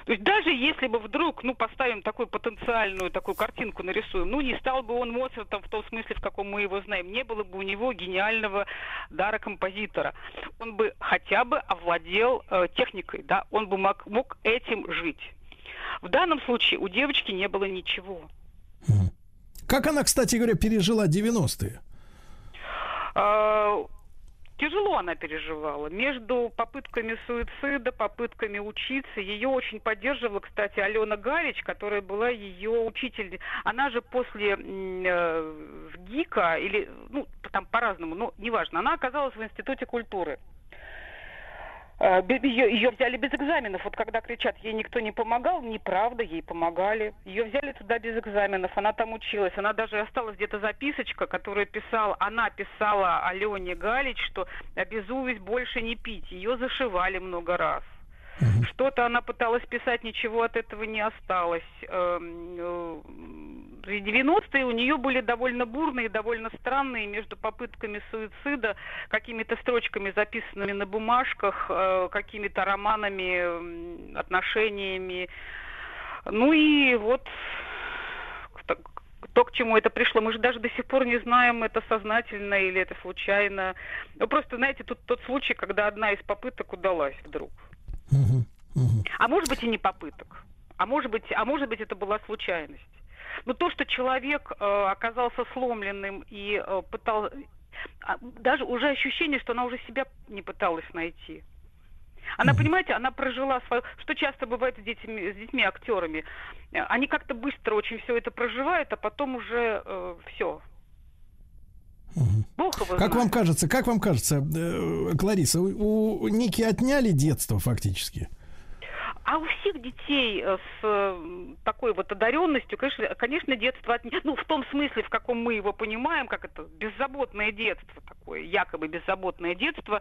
То есть даже если бы вдруг, ну, поставим такую потенциальную такую картинку нарисуем, ну, не стал бы он Моцартом в том смысле, в каком мы его знаем, не было бы у него гениального дара композитора. Он бы хотя бы овладел э, техникой, да, он бы мог, мог этим жить. В данном случае у девочки не было ничего. Как она, кстати говоря, пережила 90-е? А, Тяжело она переживала. Между попытками суицида, попытками учиться, ее очень поддерживала, кстати, Алена Галич, которая была ее учитель. Она же после э, ГИКа, или, ну, там по-разному, но неважно, она оказалась в Институте культуры. Э, Ее, ее взяли без экзаменов. Вот когда кричат, ей никто не помогал, неправда, ей помогали. Ее взяли туда без экзаменов, она там училась. Она даже осталась где-то записочка, которую писала, она писала Алене Галич, что обязуюсь больше не пить. Ее зашивали много раз. Что-то она пыталась писать, ничего от этого не осталось. В 90-е у нее были довольно бурные, довольно странные между попытками суицида, какими-то строчками, записанными на бумажках, э, какими-то романами, отношениями. Ну и вот то, к чему это пришло, мы же даже до сих пор не знаем, это сознательно или это случайно. Ну, просто, знаете, тут тот случай, когда одна из попыток удалась вдруг. А может быть и не попыток. А может быть, а может быть это была случайность. Но то, что человек э, оказался сломленным и э, пытал, а, даже уже ощущение, что она уже себя не пыталась найти. Она, понимаете, она прожила свою... Что часто бывает с детьми, с детьми актерами. Э, Они как-то быстро очень все это проживают, а потом уже все. Бог его Как знает. вам кажется, как вам кажется, э, Клариса, у, у Ники отняли детство фактически? А у всех детей э, с э, такой вот одаренностью, конечно, конечно, детство от... ну в том смысле, в каком мы его понимаем, как это беззаботное детство такое, якобы беззаботное детство,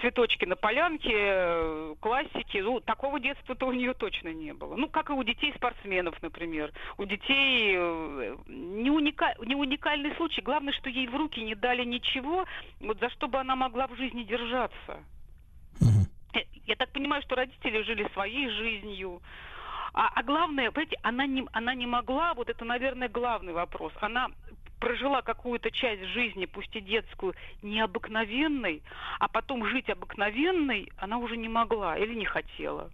цветочки на полянке, э, классики, ну такого детства-то у нее точно не было. Ну как и у детей спортсменов, например, у детей не, уника... не уникальный случай, главное, что ей в руки не дали ничего, вот за что бы она могла в жизни держаться. Я так понимаю, что родители жили своей жизнью. А, а главное, понимаете, она не, она не могла, вот это, наверное, главный вопрос. Она прожила какую-то часть жизни, пусть и детскую, необыкновенной, а потом жить обыкновенной она уже не могла или не хотела.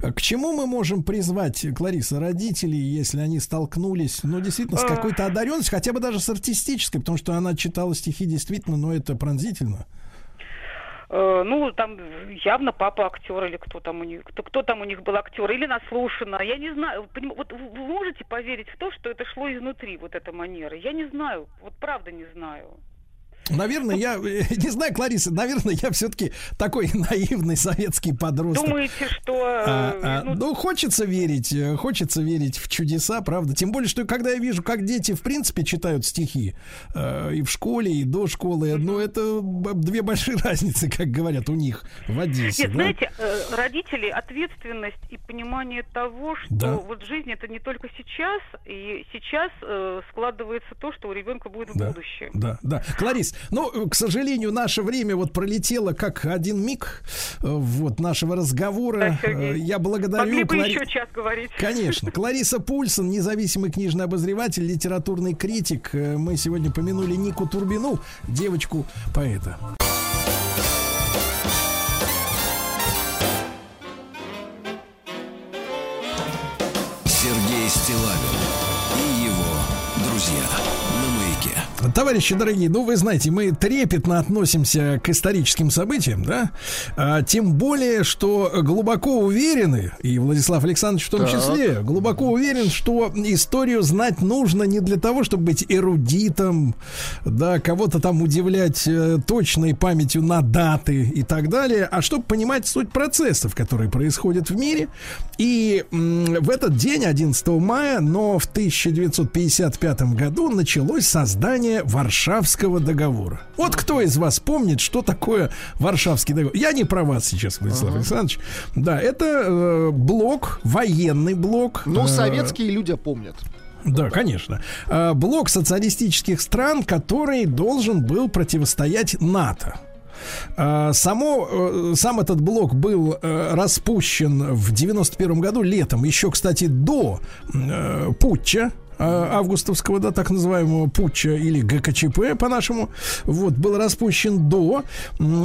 К чему мы можем призвать, Клариса, родителей, если они столкнулись, ну, действительно, с какой-то одаренностью, хотя бы даже с артистической, потому что она читала стихи действительно, но это пронзительно. Э, ну, там явно папа актер или кто там у них, кто, кто там у них был актер, или наслушано, я не знаю. Вот вы можете поверить в то, что это шло изнутри, вот эта манера? Я не знаю, вот правда не знаю. Наверное, я э, не знаю, Клариса, наверное, я все-таки такой [LAUGHS] наивный советский подросток. Думаете, что... э, А, а, ну, ну, хочется верить, э, хочется верить в чудеса, правда. Тем более, что когда я вижу, как дети, в принципе, читают стихи э, и в школе, и до школы, ну, это две большие [LAUGHS] разницы, как говорят у них в Одессе. Нет, да? знаете, родители ответственность и понимание того, что Да. вот жизнь это не только сейчас, и сейчас э, складывается то, что у ребенка будет в Да, будущем. Да, да. Кларис, ну, к сожалению, наше время вот пролетело как один миг э, вот нашего разговора. Сергей. Э, Я благодарю Могли бы еще час говорить. Конечно. [LAUGHS] Клариса Пульсон, независимый книжный обозреватель, литературный критик. Э, Мы сегодня помянули Нику Турбину, девочку-поэта. Товарищи дорогие, ну вы знаете, мы трепетно относимся к историческим событиям, да? А, тем более, что глубоко уверены, и Владислав Александрович в том Так. числе, глубоко уверен, что историю знать нужно не для того, чтобы быть эрудитом, да, кого-то там удивлять э, точной памятью на даты и так далее, а чтобы понимать суть процессов, которые происходят в мире. И м, в этот день, 11 мая, но в 1955 году началось создание Варшавского договора. Вот кто из вас помнит, что такое Варшавский договор? Я не про вас сейчас, Владислав Александрович. Да, это э, блок, военный блок. Ну, э, советские люди помнят. да, конечно. Э, Блок социалистических стран, который должен был противостоять НАТО. Э, Само, э, сам этот блок был распущен в 91 году летом, еще, кстати, до э, путча августовского, да, так называемого путча или ГКЧП по-нашему, вот, был распущен до.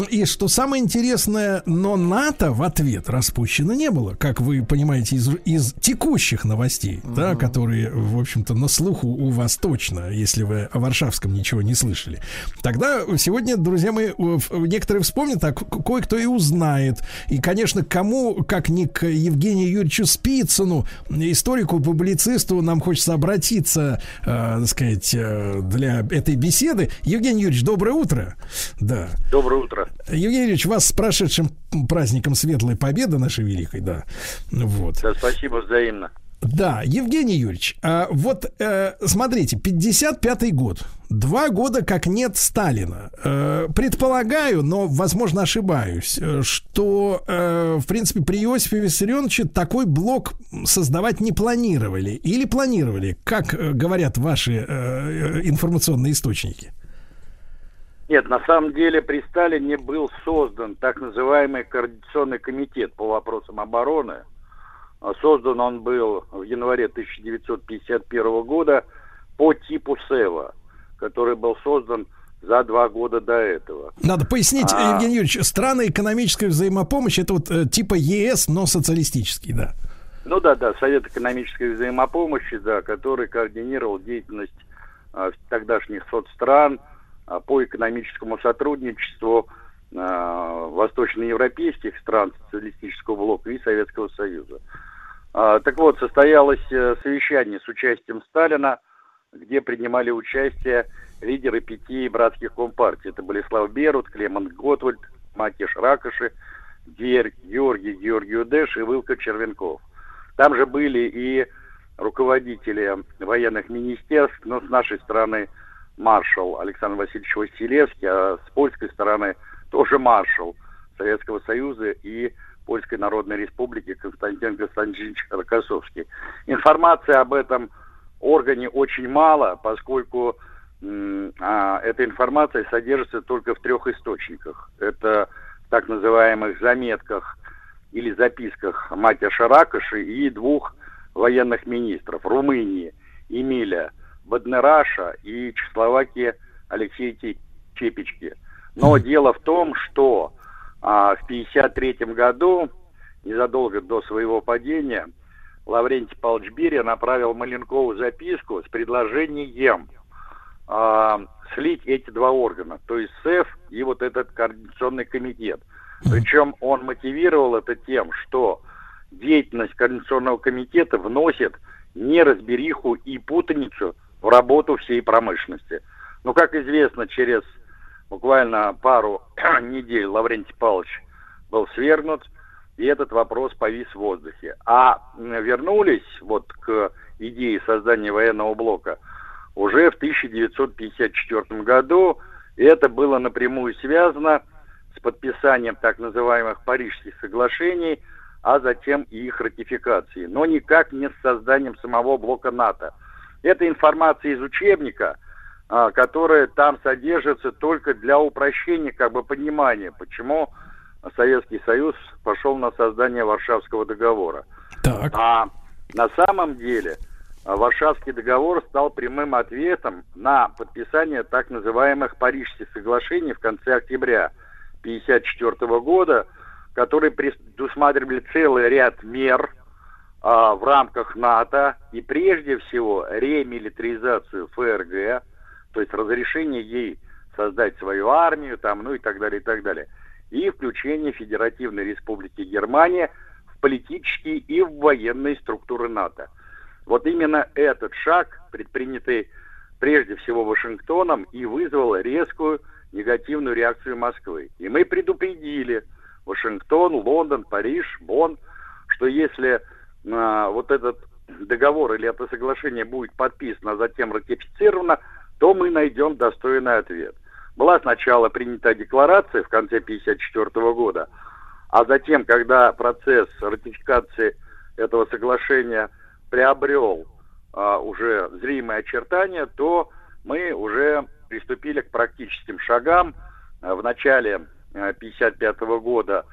И что самое интересное, но НАТО в ответ распущено не было, как вы понимаете из, из текущих новостей, да, которые, в общем-то, на слуху у вас точно, если вы о Варшавском ничего не слышали. Тогда сегодня, друзья мои, некоторые вспомнят, а ко- кое-кто и узнает. И, конечно, кому, как не к Евгению Юрьевичу Спицыну, историку, публицисту, нам хочется обратиться, э, так сказать, э, для этой беседы. Евгений Юрьевич, доброе утро. Да. Доброе утро. Евгений Юрьевич, вас с прошедшим праздником Светлой Победы нашей великой, да. Вот. Да, спасибо взаимно. Да, Евгений Юрьевич, а вот э, смотрите, 55-й год, два года как нет Сталина. Э, предполагаю, но, возможно, ошибаюсь, э, что, в принципе, при Иосифе Виссарионовиче такой блок создавать не планировали. Или планировали, как говорят ваши информационные источники. Нет, на самом деле при Сталине был создан так называемый Координационный комитет по вопросам обороны. А Создан он был в январе 1951 года по типу СЭВа, который был создан за два года до этого. Надо пояснить, А. Евгений Юрьевич, страны экономической взаимопомощи это вот э, типа ЕС, но социалистический, да. Ну да, да, Совет экономической взаимопомощи, да, который координировал деятельность а, тогдашних соцстран а, по экономическому сотрудничеству а, восточноевропейских стран социалистического блока и Советского Союза. А, так вот, состоялось э, совещание с участием Сталина, где принимали участие лидеры пяти братских компартий. Это Болеслав Берут, Клемент Готвальд, Матиш Ракоши, Гер, Георгий Георгиудеш и Вылка Червенков. Там же были и руководители военных министерств, но с нашей стороны маршал Александр Васильевич Василевский, а с польской стороны тоже маршал Советского Союза и Польской Народной Республики Константин Константинович Рокоссовский. Информации об этом органе очень мало, поскольку а, эта информация содержится только в трех источниках. Это в так называемых заметках или записках Матя Шаракоши и двух военных министров Румынии Эмиля Баднераша и Чехословакии Алексея Чепечки. Но дело в том, что а, в 1953 году, незадолго до своего падения, Лаврентий Павлович Берия направил Маленкову записку с предложением а, слить эти два органа, то есть СЭФ и вот этот координационный комитет. Причем он мотивировал это тем, что деятельность координационного комитета вносит неразбериху и путаницу в работу всей промышленности. Но, как известно, через буквально пару [CLEARS THROAT] недель Лаврентий Павлович был свергнут, и этот вопрос повис в воздухе. А вернулись вот к идее создания военного блока уже в 1954 году, и это было напрямую связано с подписанием так называемых Парижских соглашений, а затем и их ратификацией, но никак не с созданием самого блока НАТО. Это информация из учебника, а, которая там содержится только для упрощения как бы понимания, почему Советский Союз пошел на создание Варшавского договора. Так. А на самом деле а, Варшавский договор стал прямым ответом на подписание так называемых Парижских соглашений в конце октября 1954 года, которые предусматривали целый ряд мер а, в рамках НАТО и прежде всего ремилитаризацию ФРГ, то есть разрешение ей создать свою армию, там, ну и так далее, и так далее. И включение Федеративной Республики Германия в политические и в военные структуры НАТО. Вот именно этот шаг, предпринятый прежде всего Вашингтоном, и вызвал резкую негативную реакцию Москвы. И мы предупредили Вашингтон, Лондон, Париж, Бонн, что если а, вот этот договор или это соглашение будет подписано, а затем ратифицировано, то мы найдем достойный ответ. Была сначала принята декларация в конце 1954 года, а затем, когда процесс ратификации этого соглашения приобрел а, уже зримые очертания, то мы уже приступили к практическим шагам. А, В начале 1955 года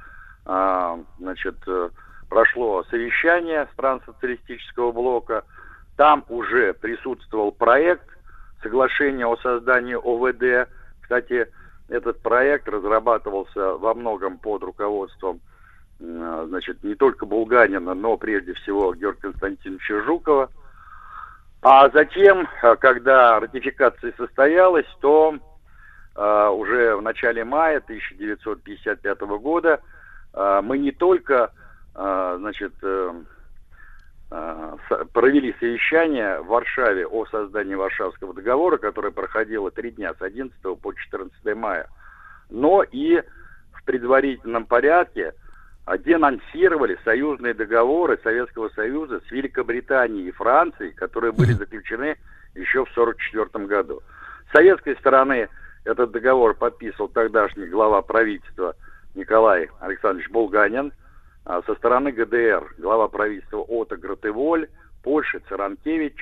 а, значит, э, прошло совещание стран социалистического блока. Там уже присутствовал проект соглашения о создании ОВД. Кстати, этот проект разрабатывался во многом под руководством э, значит, не только Булганина, но прежде всего Георгия Константиновича Жукова. А затем, э, когда ратификация состоялась, то э, уже в начале мая 1955 года мы не только значит, провели совещание в Варшаве о создании Варшавского договора, которое проходило три дня с 11 по 14 мая, но и в предварительном порядке денонсировали союзные договоры Советского Союза с Великобританией и Францией, которые были заключены еще в 1944 году. С советской стороны этот договор подписывал тогдашний глава правительства Николай Александрович Булганин, со стороны ГДР глава правительства Отто Гратеволь, Польши Царанкевич,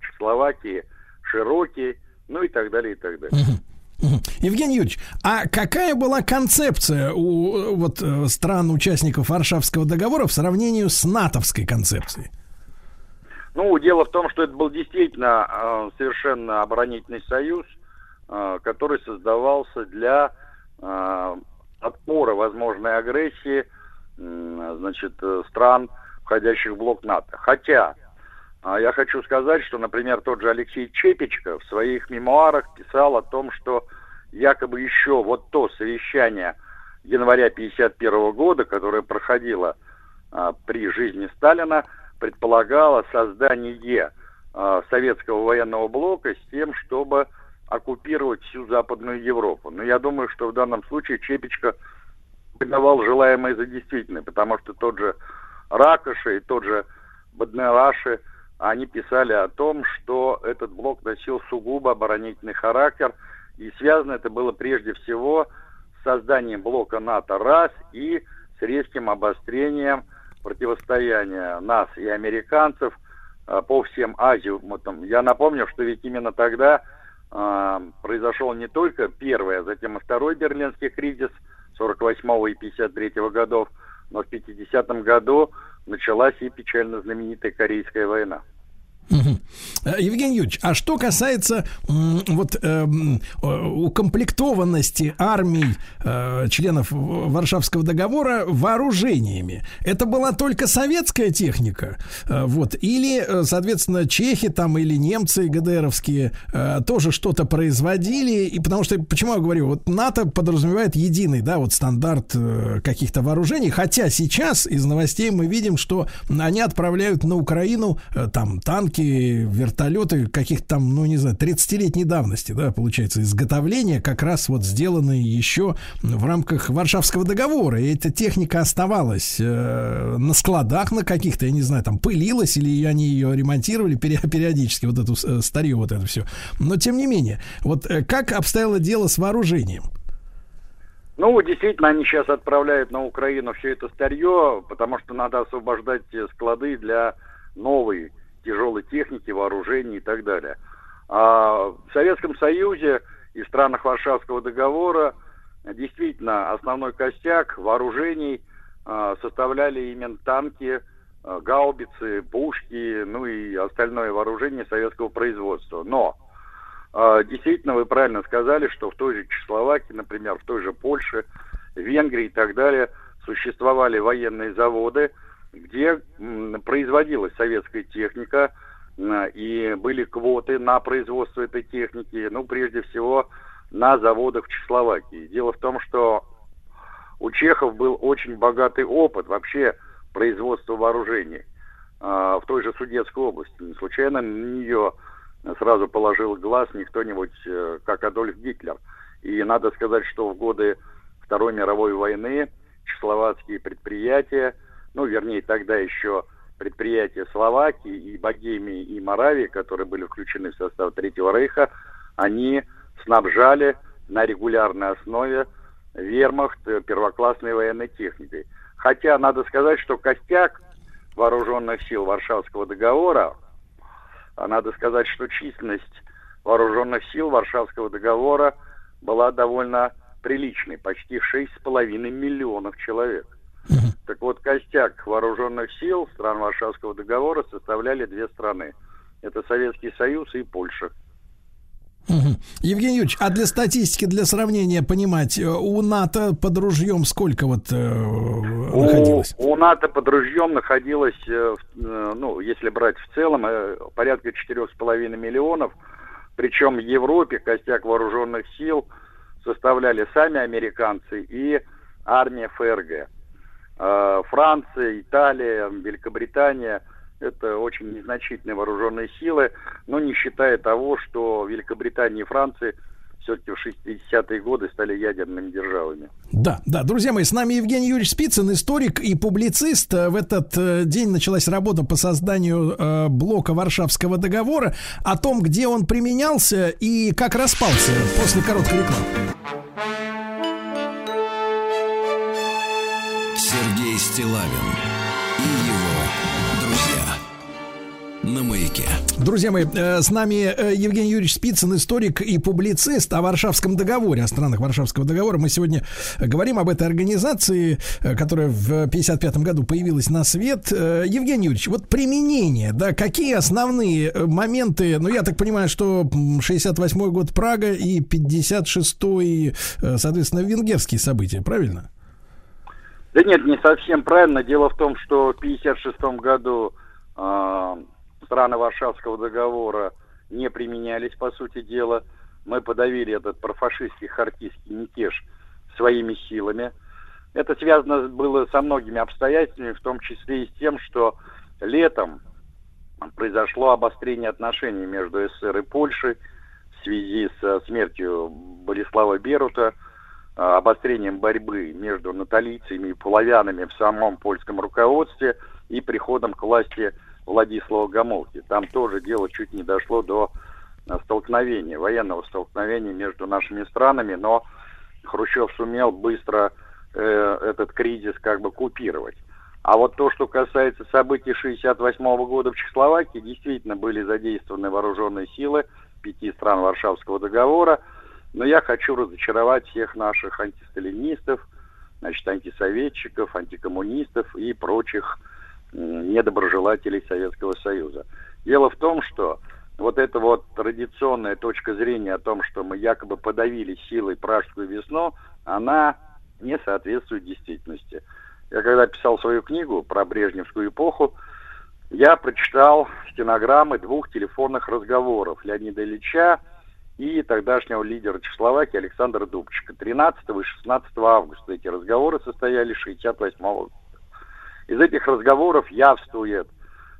Чехословакии Широкий, ну и так далее, и так далее. Евгений Юрьевич, а какая была концепция у э, вот э, стран-участников Варшавского договора в сравнении с натовской концепцией? Ну, дело в том, что это был действительно э, совершенно оборонительный союз, э, который создавался для э, отпора возможной агрессии значит, э, стран, входящих в блок НАТО. Хотя а, я хочу сказать, что, например, тот же Алексей Чепечко в своих мемуарах писал о том, что якобы еще вот то совещание января 1951 года, которое проходило а, при жизни Сталина, предполагало создание а, советского военного блока с тем, чтобы оккупировать всю Западную Европу. Но я думаю, что в данном случае Чепечко выдавал желаемое за действительное, потому что тот же Ракоши и тот же Баднераши, они писали о том, что этот блок носил сугубо оборонительный характер, и связано это было прежде всего с созданием блока НАТО раз и с резким обострением противостояния нас и американцев а, по всем азиумутам. Я напомню, что ведь именно тогда а, произошел не только первый, а затем и второй берлинский кризис 48 и 53 годов, но в 50 году началась и печально знаменитая Корейская война. Э, Евгений Юрьевич, а что касается вот э, укомплектованности армий э, членов Варшавского договора вооружениями, это была только советская техника, э, вот, или, э, соответственно, чехи там или немцы ГДРовские э, тоже что-то производили, и потому что, почему я говорю, вот НАТО подразумевает единый, да, вот стандарт э, каких-то вооружений, хотя сейчас из новостей мы видим, что они отправляют на Украину э, там танки, вертолеты каких-то там, ну не знаю, 30-летней давности, да, получается, изготовление как раз вот сделанные еще в рамках Варшавского договора. И эта техника оставалась э, на складах на каких-то, я не знаю, там пылилась или они ее ремонтировали периодически, вот эту э, старье, вот это все. Но тем не менее, вот э, как обстояло дело с вооружением? Ну, действительно, они сейчас отправляют на Украину все это старье, потому что надо освобождать э, склады для новой тяжелой техники, вооружений и так далее. А в Советском Союзе и странах Варшавского договора действительно основной костяк вооружений а, составляли именно танки, а, гаубицы, пушки, ну и остальное вооружение советского производства. Но а, Действительно, вы правильно сказали, что в той же Чехословакии, например, в той же Польше, Венгрии и так далее существовали военные заводы, где производилась советская техника, и были квоты на производство этой техники, ну, прежде всего, на заводах в Чехословакии. Дело в том, что у чехов был очень богатый опыт вообще производства вооружений а, в той же Судетской области. Не случайно на нее сразу положил глаз не кто-нибудь, э, как Адольф Гитлер. И надо сказать, что в годы Второй мировой войны чехословацкие предприятия, ну, вернее, тогда еще предприятия Словакии и Богемии и Моравии, которые были включены в состав Третьего Рейха, они снабжали на регулярной основе вермахт первоклассной военной техникой. Хотя надо сказать, что костяк вооруженных сил Варшавского договора, а надо сказать, что численность вооруженных сил Варшавского договора была довольно приличной, почти 6,5 миллионов человек. Так вот, костяк вооруженных сил стран Варшавского договора составляли две страны. Это Советский Союз и Польша. Мгм. Евгений Юрьевич, а для статистики, для сравнения понимать, э, у НАТО под ружьем сколько вот э, находилось? У, НАТО под ружьем находилось, э, э, ну, если брать в целом, э, порядка четырех с половиной миллионов. Причем в Европе костяк вооруженных сил составляли сами американцы и армия ФРГ. Э, Франция, Италия, Великобритания – это очень незначительные вооруженные силы, но не считая того, что Великобритания и Франция все-таки в 60-е годы стали ядерными державами. Да, да, друзья мои, с нами Евгений Юрьевич Спицын, историк и публицист. Э, В этот э, день началась работа по созданию э, блока Варшавского договора. О том, где он применялся и как распался после короткой рекламы. Стилавин и его друзья. На маяке. Друзья мои, э, с нами э, Евгений Юрьевич Спицын, историк и публицист о Варшавском договоре, о странах Варшавского договора. Мы сегодня говорим об этой организации, э, которая в 1955 году появилась на свет. Евгений Юрьевич, вот применение, да, какие основные моменты, ну, я так понимаю, что м, 68 год Прага и 56-й, э, соответственно, венгерские события, правильно? Да нет, не совсем правильно. Дело в том, что в 1956 году э, страны Варшавского договора не применялись, по сути дела. Мы подавили этот профашистский хартийский мятеж своими силами. Это связано было со многими обстоятельствами, в том числе и с тем, что летом произошло обострение отношений между СССР и Польшей в связи со смертью Болеслава Берута, обострением борьбы между наталийцами и половянами в самом польском руководстве и приходом к власти Владислава Гомолки. Там тоже дело чуть не дошло до а, столкновения, военного столкновения между нашими странами, но Хрущев сумел быстро э, этот кризис как бы купировать. А вот то, что касается событий 68 года в Чехословакии, действительно были задействованы вооруженные силы пяти стран Варшавского договора, но я хочу разочаровать всех наших антисталинистов, значит, антисоветчиков, антикоммунистов и прочих недоброжелателей Советского Союза. Дело в том, что вот эта вот традиционная точка зрения о том, что мы якобы подавили силой пражскую весну, она не соответствует действительности. Я когда писал свою книгу про Брежневскую эпоху, я прочитал стенограммы двух телефонных разговоров Леонида Ильича и тогдашнего лидера Чехословакии Александра Дубчика. 13 и 16 августа эти разговоры состоялись 68 года. Из этих разговоров явствует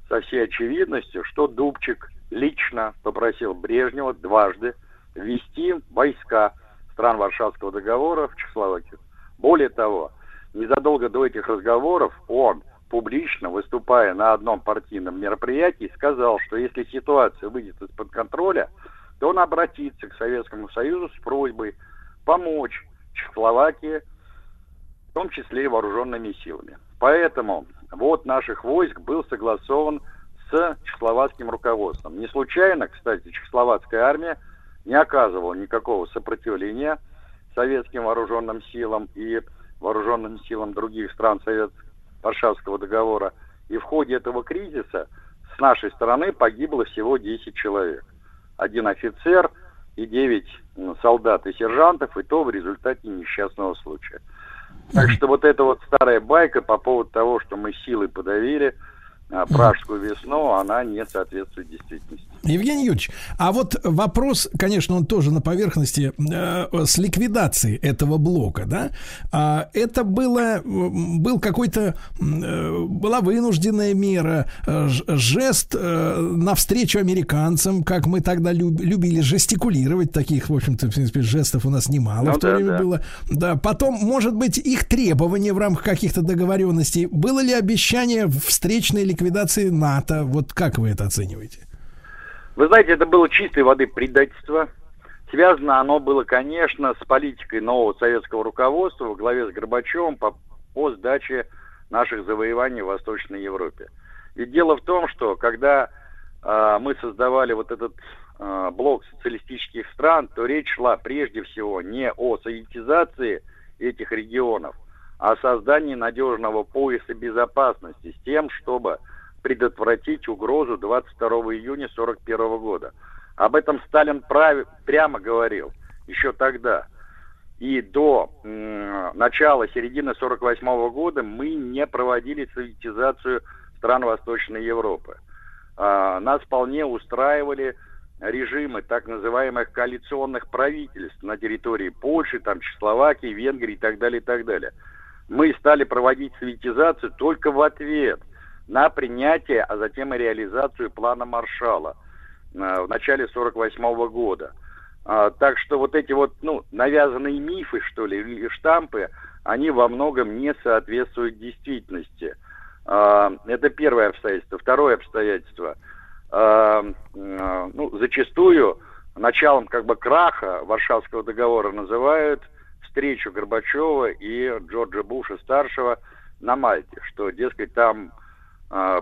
со всей очевидностью, что Дубчик лично попросил Брежнева дважды ввести войска стран Варшавского договора в Чехословакию. Более того, незадолго до этих разговоров он публично, выступая на одном партийном мероприятии, сказал, что если ситуация выйдет из-под контроля, то он обратится к Советскому Союзу с просьбой помочь Чехословакии, в том числе и вооруженными силами. Поэтому вот наших войск был согласован с чехословацким руководством. Не случайно, кстати, чехословацкая армия не оказывала никакого сопротивления советским вооруженным силам и вооруженным силам других стран Совет Варшавского договора. И в ходе этого кризиса с нашей стороны погибло всего 10 человек. Один офицер и 9 м, солдат и сержантов, и то в результате несчастного случая. Так что вот эта вот старая байка по поводу того, что мы силой подавили а, Пражскую весну, она не соответствует действительности. Евгений Юрьевич, а вот вопрос, конечно, он тоже на поверхности э, с ликвидацией этого блока, да? А это было был какой-то э, была вынужденная мера, э, жест э, навстречу американцам, как мы тогда люб- любили жестикулировать таких, в общем-то, в принципе, жестов у нас немало Ну в то да, время да. было. Да, потом, может быть, их требования в рамках каких-то договоренностей. Было ли обещание встречной ликвидации НАТО? Вот как вы это оцениваете? Вы знаете, это было чистой воды предательство. Связано оно было, конечно, с политикой нового советского руководства во главе с Горбачевым по, по сдаче наших завоеваний в Восточной Европе. И дело в том, что когда а, мы создавали вот этот а, блок социалистических стран, то речь шла прежде всего не о советизации этих регионов, а о создании надежного пояса безопасности с тем, чтобы предотвратить угрозу 22 июня 1941 года. Об этом Сталин прав- прямо говорил еще тогда. И до м, начала, середины 48 года мы не проводили советизацию стран Восточной Европы. А, нас вполне устраивали режимы так называемых коалиционных правительств на территории Польши, там, Чехословакии, Венгрии и так далее, и так далее. Мы стали проводить советизацию только в ответ на принятие, а затем и реализацию плана Маршала э, в начале 48 года. А, так что вот эти вот, ну, навязанные мифы, что ли, или штампы, они во многом не соответствуют действительности. А, это первое обстоятельство. Второе обстоятельство. А, м, ну, зачастую началом как бы краха Варшавского договора называют встречу Горбачева и Джорджа Буша старшего на Мальте, что, дескать, там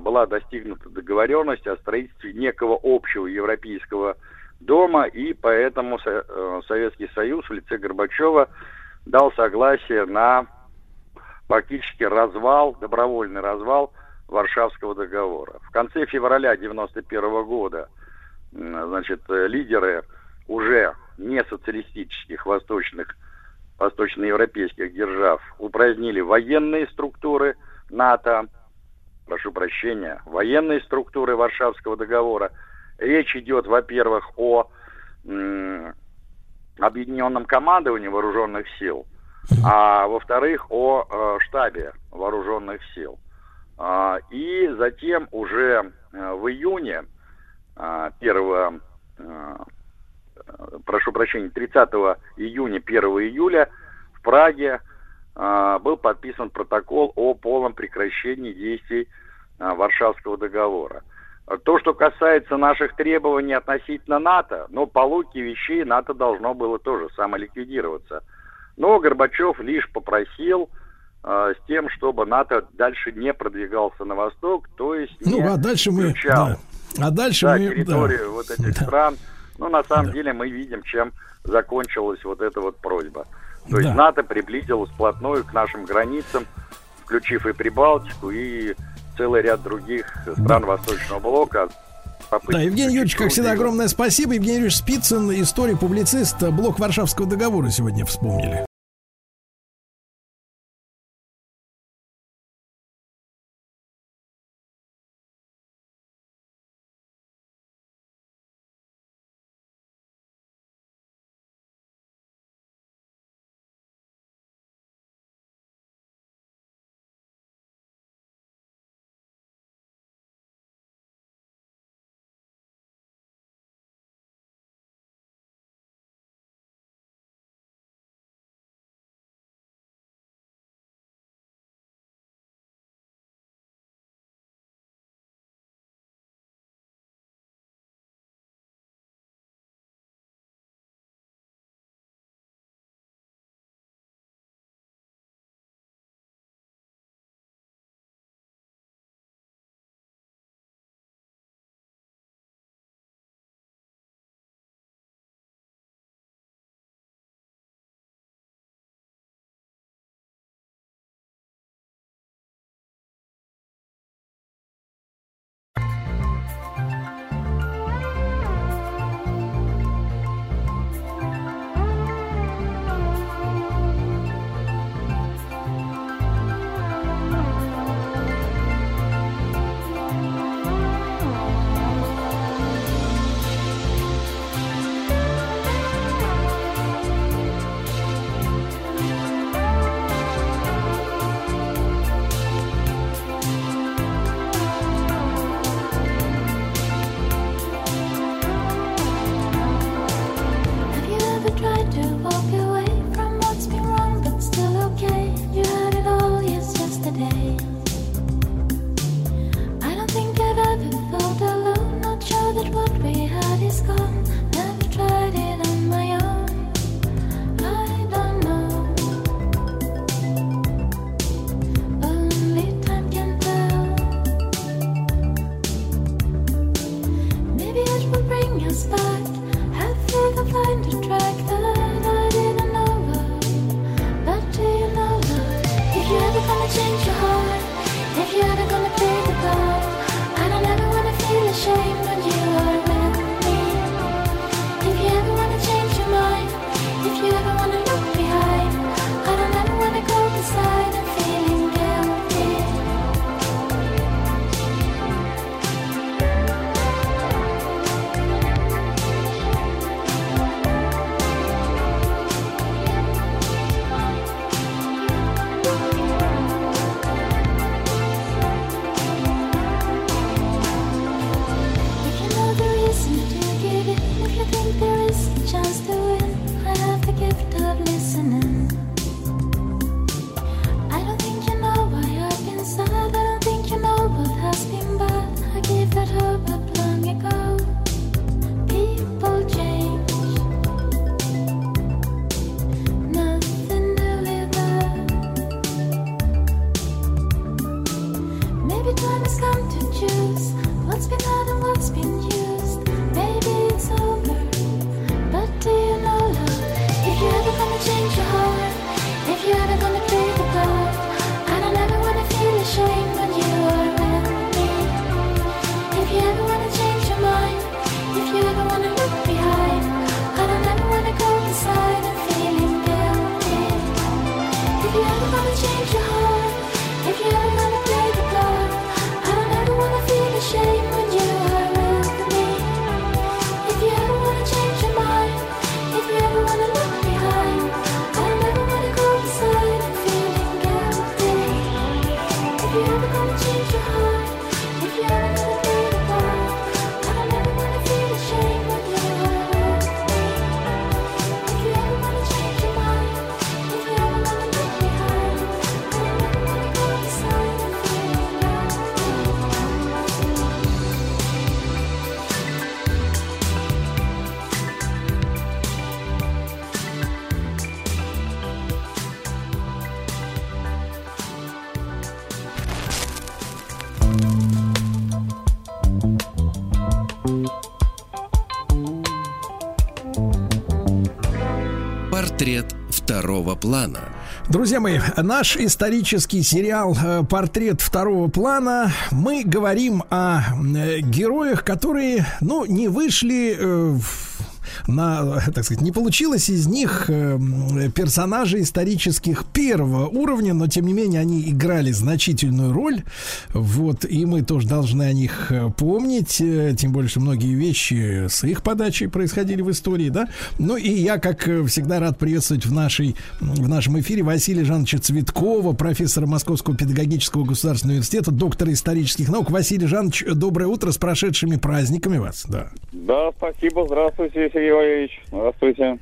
была достигнута договоренность о строительстве некого общего европейского дома, и поэтому э, Советский Союз в лице Горбачева дал согласие на фактически развал, добровольный развал Варшавского договора. В конце февраля 1991 года значит, лидеры уже не социалистических восточных, восточноевропейских держав упразднили военные структуры НАТО, прошу прощения, военные структуры Варшавского договора. Речь идет, во-первых, о объединенном командовании вооруженных сил, а во-вторых, о э, штабе вооруженных сил. А, и затем уже э, в июне, а, 1, э, э, прошу прощения, 30 июня, 1 июля в Праге а, был подписан протокол о полном прекращении действий а, Варшавского договора. А То, что касается наших требований относительно НАТО, но по логике вещей НАТО должно было тоже самоликвидироваться. Но Горбачев лишь попросил э, с тем, чтобы НАТО дальше не продвигался на восток, то есть не Ну, а дальше мы... включал да. А дальше да, мы... да. территорию вот этих Да. стран. Ну, на самом Да. деле мы видим, чем закончилась вот эта вот просьба. То есть Да. НАТО приблизилось вплотную к нашим границам, включив и Прибалтику, и целый ряд других стран Восточного блока. Попытки Да, Евгений Юрьевич, как всегда, огромное спасибо. Евгений Юрьевич Спицын, историк, публицист, блок Варшавского договора сегодня вспомнили. Второго плана. Друзья мои, наш исторический сериал э, «Портрет второго плана». Мы говорим о э, героях, которые, ну, не вышли э, в- на, [LAUGHS] так сказать, не получилось из них э, м, персонажей исторических первого уровня, но тем не менее они играли значительную роль. Вот, и мы тоже должны о них э, помнить, э, тем более, что многие вещи с их подачей происходили в истории, да. Ну и я, как всегда, рад приветствовать в, нашей, в нашем эфире Василия Жановича Цветкова, профессора Московского педагогического государственного университета, доктора исторических наук. Василий Жанович, доброе утро с прошедшими праздниками вас. Да. Да, спасибо. Здравствуйте, Сергей Валерьевич. Здравствуйте.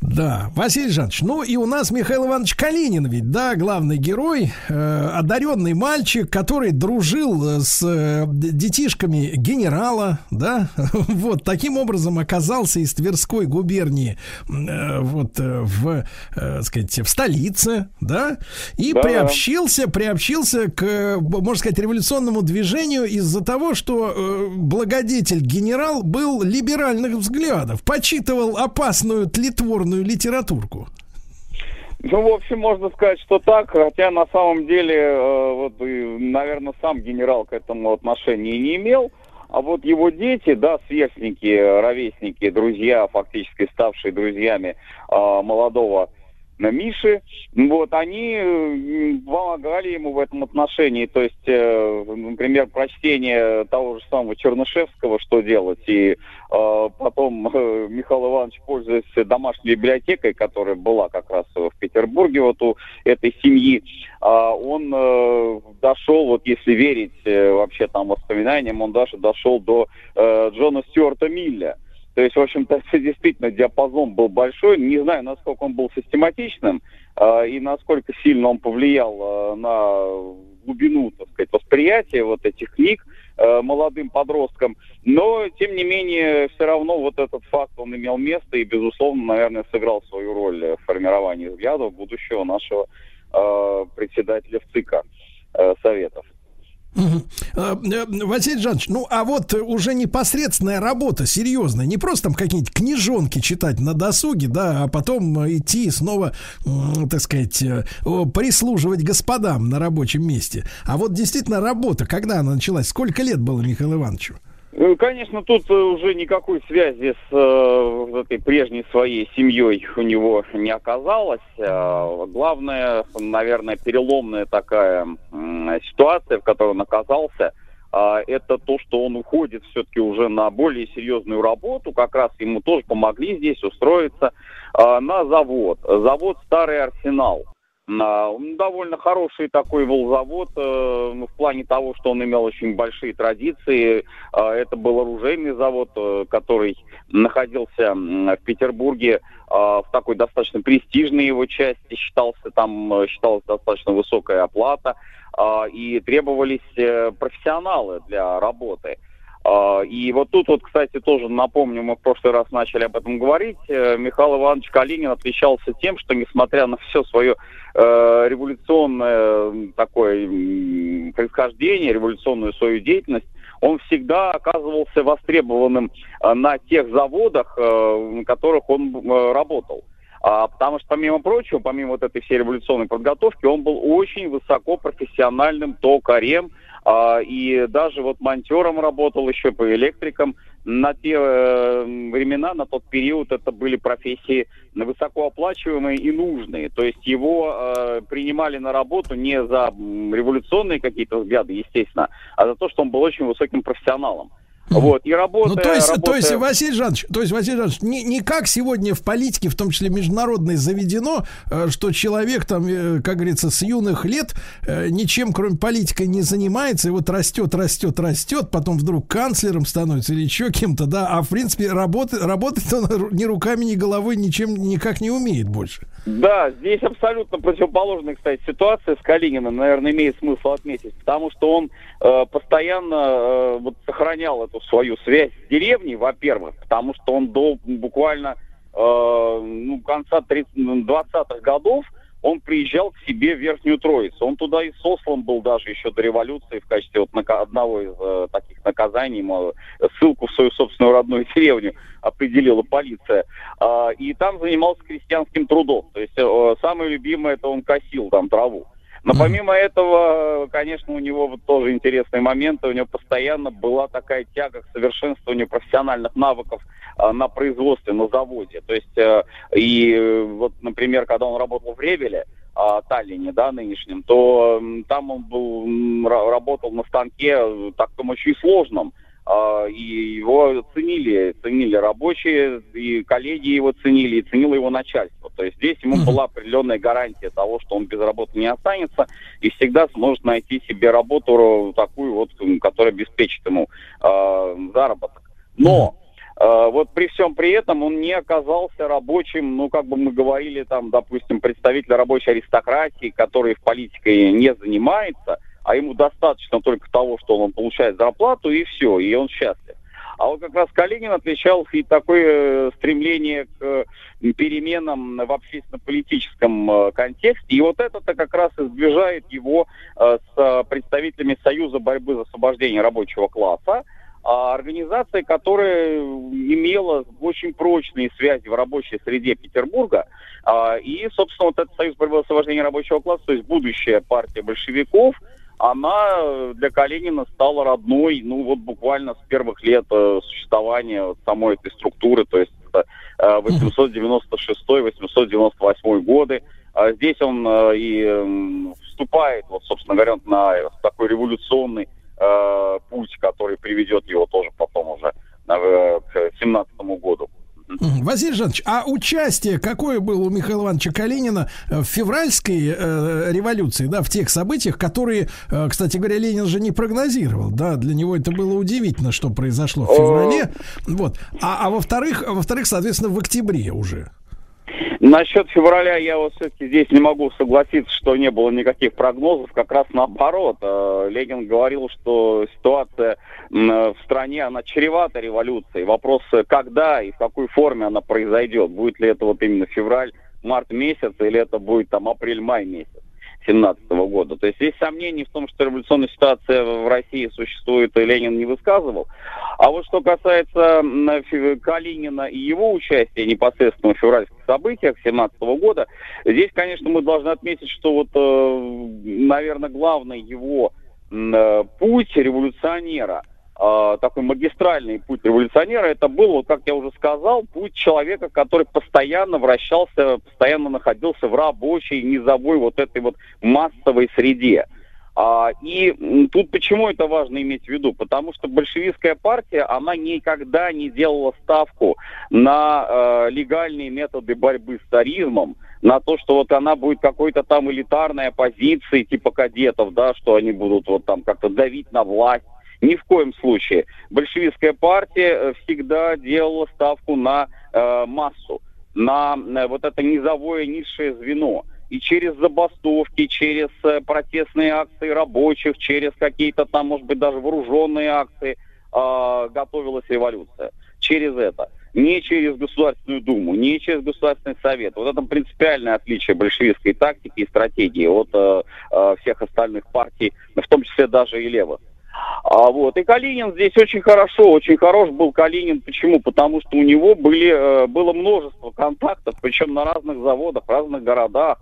Да, Василий Жанович, ну и у нас Михаил Иванович Калинин ведь, да, главный герой, э, одаренный мальчик, который дружил э, с э, детишками генерала, да, [LAUGHS] вот таким образом оказался из Тверской губернии э, вот э, в, э, сказать, в столице, да, и Да. приобщился, приобщился к, можно сказать, революционному движению из-за того, что э, благодетель генерал был либеральных взглядов, почитывал опасную тлетворную литературку. Ну, в общем, можно сказать, что так, хотя на самом деле, э, вот, наверное, сам генерал к этому отношения не имел, а вот его дети, да, сверстники, ровесники, друзья, фактически ставшие друзьями э, молодого Миши, вот, они э, помогали ему в этом отношении, то есть, э, например, прочтение того же самого Чернышевского, что делать, и э, потом э, Михаил Иванович, пользуясь домашней библиотекой, которая была как раз в Петербурге вот у этой семьи, а, он э, дошел, вот если верить э, вообще там воспоминаниям, он даже дошел до э, Джона Стюарта Милля. То есть, в общем-то, [LAUGHS] действительно диапазон был большой. Не знаю, насколько он был систематичным э, и насколько сильно он повлиял э, на глубину, так сказать, восприятия вот этих книг э, молодым подросткам. Но, тем не менее, все равно вот этот факт, он имел место и, безусловно, наверное, сыграл свою роль в формировании взглядов будущего нашего э, председателя ВЦИКа э, Советов. Э, э, Василий Жанович, ну а вот уже непосредственная работа, серьезная, не просто там какие-нибудь книжонки читать на досуге, да, а потом э, идти снова, так сказать, э, прислуживать господам на рабочем месте. А вот действительно работа, когда она началась, сколько лет было Михаилу Ивановичу? Ну, Конечно, тут э, уже никакой связи с э, этой прежней своей семьей у него не оказалось. Э, Главное, наверное, переломная такая ситуация, в которой он оказался, это то, что он уходит все-таки уже на более серьезную работу. Как раз ему тоже помогли здесь устроиться на завод. Завод «Старый Арсенал». Он довольно хороший такой был завод э, ну, в плане того, что он имел очень большие традиции. Э, это был оружейный завод, э, который находился в Петербурге э, в такой достаточно престижной его части. Считался там э, считалась достаточно высокая оплата э, и требовались э, профессионалы для работы. И вот тут вот, кстати, тоже напомню, мы в прошлый раз начали об этом говорить. э, Михаил Иванович Калинин отличался тем, что несмотря на все свое э, революционное такое происхождение, революционную свою деятельность, он всегда оказывался востребованным э, на тех заводах, э, на которых он работал. А, потому что, помимо прочего, помимо вот этой всей революционной подготовки, он был очень высоко профессиональным токарем, а, и даже вот монтером работал еще по электрикам. На те э, времена, на тот период, это были профессии высокооплачиваемые и нужные. То есть его э, принимали на работу не за революционные какие-то взгляды, естественно, а за то, что он был очень высоким профессионалом. Вот, и работая, Ну, то есть, то работая- есть, Василий Жанович, то есть, Василий Жанович, не, не как сегодня в политике, в том числе международной, заведено, э, что человек там, э, как говорится, с юных лет э, ничем, кроме политикой, не занимается, и вот растет, растет, растет, потом вдруг канцлером становится или еще кем-то, да, а в принципе работать, работать он ни руками, ни головой ничем никак не умеет больше. Да, здесь абсолютно противоположная, кстати, ситуация с Калининым, наверное, имеет смысл отметить, потому что он э, постоянно э, вот сохранял эту свою связь с деревней, во-первых, потому что он до буквально э, ну, конца 30 20-х годов он приезжал к себе в Верхнюю Троицу. Он туда и сослан был даже еще до революции в качестве вот нака- одного из э, таких наказаний. ему ссылку в свою собственную родную деревню определила полиция. А, и там занимался крестьянским трудом. То есть э, самое любимое это он косил там траву. Но помимо этого, конечно, у него вот тоже интересные моменты. У него постоянно была такая тяга к совершенствованию профессиональных навыков э, на производстве, на заводе. То есть, э, и э, вот, например, когда он работал в Ревеле, а, Таллине, да, нынешнем, то там он был, работал на станке таком очень сложном. А, и его ценили, ценили рабочие, и коллеги его ценили, и ценило его начальство. То есть здесь ему была определенная гарантия того, что он без работы не останется и всегда сможет найти себе работу такую вот, которая обеспечит ему а, заработок. Но а, вот при всем при этом он не оказался рабочим, ну, как бы мы говорили, там, допустим, представитель рабочей аристократии, который в политике не занимается, а ему достаточно только того, что он получает зарплату, и все, и он счастлив. А вот как раз Калинин отличался и такое э, стремление к э, переменам в общественно-политическом э, контексте. И вот это-то как раз и сближает его с представителями Союза борьбы за освобождение рабочего класса, а, организация, которая имела очень прочные связи в рабочей среде Петербурга. А, И, собственно, вот этот Союз борьбы за освобождение рабочего класса, то есть будущая партия большевиков, она э, для Калинина стала родной, ну вот буквально с первых лет э, существования самой этой структуры, то есть это э, 896-898 годы. А Здесь он э, и вступает, вот, собственно говоря, на такой революционный э, путь, который приведет его тоже потом уже э, к 17 году. Василий Жанович, а участие какое было у Михаила Ивановича Калинина э, в февральской э, революции, да, в тех событиях, которые, э, кстати говоря, Ленин же не прогнозировал, да, для него это было удивительно, что произошло в феврале, вот, а, а во-вторых, во-вторых, соответственно, в октябре уже. Насчет февраля я вот все-таки здесь не могу согласиться, что не было никаких прогнозов. Как раз наоборот. Э, Ленин говорил, что ситуация в стране, она чревата революцией. Вопрос, когда и в какой форме она произойдет. Будет ли это вот именно февраль, март месяц, или это будет там апрель-май месяц. 17 года. То есть здесь сомнений в том, что революционная ситуация в России существует, и Ленин не высказывал. А вот что касается Фи- Калинина и его участия непосредственно в февральских событиях 17 года, здесь, конечно, мы должны отметить, что вот, наверное, главный его э, путь революционера, э, такой магистральный путь революционера, это был, вот, как я уже сказал, путь человека, который постоянно вращался, постоянно находился в рабочей, низовой вот этой вот массовой среде. А, и тут почему это важно иметь в виду? Потому что большевистская партия, она никогда не делала ставку на э, легальные методы борьбы с царизмом, на то, что вот она будет какой-то там элитарной оппозицией типа кадетов, да, что они будут вот там как-то давить на власть. Ни в коем случае. Большевистская партия э, всегда делала ставку на э, массу, на э, вот это низовое низшее звено. И через забастовки, через э, протестные акции рабочих, через какие-то там, может быть, даже вооруженные акции э, готовилась революция. Через это. Не через Государственную Думу, не через Государственный Совет. Вот это принципиальное отличие большевистской тактики и стратегии от э, э, всех остальных партий, в том числе даже и левых. А, вот. И Калинин здесь очень хорошо, очень хорош был Калинин. Почему? Потому что у него были, э, было множество контактов, причем на разных заводах, в разных городах.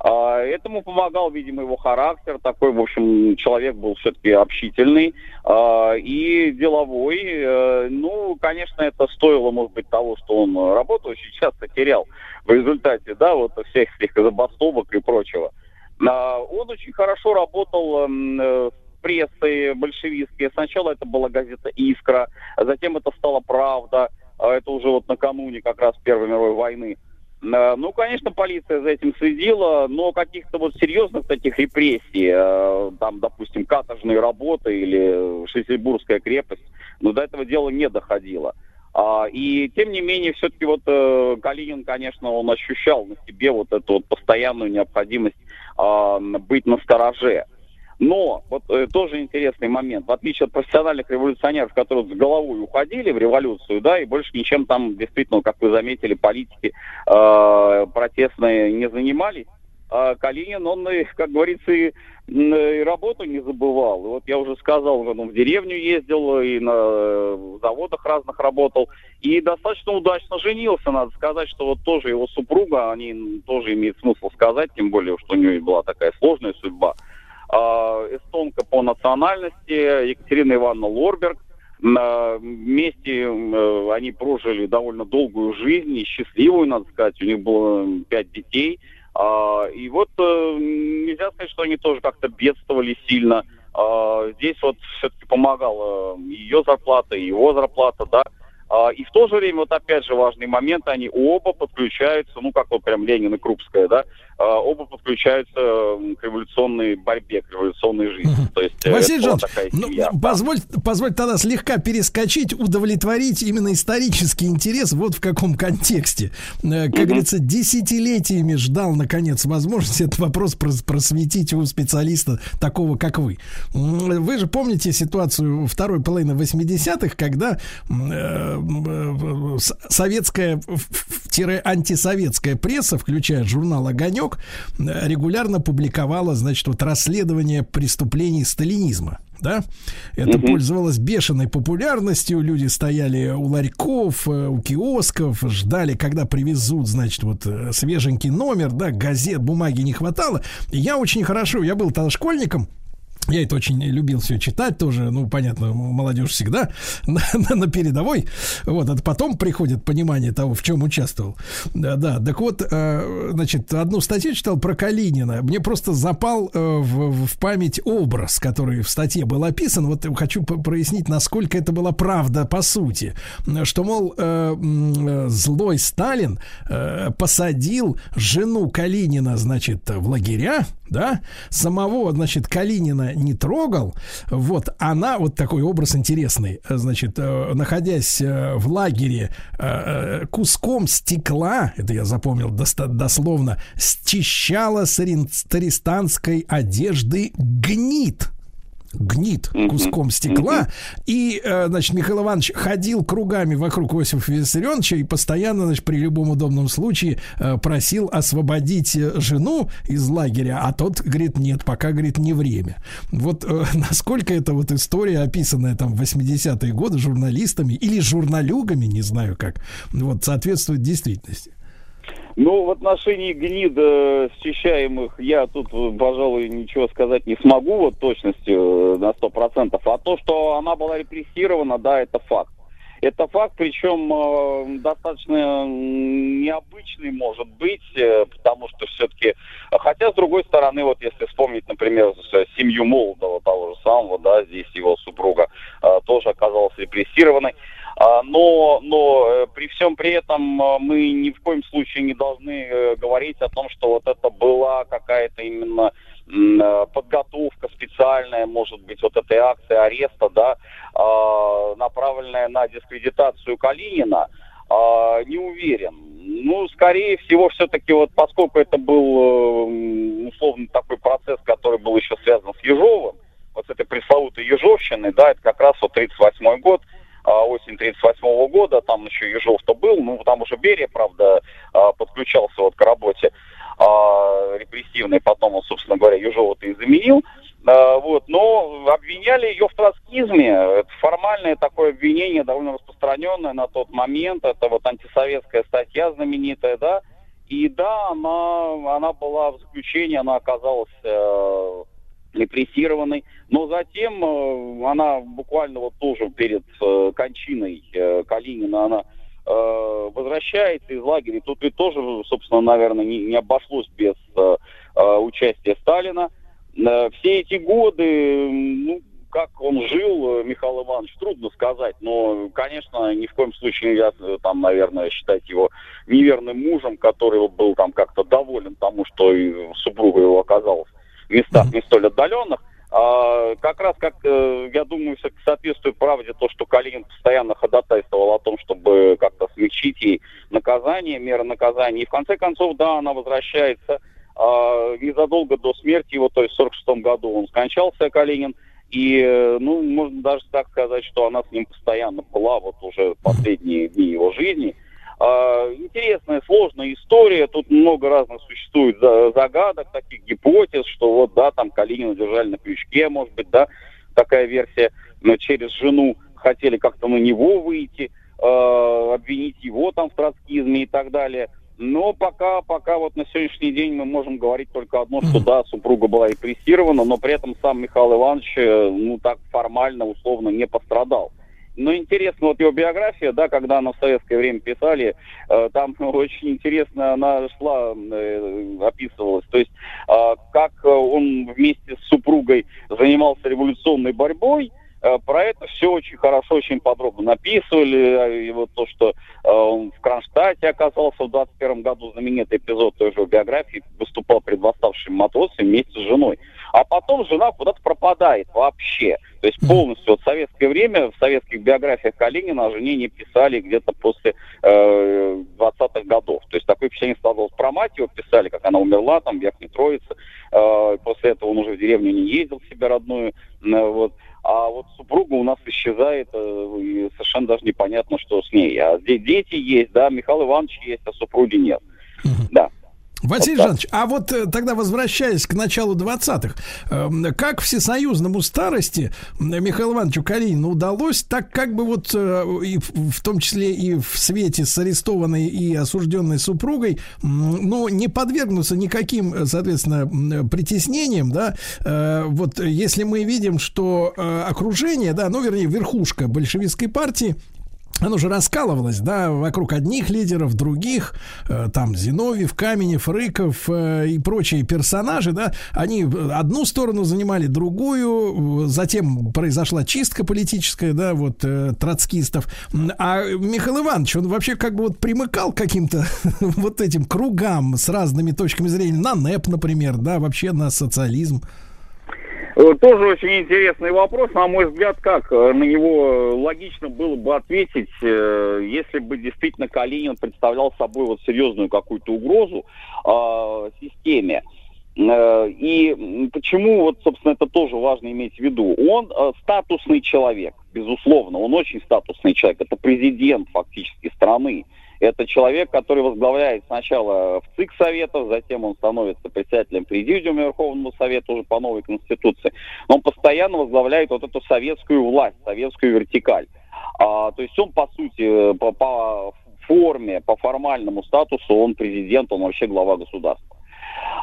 А, Этому помогал, видимо, его характер. Такой, в общем, человек был все-таки общительный а, и деловой. Э, Ну, конечно, это стоило, может быть, того, что он работу очень часто терял в результате, да, вот всех этих забастовок и прочего. А, Он очень хорошо работал м, с прессой большевистской. Сначала это была газета «Искра», а затем это стала «Правда». А Это уже вот накануне как раз Первой мировой войны. Э, Ну, конечно, полиция за этим следила, но каких-то вот серьезных таких репрессий, э, там, допустим, каторжные работы или Шлиссельбургская крепость, ну, до этого дела не доходило. А, И, тем не менее, все-таки вот э, Калинин, конечно, он ощущал на себе вот эту вот постоянную необходимость быть на стороже. Но, вот э, тоже интересный момент, в отличие от профессиональных революционеров, которые с головой уходили в революцию, да, и больше ничем там, действительно, как вы заметили, политики э, протестные не занимались, а Калинин, он, как говорится, и, и работу не забывал. И вот я уже сказал, он в деревню ездил, и на э, заводах разных работал, и достаточно удачно женился, надо сказать, что вот тоже его супруга, они тоже имеет смысл сказать, тем более, что у нее была такая сложная судьба. А, эстонка по национальности Екатерина Ивановна Лорберг. На- Вместе э, они прожили довольно долгую жизнь, и счастливую, надо сказать. У них было пять детей. А, И вот э, нельзя сказать, что они тоже как-то бедствовали сильно. А, Здесь вот все-таки помогала ее зарплата, его зарплата, да. А, И в то же время, вот опять же важный момент, они оба подключаются, ну как вот прям Ленин и Крупская, да, а, оба подключаются к революционной борьбе, к революционной жизни. То есть э, Василий Жанович, ну, позволь, позволь тогда слегка перескочить, удовлетворить именно исторический интерес вот в каком контексте. Э, Как говорится, десятилетиями ждал, наконец, возможности этот вопрос прос- просветить у специалиста такого, как вы. Вы же помните ситуацию второй половины 80-х, когда м, э, м, э, с- советская, в- в- тире антисоветская пресса, включая журнал «Огонек», э, регулярно публиковала, значит, вот расследование преступлений сталинизма. Да, это Мгм. пользовалось бешеной популярностью. Люди стояли у ларьков, э, у киосков, ждали, когда привезут, значит, вот э, свеженький номер, да, газет, бумаги не хватало. И я очень хорошо, я был тогда школьником, я это очень любил все читать тоже, ну, понятно, молодежь всегда [LAUGHS] на, на- на передовой. Вот, это потом приходит понимание того, в чем участвовал. Да, да. Так вот, э, значит, одну статью читал про Калинина. Мне просто запал э, в, в память образ, который в статье был описан. Вот хочу прояснить, насколько это была правда по сути. Что, мол, э, э, злой Сталин э, посадил жену Калинина, значит, в лагеря, да, самого, значит, Калинина не трогал, вот, она, вот такой образ интересный, значит, э, находясь э, в лагере, э, куском стекла, это я запомнил дословно, счищала с арестанской одежды гнит. Гнит куском стекла. И, э, значит, Михаил Иванович ходил кругами вокруг Иосифа Виссарионовича и постоянно, значит, при любом удобном случае э, просил освободить э, жену из лагеря, а тот говорит, нет, пока, говорит, не время. Вот [LAUGHS] насколько эта вот история, описанная там в 80-е годы журналистами или журналюгами, не знаю как, вот, соответствует действительности. Ну, в отношении гнида счищаемых я тут, пожалуй, ничего сказать не смогу вот точностью э, на сто процентов. А то, что она была репрессирована, да, это факт. Это факт, причем э, достаточно необычный может быть, э, потому что все-таки, хотя с другой стороны, вот если вспомнить, например, семью Молодого, того же самого, да, здесь его супруга тоже оказалась репрессированной. А, Но, но э, при всем при этом э, мы ни в коем случае не должны э, говорить о том, что вот это была какая-то именно подготовка специальная, может быть, вот этой акции ареста, да, а, направленная на дискредитацию Калинина. А, Не уверен. Ну, скорее всего, все-таки вот поскольку это был условно такой процесс, который был еще связан с Ежовым, вот с этой пресловутой Ежовщиной, да, это как раз вот 38 год, осень 38 года, там еще Ежов-то был, ну, там уже Берия, правда, а, подключался вот к работе а, репрессивной, потом он, собственно говоря, Ежова-то и заменил, А, вот, но обвиняли ее в троцкизме, это формальное такое обвинение, довольно распространенное на тот момент, это вот антисоветская статья знаменитая, да, и да, она, она была в заключении, она оказалась репрессированной. Но затем э, она буквально вот тоже перед э, кончиной э, Калинина, она э, возвращается из лагеря. Тут ведь тоже, собственно, наверное, не, не обошлось без э, э, участия Сталина. Э, все эти годы, ну, как он жил, э, Михаил Иванович, трудно сказать, но, конечно, ни в коем случае нельзя э, там, наверное, считать его неверным мужем, который был там как-то доволен тому, что супруга его оказалась местах не столь отдаленных. А, как раз, как э, я думаю, со- соответствует правде то, что Калинин постоянно ходатайствовал о том, чтобы как-то смягчить ей наказание, меры наказания. И в конце концов, да, она возвращается а, незадолго до смерти его, то есть в 46 году он скончался, Калинин. И, э, ну, можно даже так сказать, что она с ним постоянно была вот уже последние дни его жизни. А, Интересная, сложная история. Тут много разных существует за- загадок, таких гипотез, что вот, да, там Калинина держали на крючке, может быть, да, такая версия, но через жену хотели как-то на него выйти, э, обвинить его там в троцкизме и так далее. Но пока, пока вот на сегодняшний день мы можем говорить только одно, что да, супруга была репрессирована, но при этом сам Михаил Иванович, э, ну так формально, условно, не пострадал. Но интересно, вот его биография, да, когда она в советское время писали, э, там [LAUGHS] очень интересно она шла, э, описывалась. То есть, э, как он вместе с супругой занимался революционной борьбой, э, про это все очень хорошо, очень подробно написывали. И вот то, что э, он в Кронштадте оказался в 21 году, знаменитый эпизод той же биографии, выступал перед восставшими матросами вместе с женой. А потом жена куда-то пропадает вообще. То есть полностью вот в советское время в советских биографиях Калинина о жене не писали где-то после э, 20-х годов. То есть такое впечатление складывалось про мать, его писали, как она умерла там в Верхней Троице. Э, после этого он уже в деревню не ездил в себя родную. Э, вот. А вот супруга у нас исчезает, э, и совершенно даже непонятно, что с ней. А здесь дети есть, да, Михаил Иванович есть, а супруги нет. Да. Василий Вот. Жанович, а вот э, тогда возвращаясь к началу 20-х, эм, как всесоюзному старости Михаилу Ивановичу Калинину удалось так как бы вот э, и в, том числе и в свете с арестованной и осужденной супругой, м, ну, не подвергнуться никаким, э, соответственно, притеснениям, да, вот если мы видим, что окружение, да, ну, вернее, верхушка большевистской партии оно же раскалывалось, да, вокруг одних лидеров, других, э, там Зиновьев, Каменев, Рыков э, и прочие персонажи, да, они одну сторону занимали, другую, э, затем произошла чистка политическая, да, вот троцкистов, а Михаил Иванович, он вообще как бы вот примыкал к каким-то [LAUGHS] вот этим кругам с разными точками зрения, на НЭП, например, да, вообще на социализм. Э, Тоже очень интересный вопрос. На мой взгляд, как э, на него э, логично было бы ответить, если бы действительно Калинин представлял собой вот серьезную какую-то угрозу э, системе. И почему, вот, собственно, это тоже важно иметь в виду. Он статусный человек, безусловно, он очень статусный человек. Это президент фактически страны. Это человек, который возглавляет сначала в ЦИК Советов, затем он становится председателем Президиума Верховного Совета уже по новой Конституции. Но он постоянно возглавляет вот эту советскую власть, советскую вертикаль. А, то есть он, по сути, по, по форме, по формальному статусу, он президент, он вообще глава государства.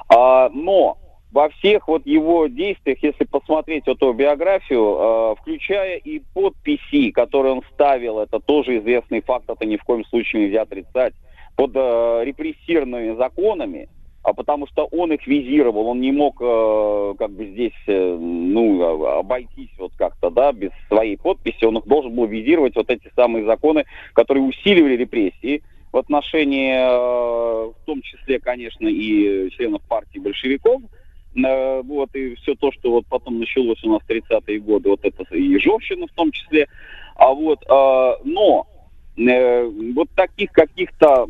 А, но во всех вот его действиях, если посмотреть вот его биографию, э, включая и подписи, которые он ставил, это тоже известный факт, это ни в коем случае нельзя отрицать, под э, репрессированными законами, а потому что он их визировал, он не мог э, как бы здесь, э, ну, а- обойтись вот как-то, да, без своей подписи, он их должен был визировать вот эти самые законы, которые усиливали репрессии в отношении, э, в том числе, конечно, и членов партии большевиков, вот, и все то, что вот потом началось у нас в 30-е годы, вот это и Ежовщина в том числе, а вот, э, но э, вот таких каких-то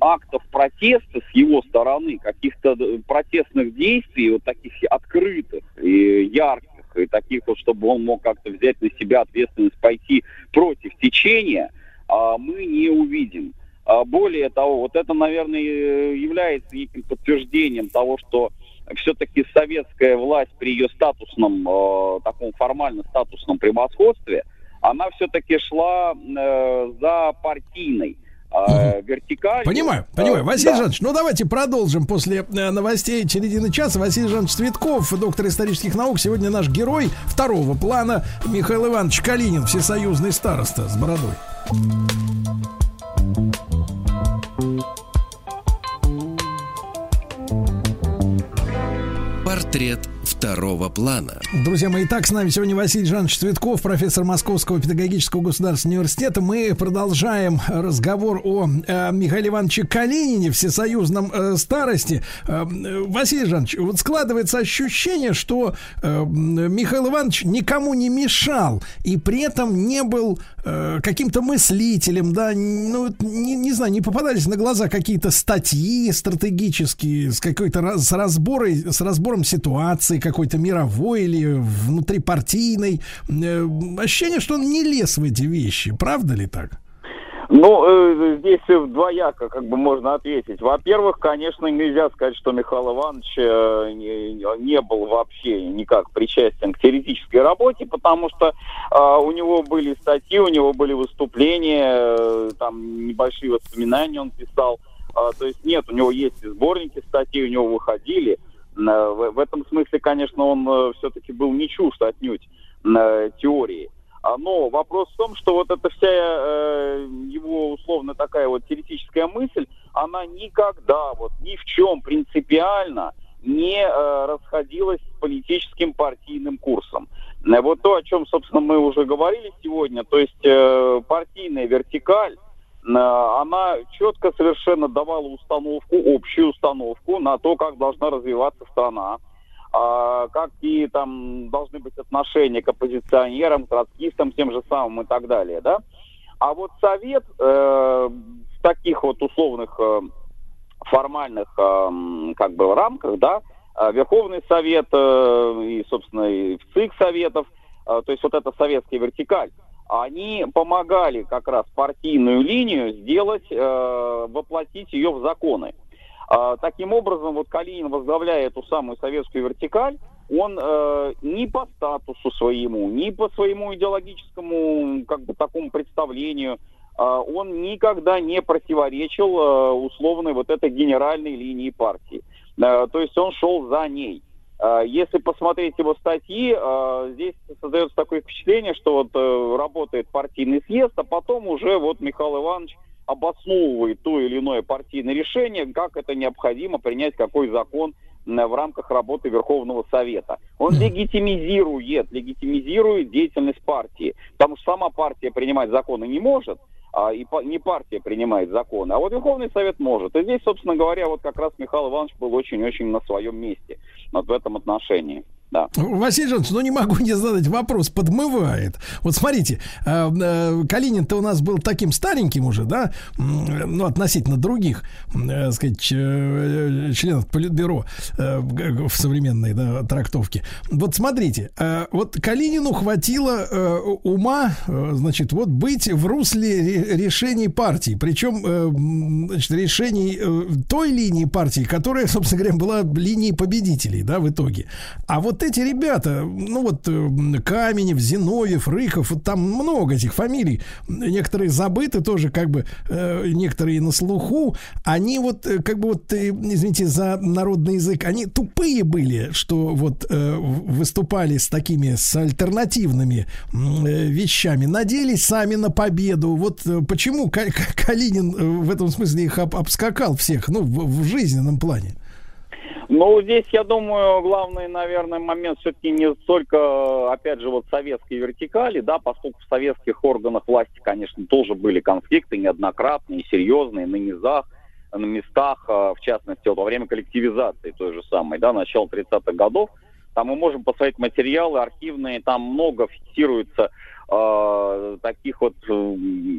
актов протеста с его стороны, каких-то э, протестных действий, вот таких открытых и ярких, и таких вот, чтобы он мог как-то взять на себя ответственность, пойти против течения, а, мы не увидим. А, Более того, вот это, наверное, э, является неким подтверждением того, что все-таки советская власть при ее статусном, э, таком формально статусном превосходстве, она все-таки шла э, за партийной э, вертикалью. Понимаю, Э, понимаю. Василий да. Жанович, ну давайте продолжим после э, новостей середины часа. Василий Жанович Цветков, доктор исторических наук, сегодня наш герой второго плана Михаил Иванович Калинин, всесоюзный староста с бородой. Портрет второго плана. Друзья мои, так с нами сегодня Василий Жанович Цветков, профессор Московского педагогического государственного университета. Мы продолжаем разговор о э, Михаиле Ивановиче Калинине, всесоюзном э, старости. Э, э, Василий Жанович, вот складывается ощущение, что э, Михаил Иванович никому не мешал и при этом не был э, каким-то мыслителем, да, ну, не, не знаю, не попадались на глаза какие-то статьи стратегические с какой-то раз- с разборой, с разбором ситуации какой-то мировой или внутрипартийной. Э, ощущение, что он не лез в эти вещи. Правда ли так? Ну, э, здесь э, двояко как бы можно ответить. Во-первых, конечно, нельзя сказать, что Михаил Иванович э, не, не был вообще никак причастен к теоретической работе, потому что э, у него были статьи, у него были выступления, э, там небольшие воспоминания он писал. А, то есть нет, у него есть и сборники статей, у него выходили. Э, В, в этом смысле, конечно, он все-таки был не чужд отнюдь э, теории. А, Но вопрос в том, что вот эта вся э, его условно такая вот теоретическая мысль, она никогда вот ни в чем принципиально не э, расходилась с политическим партийным курсом. Э, Вот то, о чем, собственно, мы уже говорили сегодня, то есть э, партийная вертикаль, э, она четко совершенно давала установку, общую установку на то, как должна развиваться страна, а, какие там должны быть отношения к оппозиционерам, к троцкистам, тем же самым и так далее, да. А вот Совет э, в таких вот условных э, формальных э, как бы рамках, да, э, Верховный Совет э, и, собственно, и в ЦИК Советов, э, то есть вот эта советская вертикаль, они помогали как раз партийную линию сделать, э, воплотить ее в законы. А, Таким образом, вот Калинин, возглавляя эту самую советскую вертикаль, он э, ни по статусу своему, ни по своему идеологическому как бы такому представлению, э, он никогда не противоречил э, условной вот этой генеральной линии партии. Э, то есть он шел за ней. Э, Если посмотреть его статьи, э, здесь создается такое впечатление, что вот э, работает партийный съезд, а потом уже вот Михаил Иванович обосновывает то или иное партийное решение, как это необходимо принять какой закон в рамках работы Верховного Совета. Он легитимизирует, легитимизирует деятельность партии, потому что сама партия принимать законы не может, а, и па- не партия принимает законы, а вот Верховный Совет может. И здесь, собственно говоря, вот как раз Михаил Иванович был очень-очень на своем месте вот в этом отношении. Да. Василий Жанович, ну не могу не задать вопрос, подмывает. Вот смотрите, э, э, Калинин-то у нас был таким стареньким уже, да, ну относительно других, м, э, сказать, членов Политбюро в современной да, трактовке. Вот смотрите, вот Калинину хватило ума, значит, вот быть в русле ре- решений партии, причем, значит, решений той линии партии, которая, [LAUGHS] собственно говоря, была линией победителей, да, в итоге. А вот эти ребята, ну вот э, Каменев, Зиновьев, Рыков, вот там много этих фамилий, некоторые забыты тоже, как бы, э, некоторые на слуху, они вот, э, как бы вот, извините за народный язык, они тупые были, что вот выступали с такими, с альтернативными вещами, надеялись сами на победу. Вот почему Ка- Ка- Калинин в этом смысле их об- обскакал всех, ну, в, в жизненном плане. Ну, здесь, я думаю, главный, наверное, момент все-таки не столько, опять же, вот советской вертикали, да, поскольку в советских органах власти, конечно, тоже были конфликты неоднократные, серьезные, на низах, на местах, э, в частности, во время коллективизации той же самой, да, начала 30-х годов. Там мы можем посмотреть материалы архивные, там много фиксируется э, таких вот э,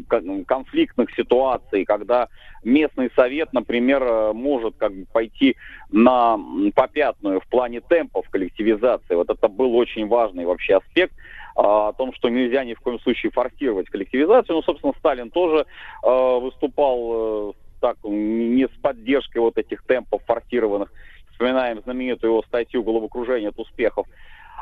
кон- конфликтных ситуаций, когда местный совет, например, э, может как бы пойти на попятную в плане темпов коллективизации. Вот это был очень важный вообще аспект о том, что нельзя ни в коем случае форсировать коллективизацию. Ну, собственно, Сталин тоже выступал так не с поддержкой вот этих темпов форсированных. Вспоминаем знаменитую его статью «Головокружение от успехов».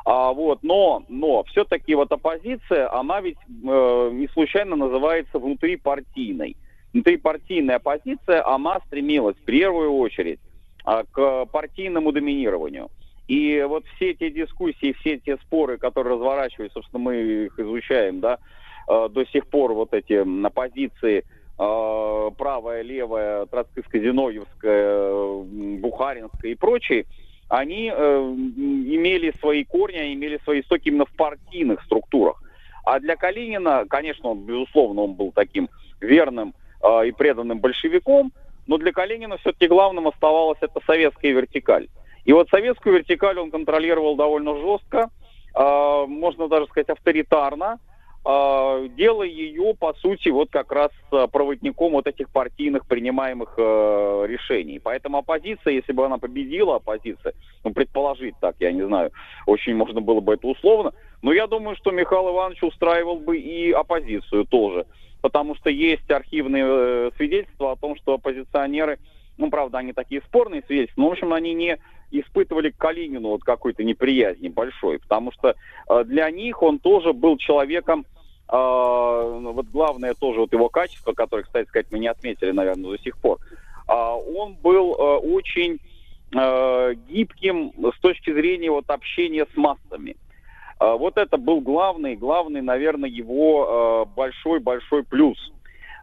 А, вот, но, но все-таки вот оппозиция, она ведь э, не случайно называется внутрипартийной. Внутрипартийная оппозиция, она стремилась в первую очередь а, к партийному доминированию. И вот все эти дискуссии, все эти споры, которые разворачивались, собственно, мы их изучаем, да, э, до сих пор вот эти м, оппозиции э, правая, левая, троцкиско-зиновьевская, бухаринская и прочие, они э, имели свои корни, они имели свои истоки именно в партийных структурах. А для Калинина, конечно, он, безусловно, он был таким верным э, и преданным большевиком, но для Калинина все-таки главным оставалась эта советская вертикаль. И вот советскую вертикаль он контролировал довольно жестко, э, можно даже сказать авторитарно, делая ее, по сути, вот как раз э, проводником вот этих партийных принимаемых э, решений. Поэтому оппозиция, если бы она победила, оппозиция, ну, предположить так, я не знаю, очень можно было бы это условно, но я думаю, что Михаил Иванович устраивал бы и оппозицию тоже, потому что есть архивные э, свидетельства о том, что оппозиционеры, ну, правда, они такие спорные свидетельства, но, в общем, они не испытывали к Калинину вот какой-то неприязни большой, потому что э, для них он тоже был человеком, э, ну, вот главное тоже вот его качество, которое, кстати сказать, мы не отметили, наверное, до сих пор, а, он был э, очень гибким с точки зрения вот общения с массами. Вот это был главный, главный, наверное, его большой-большой плюс.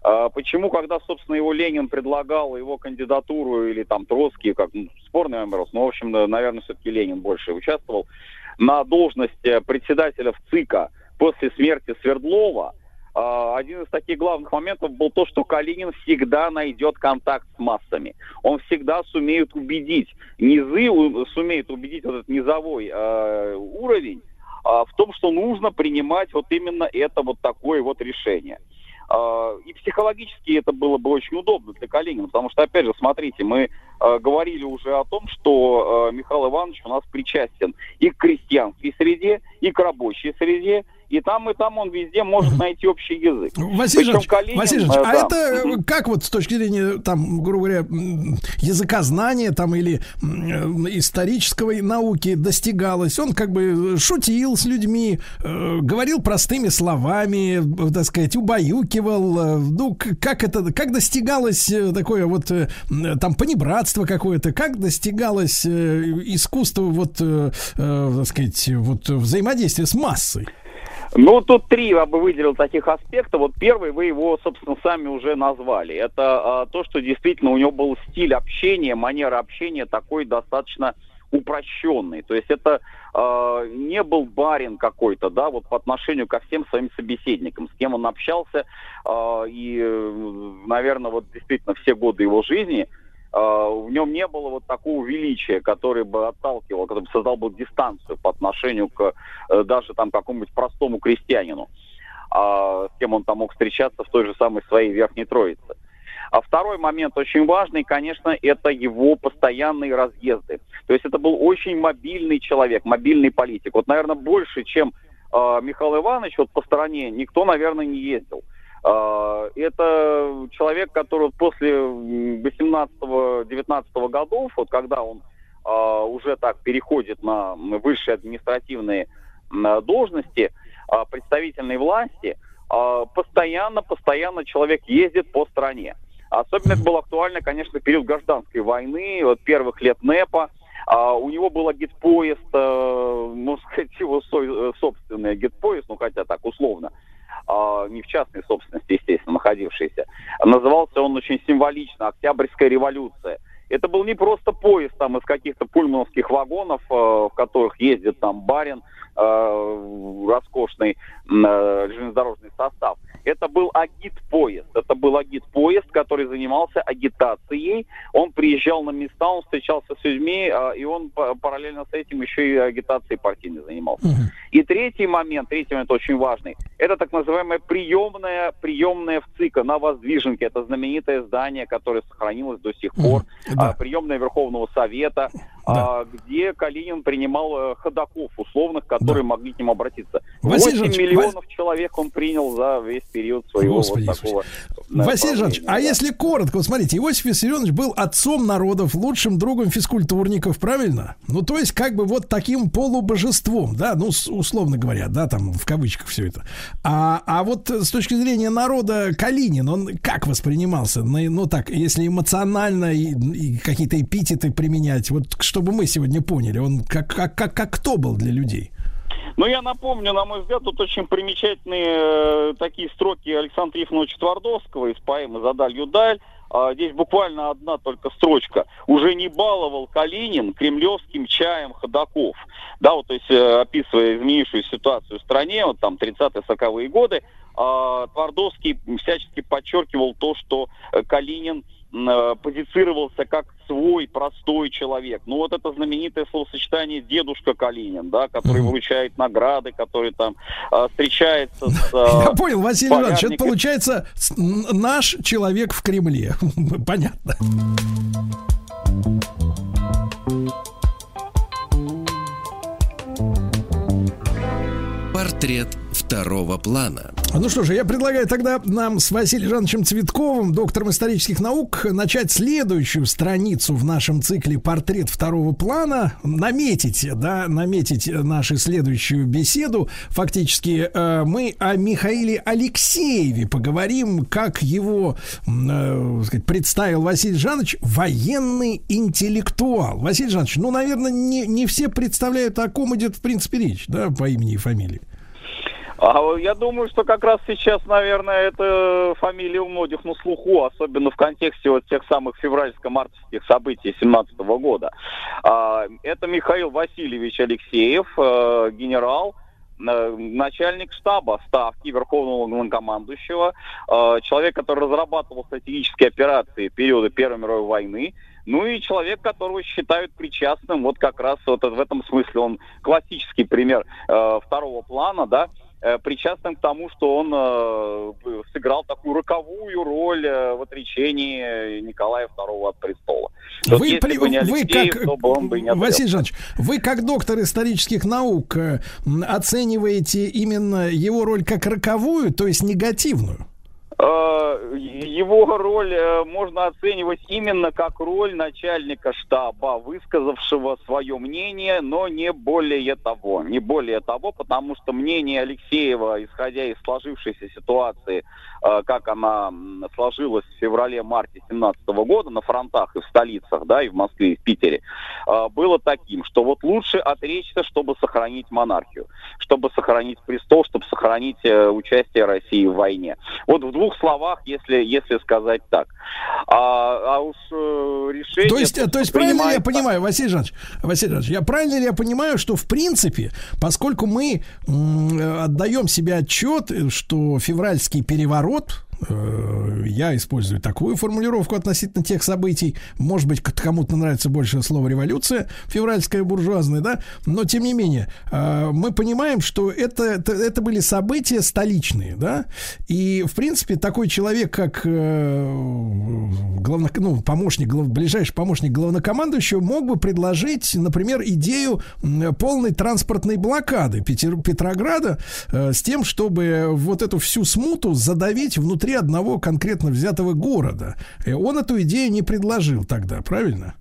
А, Почему, когда, собственно, его Ленин предлагал его кандидатуру или там Троцкий, как ну, спорный вопрос, но, в общем, наверное, все-таки Ленин больше участвовал, на должность э, председателя в ЦИКа после смерти Свердлова, а, один из таких главных моментов был то, что Калинин всегда найдет контакт с массами. Он всегда сумеет убедить низы, сумеет убедить этот низовой э, уровень а, в том, что нужно принимать вот именно это вот такое вот решение. А, И психологически это было бы очень удобно для Калинина, потому что, опять же, смотрите, мы э, говорили уже о том, что э, Михаил Иванович у нас причастен и к крестьянской среде, и к рабочей среде, и там, и там он везде может [LAUGHS] найти общий язык. Василий Причем Жанович, Калинин, Василий Жанович, э, а да. это э, как вот с точки зрения, там, грубо говоря, м, языкознания там или э, исторической науки достигалось? Он как бы шутил с людьми, э, говорил простыми словами, э, так сказать, убаюкивал. э, Ну, как это, как достигалось э, такое вот э, там понебратство какое-то? Как достигалось э, искусство вот, э, э, так сказать, вот взаимодействия с массой? Ну, тут три я бы выделил таких аспекта. Вот первый, вы его, собственно, сами уже назвали. Это а, то, что действительно у него был стиль общения, манера общения такой достаточно упрощенный. То есть это а, не был барин какой-то, да, вот по отношению ко всем своим собеседникам, с кем он общался. а, и, наверное, вот действительно все годы его жизни э, в нем не было вот такого величия, который бы отталкивал, который бы создал бы дистанцию по отношению к э, даже там какому-нибудь простому крестьянину, а, с кем он там мог встречаться в той же самой своей Верхней Троице. А второй момент очень важный, конечно, это его постоянные разъезды. То есть это был очень мобильный человек, мобильный политик. Вот, наверное, больше, чем э, Михаил Иванович вот по стране, никто, наверное, не ездил. Это человек, который после м, 18-19 годов, вот когда он э, уже так переходит на высшие административные должности э, представительной власти, э, постоянно, постоянно человек ездит по стране. Особенно это было актуально, конечно, в период гражданской войны, вот первых лет НЭПа. А, у него был агитпоезд, э, можно сказать, его со- э, собственный агитпоезд, ну хотя так условно, а, не в частной собственности, естественно, находившийся. Назывался он очень символично «Октябрьская революция». Это был не просто поезд там из каких-то пульмановских вагонов, э, в которых ездит там барин, э, роскошный э, железнодорожный состав. Это был агитпоезд. Это был агитпоезд, который занимался агитацией. Он приезжал на места, он встречался с людьми, э, и он па- параллельно с этим еще и агитацией партийной занимался. И третий момент, третий момент очень важный, это так называемая приемная, приемная в ЦИКа на Воздвиженке. Это знаменитое здание, которое сохранилось до сих пор. А, приемная Верховного Совета, а, где Калинин принимал э, ходаков условных, которые могли к нему обратиться. Василий 8 Жанович, миллионов человек он принял за весь период своего Господи вот такого... э, Василий Жанович, а да. если коротко, вот смотрите, Иосиф Виссарионович был отцом народов, лучшим другом физкультурников, правильно? Ну, то есть, как бы вот таким полубожеством, да, ну, условно говоря, да, там в кавычках все это. А, а вот с точки зрения народа Калинин, он как воспринимался? Ну, ну, так, если эмоционально и, и какие-то эпитеты применять, вот чтобы мы сегодня поняли, он как, как, как, как кто был для людей? Ну, я напомню, на мой взгляд, тут очень примечательные э, такие строки Александра Трифоновича Твардовского из поэмы «Задалью даль». А, здесь буквально одна только строчка. «Уже не баловал Калинин кремлевским чаем ходаков». Да, вот, то есть, э, описывая изменившую ситуацию в стране, вот там 30-40-е годы, а, Твардовский всячески подчеркивал то, что э, Калинин э, позицировался как свой простой человек. Ну вот это знаменитое словосочетание «дедушка Калинин», да, который вручает награды, который там э, встречается с... [LAUGHS] э, Я понял, Василий Иванович, это получается наш человек в Кремле. [LAUGHS] Понятно. Портрет второго плана. Ну что же, я предлагаю тогда нам с Василием Жановичем Цветковым, доктором исторических наук, начать следующую страницу в нашем цикле «Портрет второго плана», наметить, да, наметить нашу следующую беседу. Фактически э, мы о Михаиле Алексееве поговорим, как его э, сказать, представил Василий Жанович, военный интеллектуал. Василий Жанович, ну, наверное, не, не все представляют, о ком идет в принципе речь, да, по имени и фамилии. А я думаю, что как раз сейчас, наверное, эта фамилия у многих на слуху, особенно в контексте вот тех самых февральско-мартовских событий 17 года. А, Это Михаил Васильевич Алексеев, э, генерал, э, начальник штаба ставки Верховного главнокомандующего, э, человек, который разрабатывал стратегические операции периода Первой мировой войны, ну и человек, которого считают причастным, вот как раз вот в этом смысле он классический пример э, второго плана, да, причастным к тому, что он э, сыграл такую роковую роль э, в отречении Николая II от престола. Вот Вы, если при- бы не вы Алексеев, как, то бы он бы не. Василий Жанович, вы как доктор исторических наук э, оцениваете именно его роль как роковую, то есть негативную? Э, Его роль э, можно оценивать именно как роль начальника штаба, высказавшего свое мнение, но не более того. Не более того, потому что мнение Алексеева, исходя из сложившейся ситуации, как она сложилась в феврале-марте 17 года на фронтах и в столицах, да, и в Москве, и в Питере, э, было таким, что вот лучше отречься, чтобы сохранить монархию, чтобы сохранить престол, чтобы сохранить э, участие России в войне. Вот в двух словах, если, если сказать так. А, а уж э, решение... То есть, э, то есть правильно ли я понимаю, Василий Жанович, Василий Жанович, я правильно ли я понимаю, что в принципе, поскольку мы э, отдаем себе отчет, э, что февральский переворот, Э, Я использую такую формулировку относительно тех событий. Может быть, кому-то нравится больше слово революция, февральская буржуазная, да? Но тем не менее, э, мы понимаем, что это, это, это были события столичные, да? И, в принципе, такой человек, как э, главно, ну, помощник, глав- ближайший помощник главнокомандующего, мог бы предложить, например, идею полной транспортной блокады Петер- Петрограда э, с тем, чтобы вот эту всю смуту задавить внутри одного конкретно взятого города. И он эту идею не предложил тогда, правильно?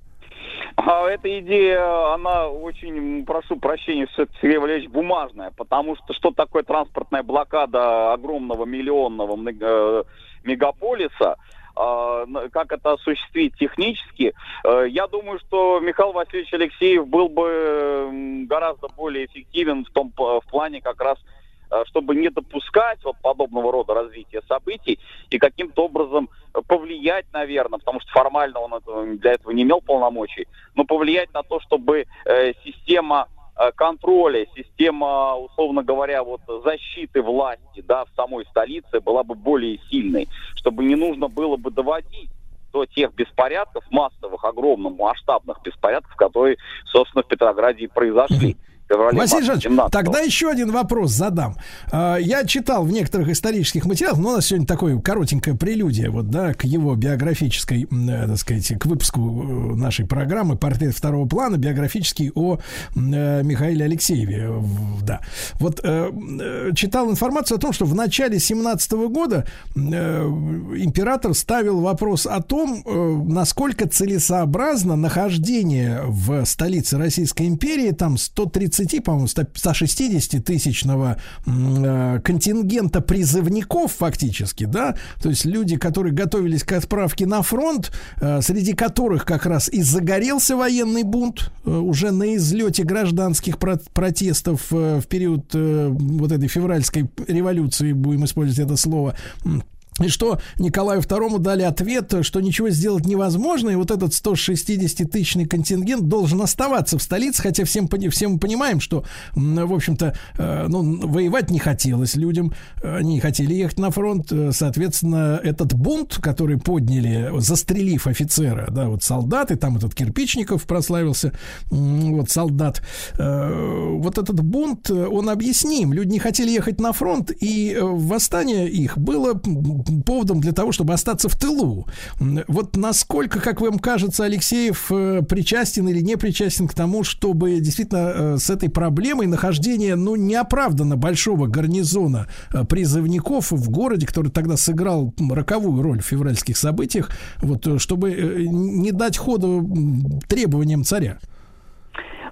А эта идея, она очень, прошу прощения, Сергей Валерьевич, бумажная, потому что что такое транспортная блокада огромного миллионного э, мегаполиса, а, как это осуществить технически, э, я думаю, что Михаил Васильевич Алексеев был бы гораздо более эффективен в том в плане как раз э, чтобы не допускать вот подобного рода развития событий и каким-то образом э, повлиять, наверное, потому что формально он для этого не имел полномочий, но повлиять на то, чтобы э, система э, контроля, система, условно говоря, вот защиты власти, да, в самой столице была бы более сильной, чтобы не нужно было бы доводить до тех беспорядков массовых, огромных, масштабных беспорядков, которые, собственно, в Петрограде и произошли. Феврале, Василий Жанович, 17-го. тогда еще один вопрос задам. А, Я читал в некоторых исторических материалах, но у нас сегодня такое коротенькая прелюдия вот, да, к его биографической, э, так сказать, к выпуску э, нашей программы «Портрет второго плана», биографический о э, Михаиле Алексееве. Да. Вот читал информацию о том, что в начале 17 года император ставил вопрос о том, насколько целесообразно нахождение в столице Российской империи там 130, по-моему, 100 160 тысячного э, контингента призывников фактически, да, то есть люди, которые готовились к отправке на фронт, э, среди которых как раз и загорелся военный бунт э, уже на излете гражданских про- протестов в период вот этой февральской революции, будем использовать это слово, и что Николаю II дали ответ, что ничего сделать невозможно, и вот этот 160-тысячный контингент должен оставаться в столице, хотя всем, пони- все мы понимаем, что, в общем-то, э, ну, воевать не хотелось людям, они не хотели ехать на фронт, соответственно, этот бунт, который подняли, застрелив офицера, да, вот солдаты, там этот Кирпичников прославился, вот солдат, э, вот этот бунт, э, он объясним, люди не хотели ехать на фронт, и восстание их было поводом для того, чтобы остаться в тылу. Вот насколько, как вам кажется, Алексеев э, причастен или не причастен к тому, чтобы действительно э, с этой проблемой нахождения, ну, неоправданно большого гарнизона э, призывников в городе, который тогда сыграл роковую роль в февральских событиях, вот, чтобы не дать ходу требованиям царя?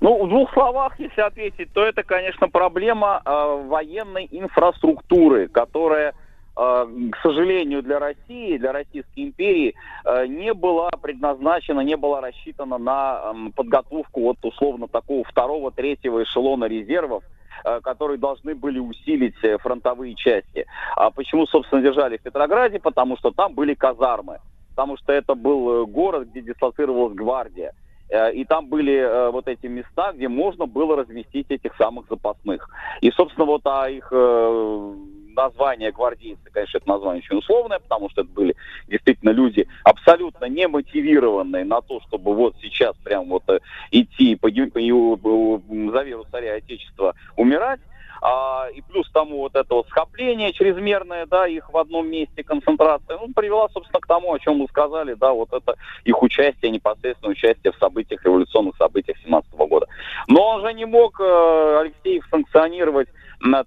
Ну, в двух словах, если ответить, то это, конечно, проблема э, военной инфраструктуры, которая, к сожалению, для России, для Российской империи э, не была предназначена, не была рассчитана на эм, подготовку вот условно такого второго, третьего эшелона резервов, э, которые должны были усилить э, фронтовые части. А почему, собственно, держали в Петрограде? Потому что там были казармы, потому что это был э, город, где дислоцировалась гвардия. Э, И там были э, вот эти места, где можно было разместить этих самых запасных. И, собственно, вот а их э, название гвардейцы, конечно, это название очень условное, потому что это были действительно люди абсолютно не мотивированные на то, чтобы вот сейчас прям вот э, идти по, э, за веру царя Отечества умирать. А, и плюс тому вот это вот схопление чрезмерное, да, их в одном месте концентрация, ну, привела, собственно, к тому, о чем мы сказали, да, вот это их участие, непосредственное участие в событиях, революционных событиях 17 года. Но он же не мог, э, Алексеев, санкционировать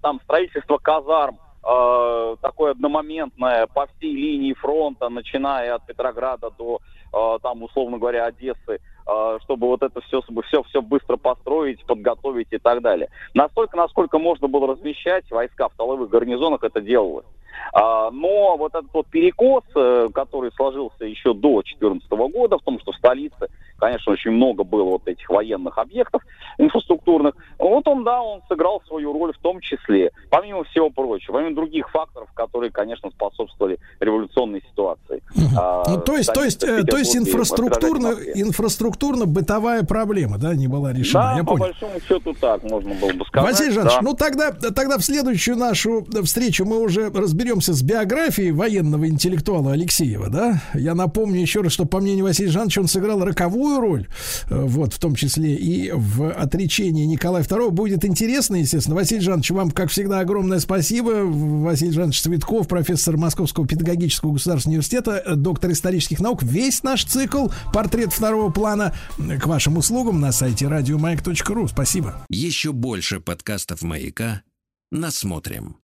там строительство казарм, э, такое одномоментное по всей линии фронта, начиная от Петрограда до, э, там, условно говоря, Одессы, э, чтобы вот это все, все, все быстро построить, подготовить и так далее. Настолько, насколько можно было размещать войска в тыловых гарнизонах, это делалось. А, Но вот этот вот перекос, э, который сложился еще до 2014 года, в том, что в столице, конечно, очень много было вот этих военных объектов инфраструктурных, вот он, да, он сыграл свою роль в том числе, помимо всего прочего, помимо других факторов, которые, конечно, способствовали революционной ситуации. А, Ну, то есть, то есть, э, то есть инфраструктурно, инфраструктурно-бытовая проблема, да, не была решена. Да, Я по понял. большому счету так можно было бы сказать. Василий Жанович, да. ну тогда, тогда в следующую нашу встречу мы уже разберем разберемся с биографией военного интеллектуала Алексеева, да, я напомню еще раз, что по мнению Василия Жановича он сыграл роковую роль, э, вот, в том числе и в отречении Николая II. Будет интересно, естественно. Василий Жанович, вам, как всегда, огромное спасибо. Василий Жанович Цветков, профессор Московского педагогического государственного университета, э, доктор исторических наук. Весь наш цикл «Портрет второго плана» к вашим услугам на сайте радиомаяк.ру. Спасибо. Еще больше подкастов «Маяка» насмотрим.